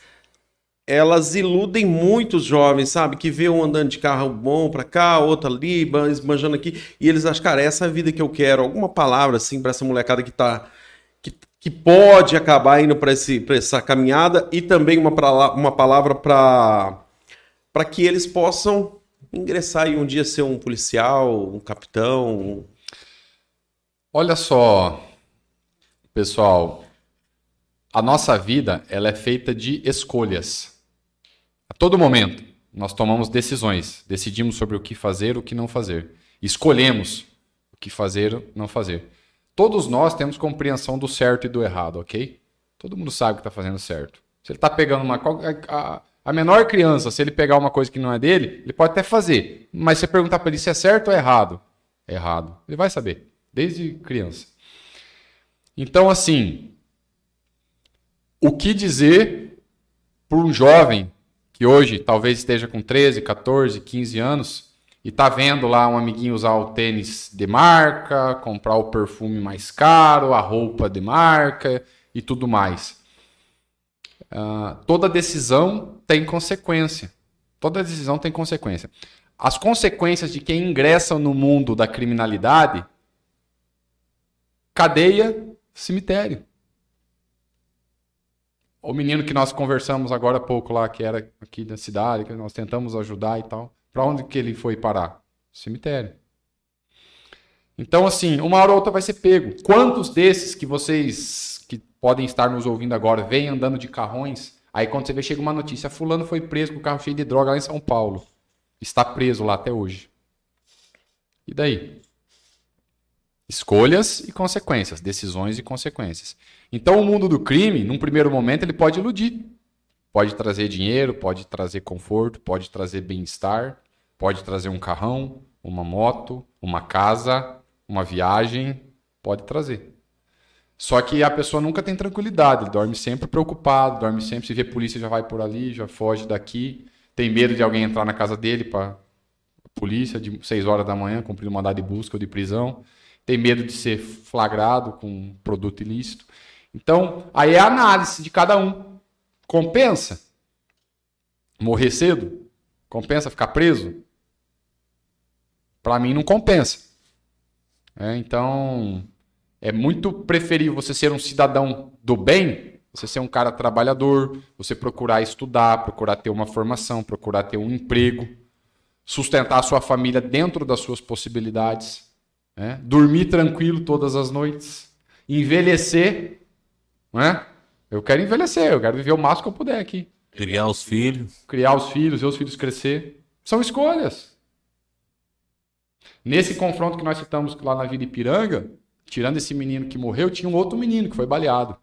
elas iludem muito os jovens, sabe? Que vê um andando de carro bom pra cá, outro ali, ban- esbanjando aqui, e eles acham, cara, essa é a vida que eu quero. Alguma palavra, assim, pra essa molecada que tá. que, que pode acabar indo pra essa caminhada, e também uma, pra, uma palavra pra, pra que eles possam ingressar e um dia ser um policial, um capitão. Olha só, pessoal, a nossa vida ela é feita de escolhas. Todo momento nós tomamos decisões, decidimos sobre o que fazer, o que não fazer, escolhemos o que fazer, ou não fazer. Todos nós temos compreensão do certo e do errado, ok? Todo mundo sabe que está fazendo certo. Se ele está pegando uma a, a menor criança, se ele pegar uma coisa que não é dele, ele pode até fazer, mas se você perguntar para ele se é certo ou errado, é errado. Ele vai saber, desde criança. Então, assim, o que dizer para um jovem que hoje talvez esteja com 13, 14, 15 anos e tá vendo lá um amiguinho usar o tênis de marca, comprar o perfume mais caro, a roupa de marca e tudo mais. Ah, toda decisão tem consequência. Toda decisão tem consequência. As consequências de quem ingressa no mundo da criminalidade, cadeia, cemitério. O menino que nós conversamos agora há pouco lá, que era aqui da cidade, que nós tentamos ajudar e tal. Para onde que ele foi parar? Cemitério. Então, assim, uma hora ou outra vai ser pego. Quantos desses que vocês que podem estar nos ouvindo agora vêm andando de carrões? Aí quando você vê, chega uma notícia: Fulano foi preso com o carro cheio de droga lá em São Paulo. Está preso lá até hoje. E daí? Escolhas e consequências, decisões e consequências. Então, o mundo do crime, num primeiro momento, ele pode iludir. Pode trazer dinheiro, pode trazer conforto, pode trazer bem-estar, pode trazer um carrão, uma moto, uma casa, uma viagem, pode trazer. Só que a pessoa nunca tem tranquilidade, ele dorme sempre preocupado, dorme sempre, se vê polícia já vai por ali, já foge daqui, tem medo de alguém entrar na casa dele para polícia de 6 horas da manhã, cumprir um mandado de busca ou de prisão, tem medo de ser flagrado com um produto ilícito. Então, aí é a análise de cada um. Compensa morrer cedo? Compensa ficar preso? Para mim não compensa. É, então, é muito preferível você ser um cidadão do bem, você ser um cara trabalhador, você procurar estudar, procurar ter uma formação, procurar ter um emprego, sustentar a sua família dentro das suas possibilidades, né? dormir tranquilo todas as noites, envelhecer, não é? Eu quero envelhecer, eu quero viver o máximo que eu puder aqui Criar os filhos. criar os filhos, ver os filhos crescer. São escolhas. Nesse confronto que nós citamos lá na Vila Ipiranga, tirando esse menino que morreu, tinha um outro menino que foi baleado.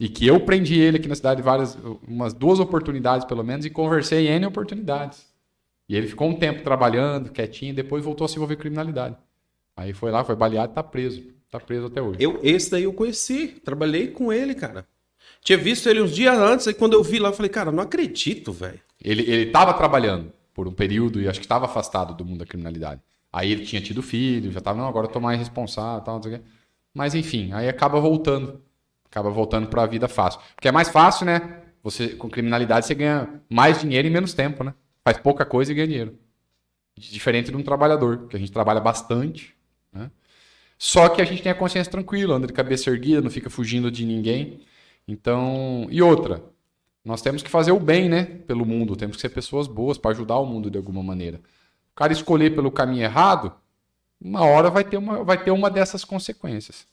E que eu prendi ele aqui na cidade várias, umas duas oportunidades pelo menos, e conversei em N oportunidades. E ele ficou um tempo trabalhando, quietinho, depois voltou a se envolver em criminalidade. Aí foi lá, foi baleado e tá preso. Tá preso até hoje. Eu, esse daí eu conheci, trabalhei com ele, cara. Tinha visto ele uns dias antes, aí quando eu vi lá, eu falei, cara, não acredito, velho. Ele, ele tava trabalhando por um período e acho que estava afastado do mundo da criminalidade. Aí ele tinha tido filho, já tava, não, agora eu tô mais responsável, tal, não sei o quê. Mas enfim, aí acaba voltando. Acaba voltando para a vida fácil. Porque é mais fácil, né? Você com criminalidade você ganha mais dinheiro em menos tempo, né? Faz pouca coisa e ganha dinheiro. Diferente de um trabalhador, que a gente trabalha bastante? Só que a gente tem a consciência tranquila, anda de cabeça erguida, não fica fugindo de ninguém. Então, e outra, nós temos que fazer o bem, né, pelo mundo, temos que ser pessoas boas para ajudar o mundo de alguma maneira. O cara escolher pelo caminho errado, uma hora vai ter uma, vai ter uma dessas consequências.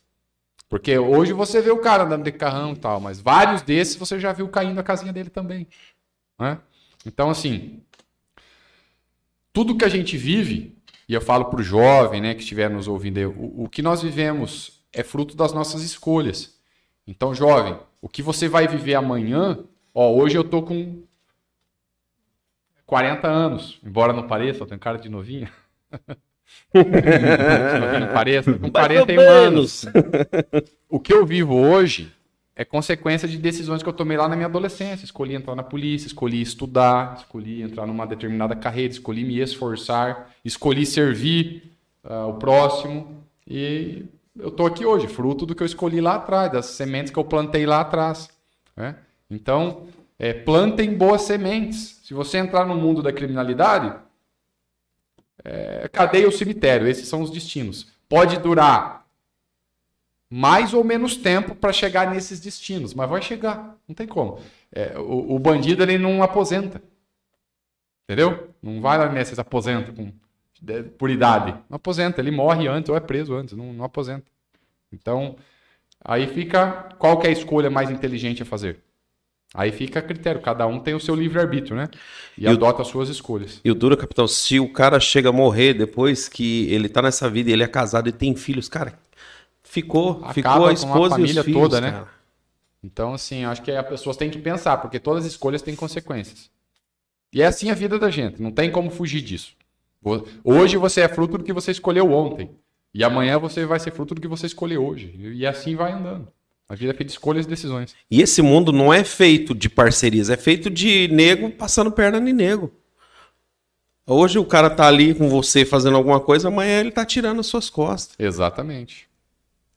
Porque hoje você vê o cara andando de carrão e tal, mas vários desses você já viu caindo a casinha dele também. Né? Então, assim, tudo que a gente vive, e eu falo para o jovem né, que estiver nos ouvindo, aí, o, o que nós vivemos é fruto das nossas escolhas. Então, jovem, o que você vai viver amanhã, ó, hoje eu tô com 40 anos, embora não pareça, eu tenho cara de novinha. (laughs) não pareça, com 41 anos. O que eu vivo hoje é consequência de decisões que eu tomei lá na minha adolescência. Escolhi entrar na polícia, escolhi estudar, escolhi entrar numa determinada carreira, escolhi me esforçar, escolhi servir uh, o próximo. E eu estou aqui hoje, fruto do que eu escolhi lá atrás, das sementes que eu plantei lá atrás. Né? Então, é, plantem boas sementes. Se você entrar no mundo da criminalidade, é, cadeia ou cemitério, esses são os destinos. Pode durar mais ou menos tempo para chegar nesses destinos, mas vai chegar, não tem como. É, o, o, bandido ele não aposenta, entendeu? Não vai lá nesses aposenta com, por idade, não aposenta, ele morre antes ou é preso antes, não, não aposenta. Então, aí fica qual que é a escolha mais inteligente a fazer. Aí fica a critério, cada um tem o seu livre-arbítrio, né? E, e adota o... as suas escolhas. E o duro, capitão, se o cara chega a morrer depois que ele tá nessa vida, ele é casado e tem filhos, cara, ficou, Acaba ficou a esposa a família e os filhos, toda, né? Cara. Então, assim, acho que as pessoas têm que pensar, porque todas as escolhas têm consequências. E é assim a vida da gente, não tem como fugir disso. Hoje você é fruto do que você escolheu ontem. E amanhã você vai ser fruto do que você escolheu hoje. E assim vai andando. A vida é feita de escolhas e decisões. E esse mundo não é feito de parcerias, é feito de nego passando perna em nego. Hoje o cara tá ali com você fazendo alguma coisa, amanhã ele tá tirando as suas costas. Exatamente.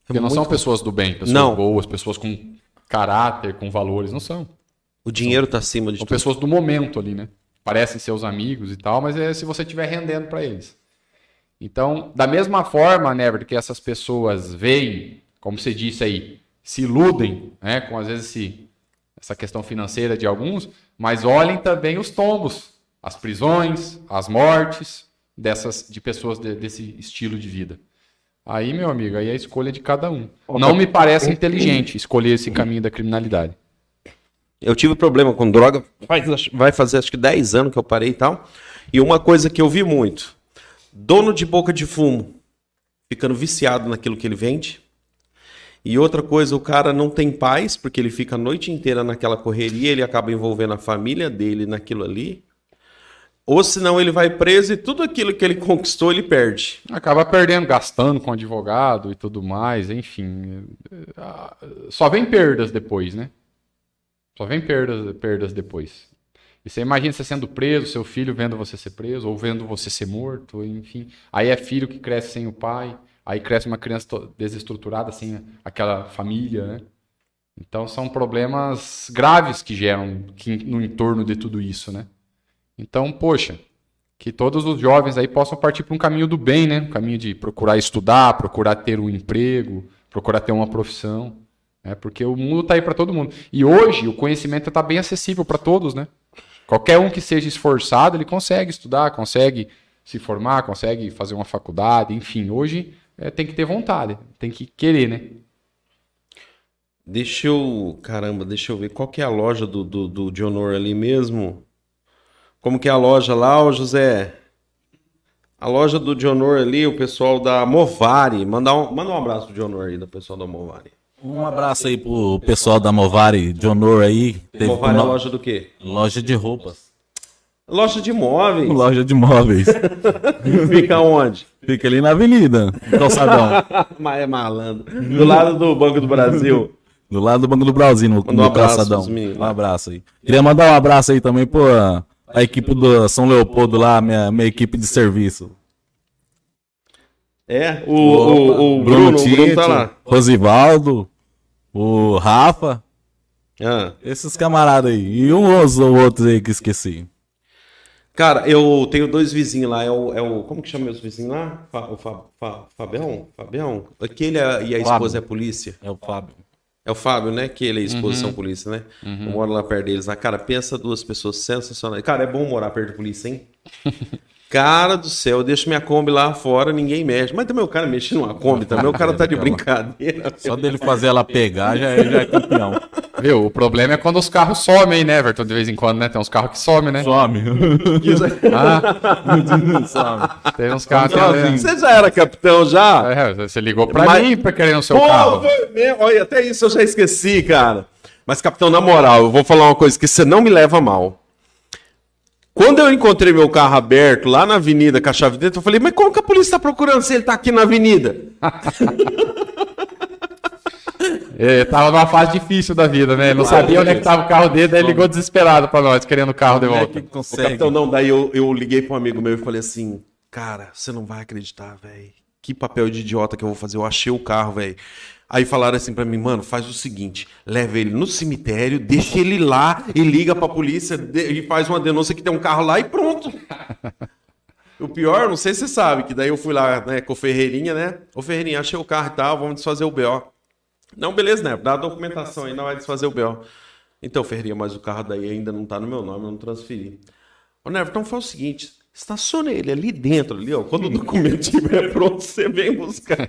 É Porque não são pessoas do bem, pessoas não. boas, pessoas com caráter, com valores, não são. O dinheiro são, tá acima de são tudo. pessoas do momento ali, né? Parecem seus amigos e tal, mas é se você estiver rendendo para eles. Então, da mesma forma, Never, que essas pessoas veem, como você disse aí, se iludem né, com, às vezes, esse, essa questão financeira de alguns, mas olhem também os tombos, as prisões, as mortes dessas de pessoas de, desse estilo de vida. Aí, meu amigo, aí é a escolha de cada um. Não me parece inteligente escolher esse caminho da criminalidade. Eu tive problema com droga, vai fazer acho que 10 anos que eu parei e tal. E uma coisa que eu vi muito: dono de boca de fumo ficando viciado naquilo que ele vende, e outra coisa, o cara não tem paz, porque ele fica a noite inteira naquela correria, ele acaba envolvendo a família dele naquilo ali. Ou senão ele vai preso e tudo aquilo que ele conquistou ele perde. Acaba perdendo, gastando com advogado e tudo mais, enfim. Só vem perdas depois, né? Só vem perdas, perdas depois. E você imagina você sendo preso, seu filho vendo você ser preso, ou vendo você ser morto, enfim. Aí é filho que cresce sem o pai. Aí cresce uma criança desestruturada, sem aquela família, né? Então são problemas graves que geram no entorno de tudo isso, né? Então, poxa, que todos os jovens aí possam partir para um caminho do bem, né? Um caminho de procurar estudar, procurar ter um emprego, procurar ter uma profissão, né? Porque o mundo está aí para todo mundo. E hoje o conhecimento está bem acessível para todos, né? Qualquer um que seja esforçado, ele consegue estudar, consegue se formar, consegue fazer uma faculdade, enfim. Hoje é, tem que ter vontade, tem que querer, né? Deixa eu. Caramba, deixa eu ver. Qual que é a loja do, do, do Dionor ali mesmo? Como que é a loja lá, ô José? A loja do Dionor ali, o pessoal da Movari. Manda um, manda um abraço pro Dionor aí, do pessoal da Movari. Um abraço aí pro pessoal da Movari, Dionor aí. Movari é loja do quê? Loja de roupas. Loja de móveis. Loja de móveis. (laughs) Fica onde? Fica ali na avenida, no calçadão. (laughs) Mas é malandro. Do lado do Banco do Brasil. Do lado do Banco do Brasil, no, um no abraço calçadão. Um abraço aí. Queria mandar um abraço aí também, pô, a, a equipe do São Leopoldo lá, minha, minha equipe de serviço. É, o, o, o Bruno, o Bruno tá lá. Rosivaldo, o Rafa, Ah. esses camaradas aí. E uns ou outros aí que esqueci. Cara, eu tenho dois vizinhos lá. É o, é o como que chama meus vizinhos lá? Fa, o Fa, Fa, Fabião? Fabião? Aquele é- e a Fábio. esposa é polícia. É o Fábio. É o Fábio, né? Que ele é esposa são polícia, né? Eu moro lá perto deles. lá. Cara, pensa duas pessoas sensacionais. Cara, é bom morar perto de polícia, hein? (laughs) Cara do céu, eu deixo minha Kombi lá fora, ninguém mexe. Mas também o cara mexe numa Kombi também, o cara tá de (laughs) brincadeira. Só dele fazer ela pegar já, é- já é campeão. (laughs) Viu? O problema é quando os carros somem, né, Everton? De vez em quando, né? Tem uns carros que somem, né? Some. (laughs) Ah, Some. tem uns carros que. Sozinho. Você já era capitão já? É, você ligou pra Mas- mim pra querer no seu Pô, carro. mesmo. Olha, até isso eu já esqueci, cara. Mas, capitão, na moral, eu vou falar uma coisa que você não me leva mal. Quando eu encontrei meu carro aberto lá na avenida com a chave dentro, eu falei, mas como que a polícia tá procurando se ele tá aqui na avenida? (laughs) Ele tava numa fase difícil da vida, né? Ele não sabia onde é que tava o carro dele, daí ele ligou desesperado pra nós, querendo o carro de é volta. que Ô, consegue? capitão, não, daí eu, eu liguei pra um amigo meu e falei assim, cara, você não vai acreditar, velho. Que papel de idiota que eu vou fazer. Eu achei o carro, velho. Aí falaram assim pra mim, mano, faz o seguinte, leva ele no cemitério, deixa ele lá e liga pra polícia de- e faz uma denúncia que tem um carro lá e pronto. (laughs) O pior, não sei se você sabe, que daí eu fui lá, né, com o Ferreirinha, né? Ô Ferreirinha, achei o carro e tal, vamos desfazer o BO. Não, beleza, né? Dá a documentação aí, não vai desfazer o BO. Então, Ferreirinha, mas o carro daí ainda não tá no meu nome, eu não transferi. Ô, Nevo, então faz o seguinte, estaciona ele ali dentro, ali, ó. Quando o documento estiver (laughs) pronto, você vem buscar.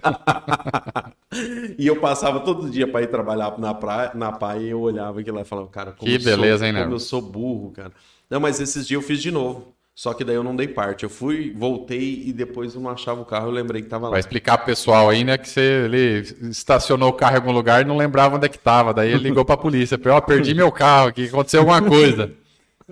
e eu passava todo dia para ir trabalhar na praia, na praia e eu olhava aquilo lá e falava, cara, como, Que eu, sou, beleza, hein, como Nevo? eu sou burro, cara. Não, mas esses dias eu fiz de novo. Só que daí eu não dei parte. Eu fui, voltei e depois eu não achava o carro, eu lembrei que tava lá. Vai explicar pro pessoal aí, né, que você ele estacionou o carro em algum lugar e não lembrava onde é que tava. Daí ele ligou pra polícia, falou, ó, perdi meu carro aqui, aconteceu alguma coisa.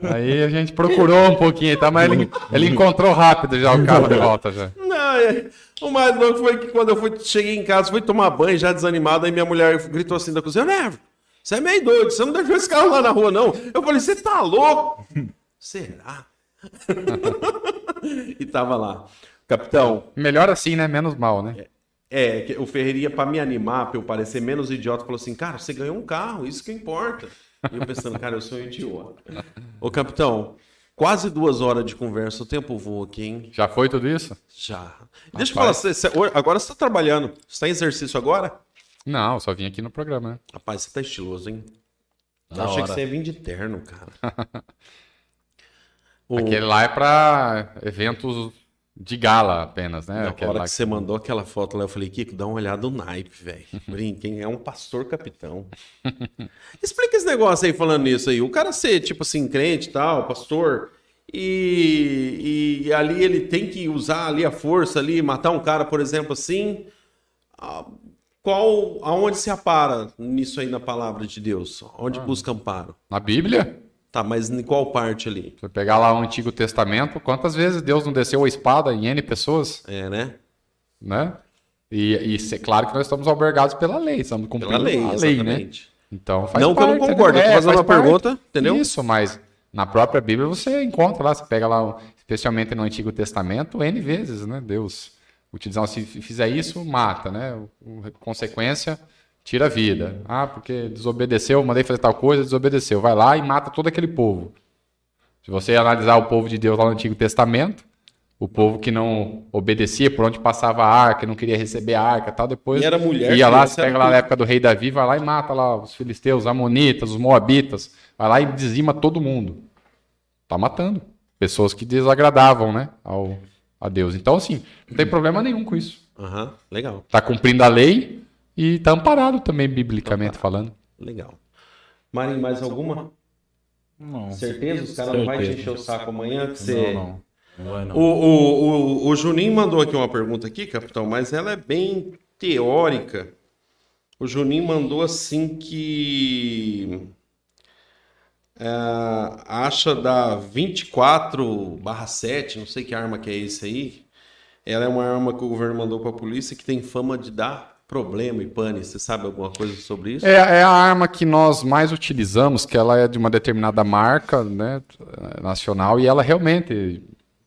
Aí a gente procurou um pouquinho e tal, mas ele, ele encontrou rápido já o carro de volta já. Não, é- o mais louco foi que quando eu fui, cheguei em casa, fui tomar banho, já desanimado, aí minha mulher gritou assim da cozinha, Nevo, você é meio doido, você não deixou esse carro lá na rua, não. Eu falei, você tá louco? (laughs) Será? (laughs) e tava lá. Capitão, Melhor assim, né? Menos mal, né? é, que o Ferreirinha, pra me animar, pra eu parecer menos idiota, falou assim, cara, você ganhou um carro, isso que importa. E eu pensando, cara, eu sou um idiota. Ô, capitão, quase duas horas de conversa, o tempo voa aqui, hein? Já foi tudo isso? Já. Deixa eu falar, você- você- agora você tá trabalhando. Você tá em exercício agora? Não, eu só vim aqui no programa, né? Rapaz, você tá estiloso, hein? Eu achei que você ia vir de terno, cara. (laughs) O- Aquele lá é pra eventos de gala apenas, né? Na hora lá que você mandou aquela foto lá, eu falei, Kiko, dá uma olhada no naipe, velho. (laughs) Brinquem, é um pastor capitão. (laughs) Explica esse negócio aí, falando nisso aí. O cara ser, tipo assim, crente e tal, pastor, e, e ali ele tem que usar ali a força ali, matar um cara, por exemplo, assim. ah, Qual, aonde se apara nisso aí na palavra de Deus? Onde busca amparo? Na Bíblia, Tá, mas em qual parte ali? você pegar lá o Antigo Testamento, quantas vezes Deus não desceu a espada em N pessoas, É, né? né? E, e é claro que nós estamos albergados pela lei, estamos cumprindo Pela lei, a lei, né? exatamente. Então faz Não que eu não parte, concordo, eu tô né? fazendo faz uma parte. pergunta, entendeu? Isso, mas na própria Bíblia você encontra lá, você pega lá, especialmente no Antigo Testamento, N vezes, né? Deus utilizando, se fizer isso, mata, né? O- o- Consequência, tira a vida. Ah, porque desobedeceu, mandei fazer tal coisa, desobedeceu. Vai lá e mata todo aquele povo. Se você analisar o povo de Deus lá no Antigo Testamento, o povo que não obedecia, por onde passava a arca, não queria receber a arca e tal, depois E era mulher, ia lá, você pega lá tudo. na época do rei Davi, vai lá e mata lá os filisteus, os amonitas, os moabitas, vai lá e dizima todo mundo. Tá matando. Pessoas que desagradavam, né, ao, a Deus. Então, assim, não tem problema nenhum com isso. Aham, legal, Tá cumprindo a lei e tá amparado também, biblicamente falando. legal. Marinho, mais alguma? Não. Certeza? Os caras não vão te encher o saco amanhã? Que você... Não, não. Não vai não. O, o, o, o Juninho mandou aqui uma pergunta aqui, capitão, mas ela é bem teórica. O Juninho mandou assim que é, acha da 24 7, não sei que arma que é esse aí. Ela é uma arma que o governo mandou para a polícia que tem fama de dar problema e pane. Você sabe alguma coisa sobre isso? É, é, a arma que nós mais utilizamos, que ela é de uma determinada marca né, nacional e ela realmente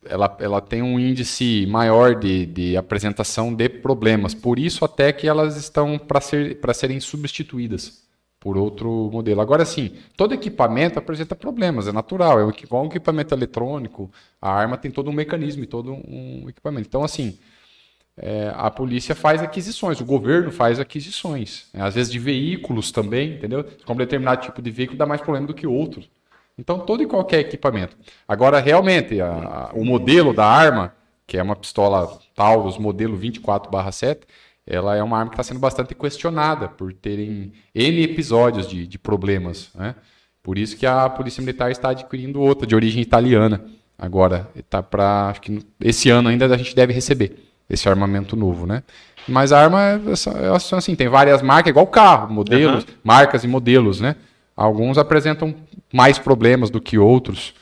ela, ela tem um índice maior de, de apresentação de problemas. Por isso até que elas estão para ser, serem substituídas por outro modelo. Agora sim, todo equipamento apresenta problemas, é natural, é igual um equipamento eletrônico, a arma tem todo um mecanismo e todo um equipamento. Então, assim, é, a polícia faz aquisições, o governo faz aquisições, né? às vezes de veículos também, entendeu? Como determinado tipo de veículo dá mais problema do que outro. Então, todo e qualquer equipamento. Agora, realmente, a, a, o modelo da arma, que é uma pistola Taurus modelo 24/7, ela é uma arma que está sendo bastante questionada por terem N episódios de, de problemas. Né? Por isso que a Polícia Militar está adquirindo outra, de origem italiana. Agora, está para. Acho que esse ano ainda a gente deve receber esse armamento novo, né? Mas a arma é, é assim, tem várias marcas, igual carro, modelos, uhum. marcas e modelos, né? Alguns apresentam mais problemas do que outros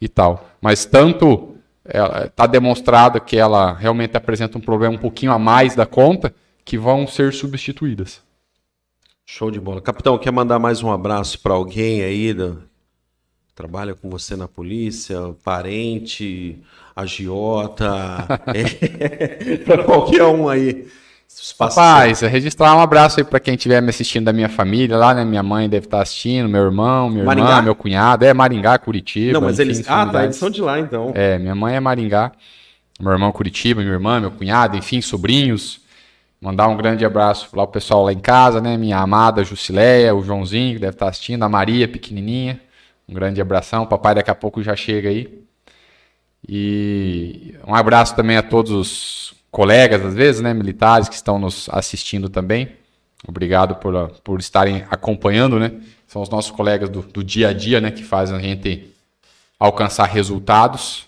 e tal. Mas tanto está demonstrado que ela realmente apresenta um problema um pouquinho a mais da conta, que vão ser substituídas. Show de bola. Capitão, quer mandar mais um abraço para alguém aí do... trabalha com você na polícia, parente, agiota, (laughs) é... (laughs) para qualquer um aí. Rapaz, registrar um abraço aí para quem estiver me assistindo da minha família lá, né? Minha mãe deve estar assistindo, meu irmão, minha Maringá? irmã, meu cunhado. É Maringá, Curitiba. Não, mas enfim, eles. Ah, tá, eles são de lá então. É, minha mãe é Maringá, meu irmão Curitiba, minha irmã, meu cunhado, enfim, sobrinhos. Mandar um grande abraço lá o pessoal lá em casa, né? Minha amada Jusileia, o Joãozinho, que deve estar assistindo, a Maria, pequenininha. Um grande abração. O papai daqui a pouco já chega aí. E um abraço também a todos os colegas, às vezes, né? Militares que estão nos assistindo também. Obrigado por, por estarem acompanhando, né? São os nossos colegas do, do dia a dia, né? Que fazem a gente alcançar resultados.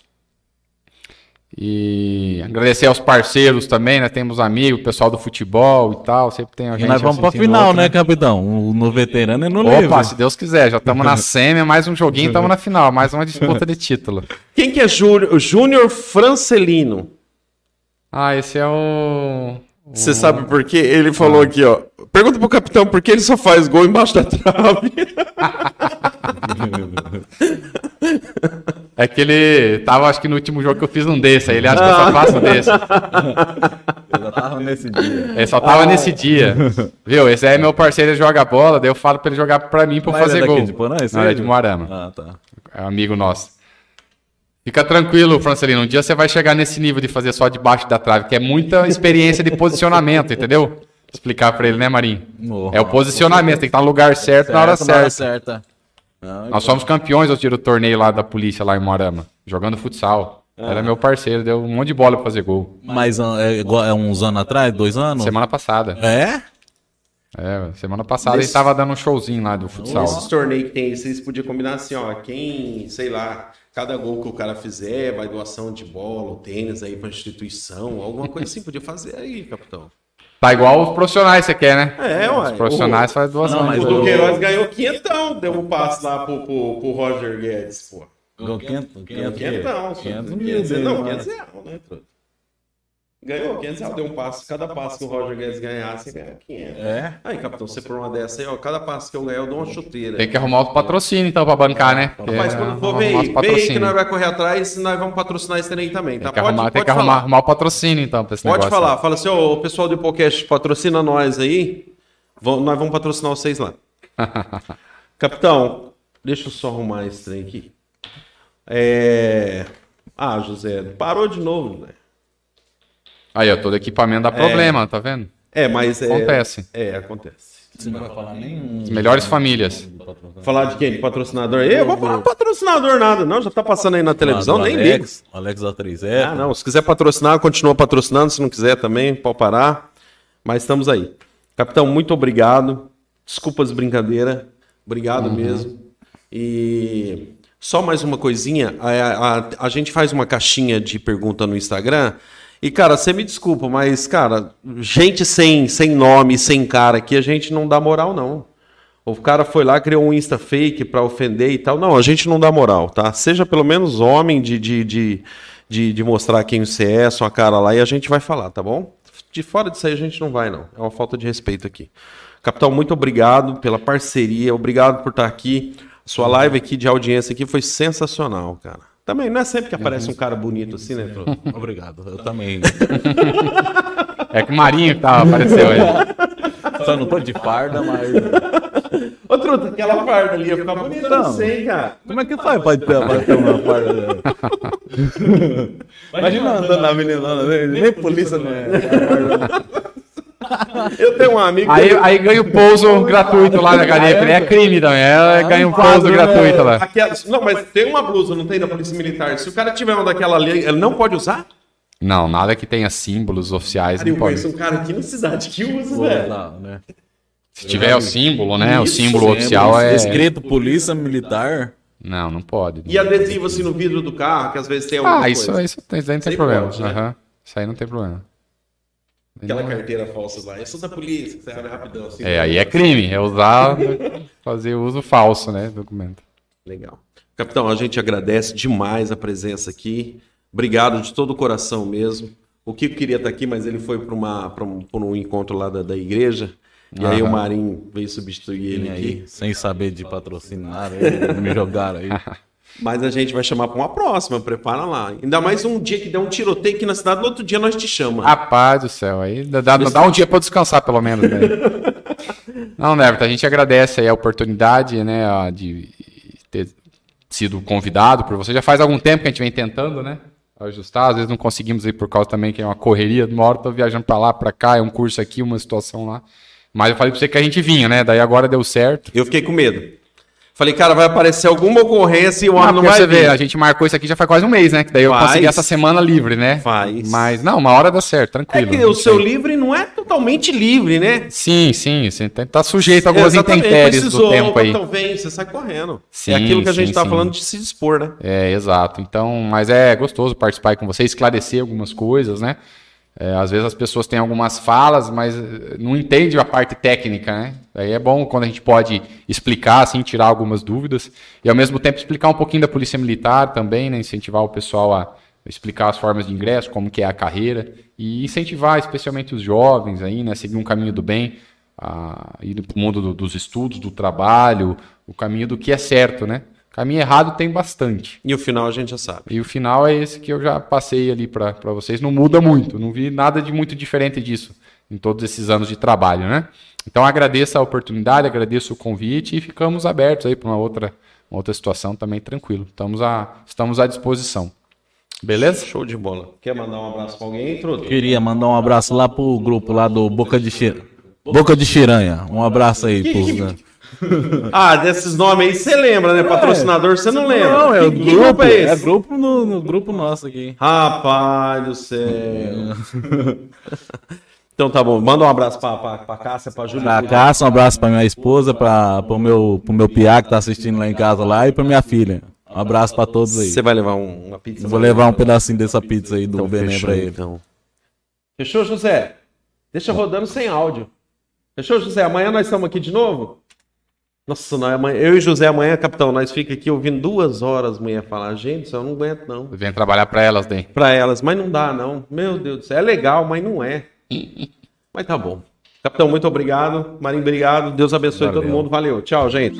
E agradecer aos parceiros também, né? Temos amigos, pessoal do futebol e tal. Sempre tem a gente. E nós vamos pra final, outro, né, né, capitão? No veterano e no Opa, livre. se Deus quiser. Já estamos na (laughs) semi, mais um joguinho, estamos na final. Mais uma disputa de título. Quem que é Júnior Francelino? Ah, esse é o. Você sabe por quê? Ele falou ah. aqui, ó. Pergunta pro capitão por que ele só faz gol embaixo da trave. (laughs) (laughs) É que ele tava, acho que no último jogo que eu fiz um desse, aí ele acha que eu só faço desse. Ele só tava nesse dia. Ele só tava ah. nesse dia. Viu? Esse aí é meu parceiro, ele joga bola, daí eu falo pra ele jogar pra mim pra eu fazer é gol. De Não, Não, é de Moarama. Ah, tá. É um amigo nosso. Fica tranquilo, Francelino. Um dia você vai chegar nesse nível de fazer só debaixo da trave, que é muita experiência de posicionamento, entendeu? Explicar pra ele, né, Marinho? Oh, é o posicionamento, tem que estar no lugar certo, certo na hora certa. Na hora certa. Não, Nós somos campeões eu tiro torneio lá da polícia lá em Moarama, jogando futsal. Ah. Era meu parceiro, deu um monte de bola pra fazer gol. Mas é, é uns anos atrás, dois anos? Semana passada. É? É, semana passada Nesse... ele tava dando um showzinho lá do futsal. Esses torneios que tem, vocês podiam combinar assim, ó, quem, sei lá, cada gol que o cara fizer, vai doação de bola, tênis aí pra instituição, alguma coisa assim, podia fazer aí, capitão. Tá igual os profissionais, você quer, né? É, ué. Os profissionais o... fazem duas Não, mas o Duqueiroz ganhou quinhentão, deu um passe lá pro, pro, pro Roger Guedes, pô. Ganhou quinhentão? Quinhentão. Quinhentão. Não, quinhentos reais, né, truto? Ganhou 500 reais, deu um passo. Cada passo que o Roger Guedes ganhasse, ganha 500. É? Aí, capitão, você por uma dessa aí, ó, cada passo que eu ganhar, eu dou uma chuteira. Tem que arrumar outro patrocínio, então, pra bancar, né? Mas quando for, vem aí, vem aí que nós vai correr atrás, nós vamos patrocinar esse trem também, tá? Tem que, pode, arrumar, pode tem que arrumar, arrumar, o patrocínio, então, pra esse Pode negócio, falar, aí. fala assim, ó, o pessoal do podcast patrocina nós aí, nós vamos patrocinar vocês lá. (laughs) capitão, deixa eu só arrumar esse trem aqui. É... Ah, José, parou de novo, velho. Aí, ó, todo equipamento dá problema, é, tá vendo? É, mas é- acontece. É, é acontece. Você não vai falar nenhum. As melhores famílias. Falar de quem? De patrocinador? Eu vou falar patrocinador nada, não. Já tá passando aí na televisão, nem ligo. Alex A3 Ah, não. Se quiser patrocinar, continua patrocinando. Se não quiser também, pode parar. Mas estamos aí. Capitão, muito obrigado. Desculpa as brincadeiras. Obrigado uhum. mesmo. E só mais uma coisinha. A, a, a gente faz uma caixinha de pergunta no Instagram. E, cara, você me desculpa, mas, cara, gente sem, sem nome, sem cara aqui, a gente não dá moral, não. O cara foi lá, criou um Insta fake pra ofender e tal. Não, a gente não dá moral, tá? Seja pelo menos homem de, de, de, de, de mostrar quem você é, sua cara lá, e a gente vai falar, tá bom? De fora disso aí a gente não vai, não. É uma falta de respeito aqui. Capitão, muito obrigado pela parceria, obrigado por estar aqui. Sua live aqui de audiência aqui foi sensacional, cara. Também não é sempre que aparece um cara bonito assim, né? Obrigado. Eu também. (laughs) É que o Marinho que tava, apareceu aí. Só não tô de farda, mas. Ô, Truta, aquela farda ali ia ficar bonita, não sei, cara. Como é que faz pra ter, pra ter uma farda dessa? Imagina andando na avenida, nem, nem polícia não é. Eu tenho um amigo. Aí, aí ganha o pouso gratuito lá na né? É crime também. É, ganha um pouso gratuito lá. Aquela- Não, mas tem uma blusa, não tem da Polícia Militar. Se o cara tiver uma daquela ali, ele não pode usar? Não, nada que tenha símbolos oficiais Cara, eu não pode. conheço um cara aqui na cidade que usa, velho. não, né? Se tiver o símbolo, né? O Isso, símbolo Sempre oficial é. Escrito polícia militar. Não, não pode. E adesivo assim no vidro do carro, que às vezes tem alguma Ah, isso, coisa. isso, tem- isso aí não Isso tem problema. pode, né? Aham. Isso aí não tem problema. Aquela carteira falsa lá. Eu sou da polícia, você abre rapidão assim. É, aí é crime. É usar, fazer uso falso, né? Documento. Legal. Capitão, a gente agradece demais a presença aqui. Obrigado de todo o coração mesmo. O Kiko queria estar aqui, mas ele foi para um, pra um encontro lá da, da igreja. E aí o Aham. Marinho veio substituir ele E aqui. aí, sem saber de patrocínio, nada, aí me jogaram aí. (laughs) Mas a gente vai chamar para uma próxima, prepara lá. Ainda mais um dia que der um tiroteio aqui na cidade, no outro dia nós te chamamos. Rapaz do céu, aí dá, dá- dá um dia eu descansar, pelo menos, né? (laughs) Não, Neverton, a gente agradece aí a oportunidade, né, de ter sido convidado por você. Já faz algum tempo que a gente vem tentando, né, ajustar. Às vezes não conseguimos ir por causa também que é uma correria. Uma hora tô viajando pra lá, pra cá, é um curso aqui, uma situação lá. Mas eu falei pra você que a gente vinha, né? Daí agora deu certo. Eu fiquei com medo. Falei, cara, vai aparecer alguma ocorrência e o Ah, homem não vai você vê, a gente marcou isso aqui já faz quase um mês, né? Que daí eu Faz. consegui essa semana livre, né? Faz. Mas, não, uma hora dá certo, É tranquilo. que não o seu livre não é totalmente livre, né? Sim, sim, você tá sujeito a algumas Exatamente, intempéries precisou, do tempo aí. Então vem, você sai correndo. Sim, é aquilo que a gente sim, tá sim. falando de se dispor, né? É, exato. Então, mas é gostoso participar aí com você, esclarecer algumas coisas, né? É, às vezes as pessoas têm algumas falas, mas eh, não entendem a parte técnica, né? Aí é bom quando a gente pode explicar, assim, tirar algumas dúvidas e ao mesmo tempo explicar um pouquinho da polícia militar também, né? Incentivar o pessoal a explicar as formas de ingresso, como que é a carreira e incentivar especialmente os jovens aí, né? Seguir um caminho do bem, a ir para o mundo do- dos estudos, do trabalho, o caminho do que é certo, né? Caminho errado tem bastante. E o final a gente já sabe. E o final é esse que eu já passei ali para vocês. Não muda muito, não vi nada de muito diferente disso em todos esses anos de trabalho, né? Então agradeço a oportunidade, agradeço o convite e ficamos abertos aí para uma outra, uma outra situação também tranquilo. Estamos, a, estamos à disposição. Beleza? Show de bola. Quer mandar um abraço pra alguém, Truto? Queria mandar um abraço lá pro grupo lá do Boca de Xir... Boca de Chiranha. Um abraço aí, pô. (laughs) Ah, desses nomes aí você lembra, né? Patrocinador você não lembra. Não, é o Que- que grupo, é é esse? grupo no, no grupo nosso aqui. Rapaz do céu. (laughs) então tá bom. Manda um abraço pra, pra, pra Cássia, pra Júlia. Pra Cássia, um abraço pra minha esposa, pra, pro, meu, pro meu piá que tá assistindo lá em casa lá e pra minha filha. Um abraço pra todos aí. Você vai levar um- uma pizza? Eu Vou levar um pedacinho dessa pizza aí do Então, fechou, pra ele. Então. Fechou, José? Deixa rodando sem áudio. Fechou, José? Amanhã nós estamos aqui de novo? Nossa, nós, amanhã, eu e José amanhã, capitão, nós fica aqui ouvindo duas horas mulher falar. Gente, isso eu não aguento, não. Vem trabalhar para elas daí. Pra elas, mas não dá, não. Meu Deus do céu. É legal, mas não é. (laughs) Mas tá bom. Capitão, muito obrigado. Marinho, obrigado. Deus abençoe Valeu. todo mundo. Valeu. Tchau, gente.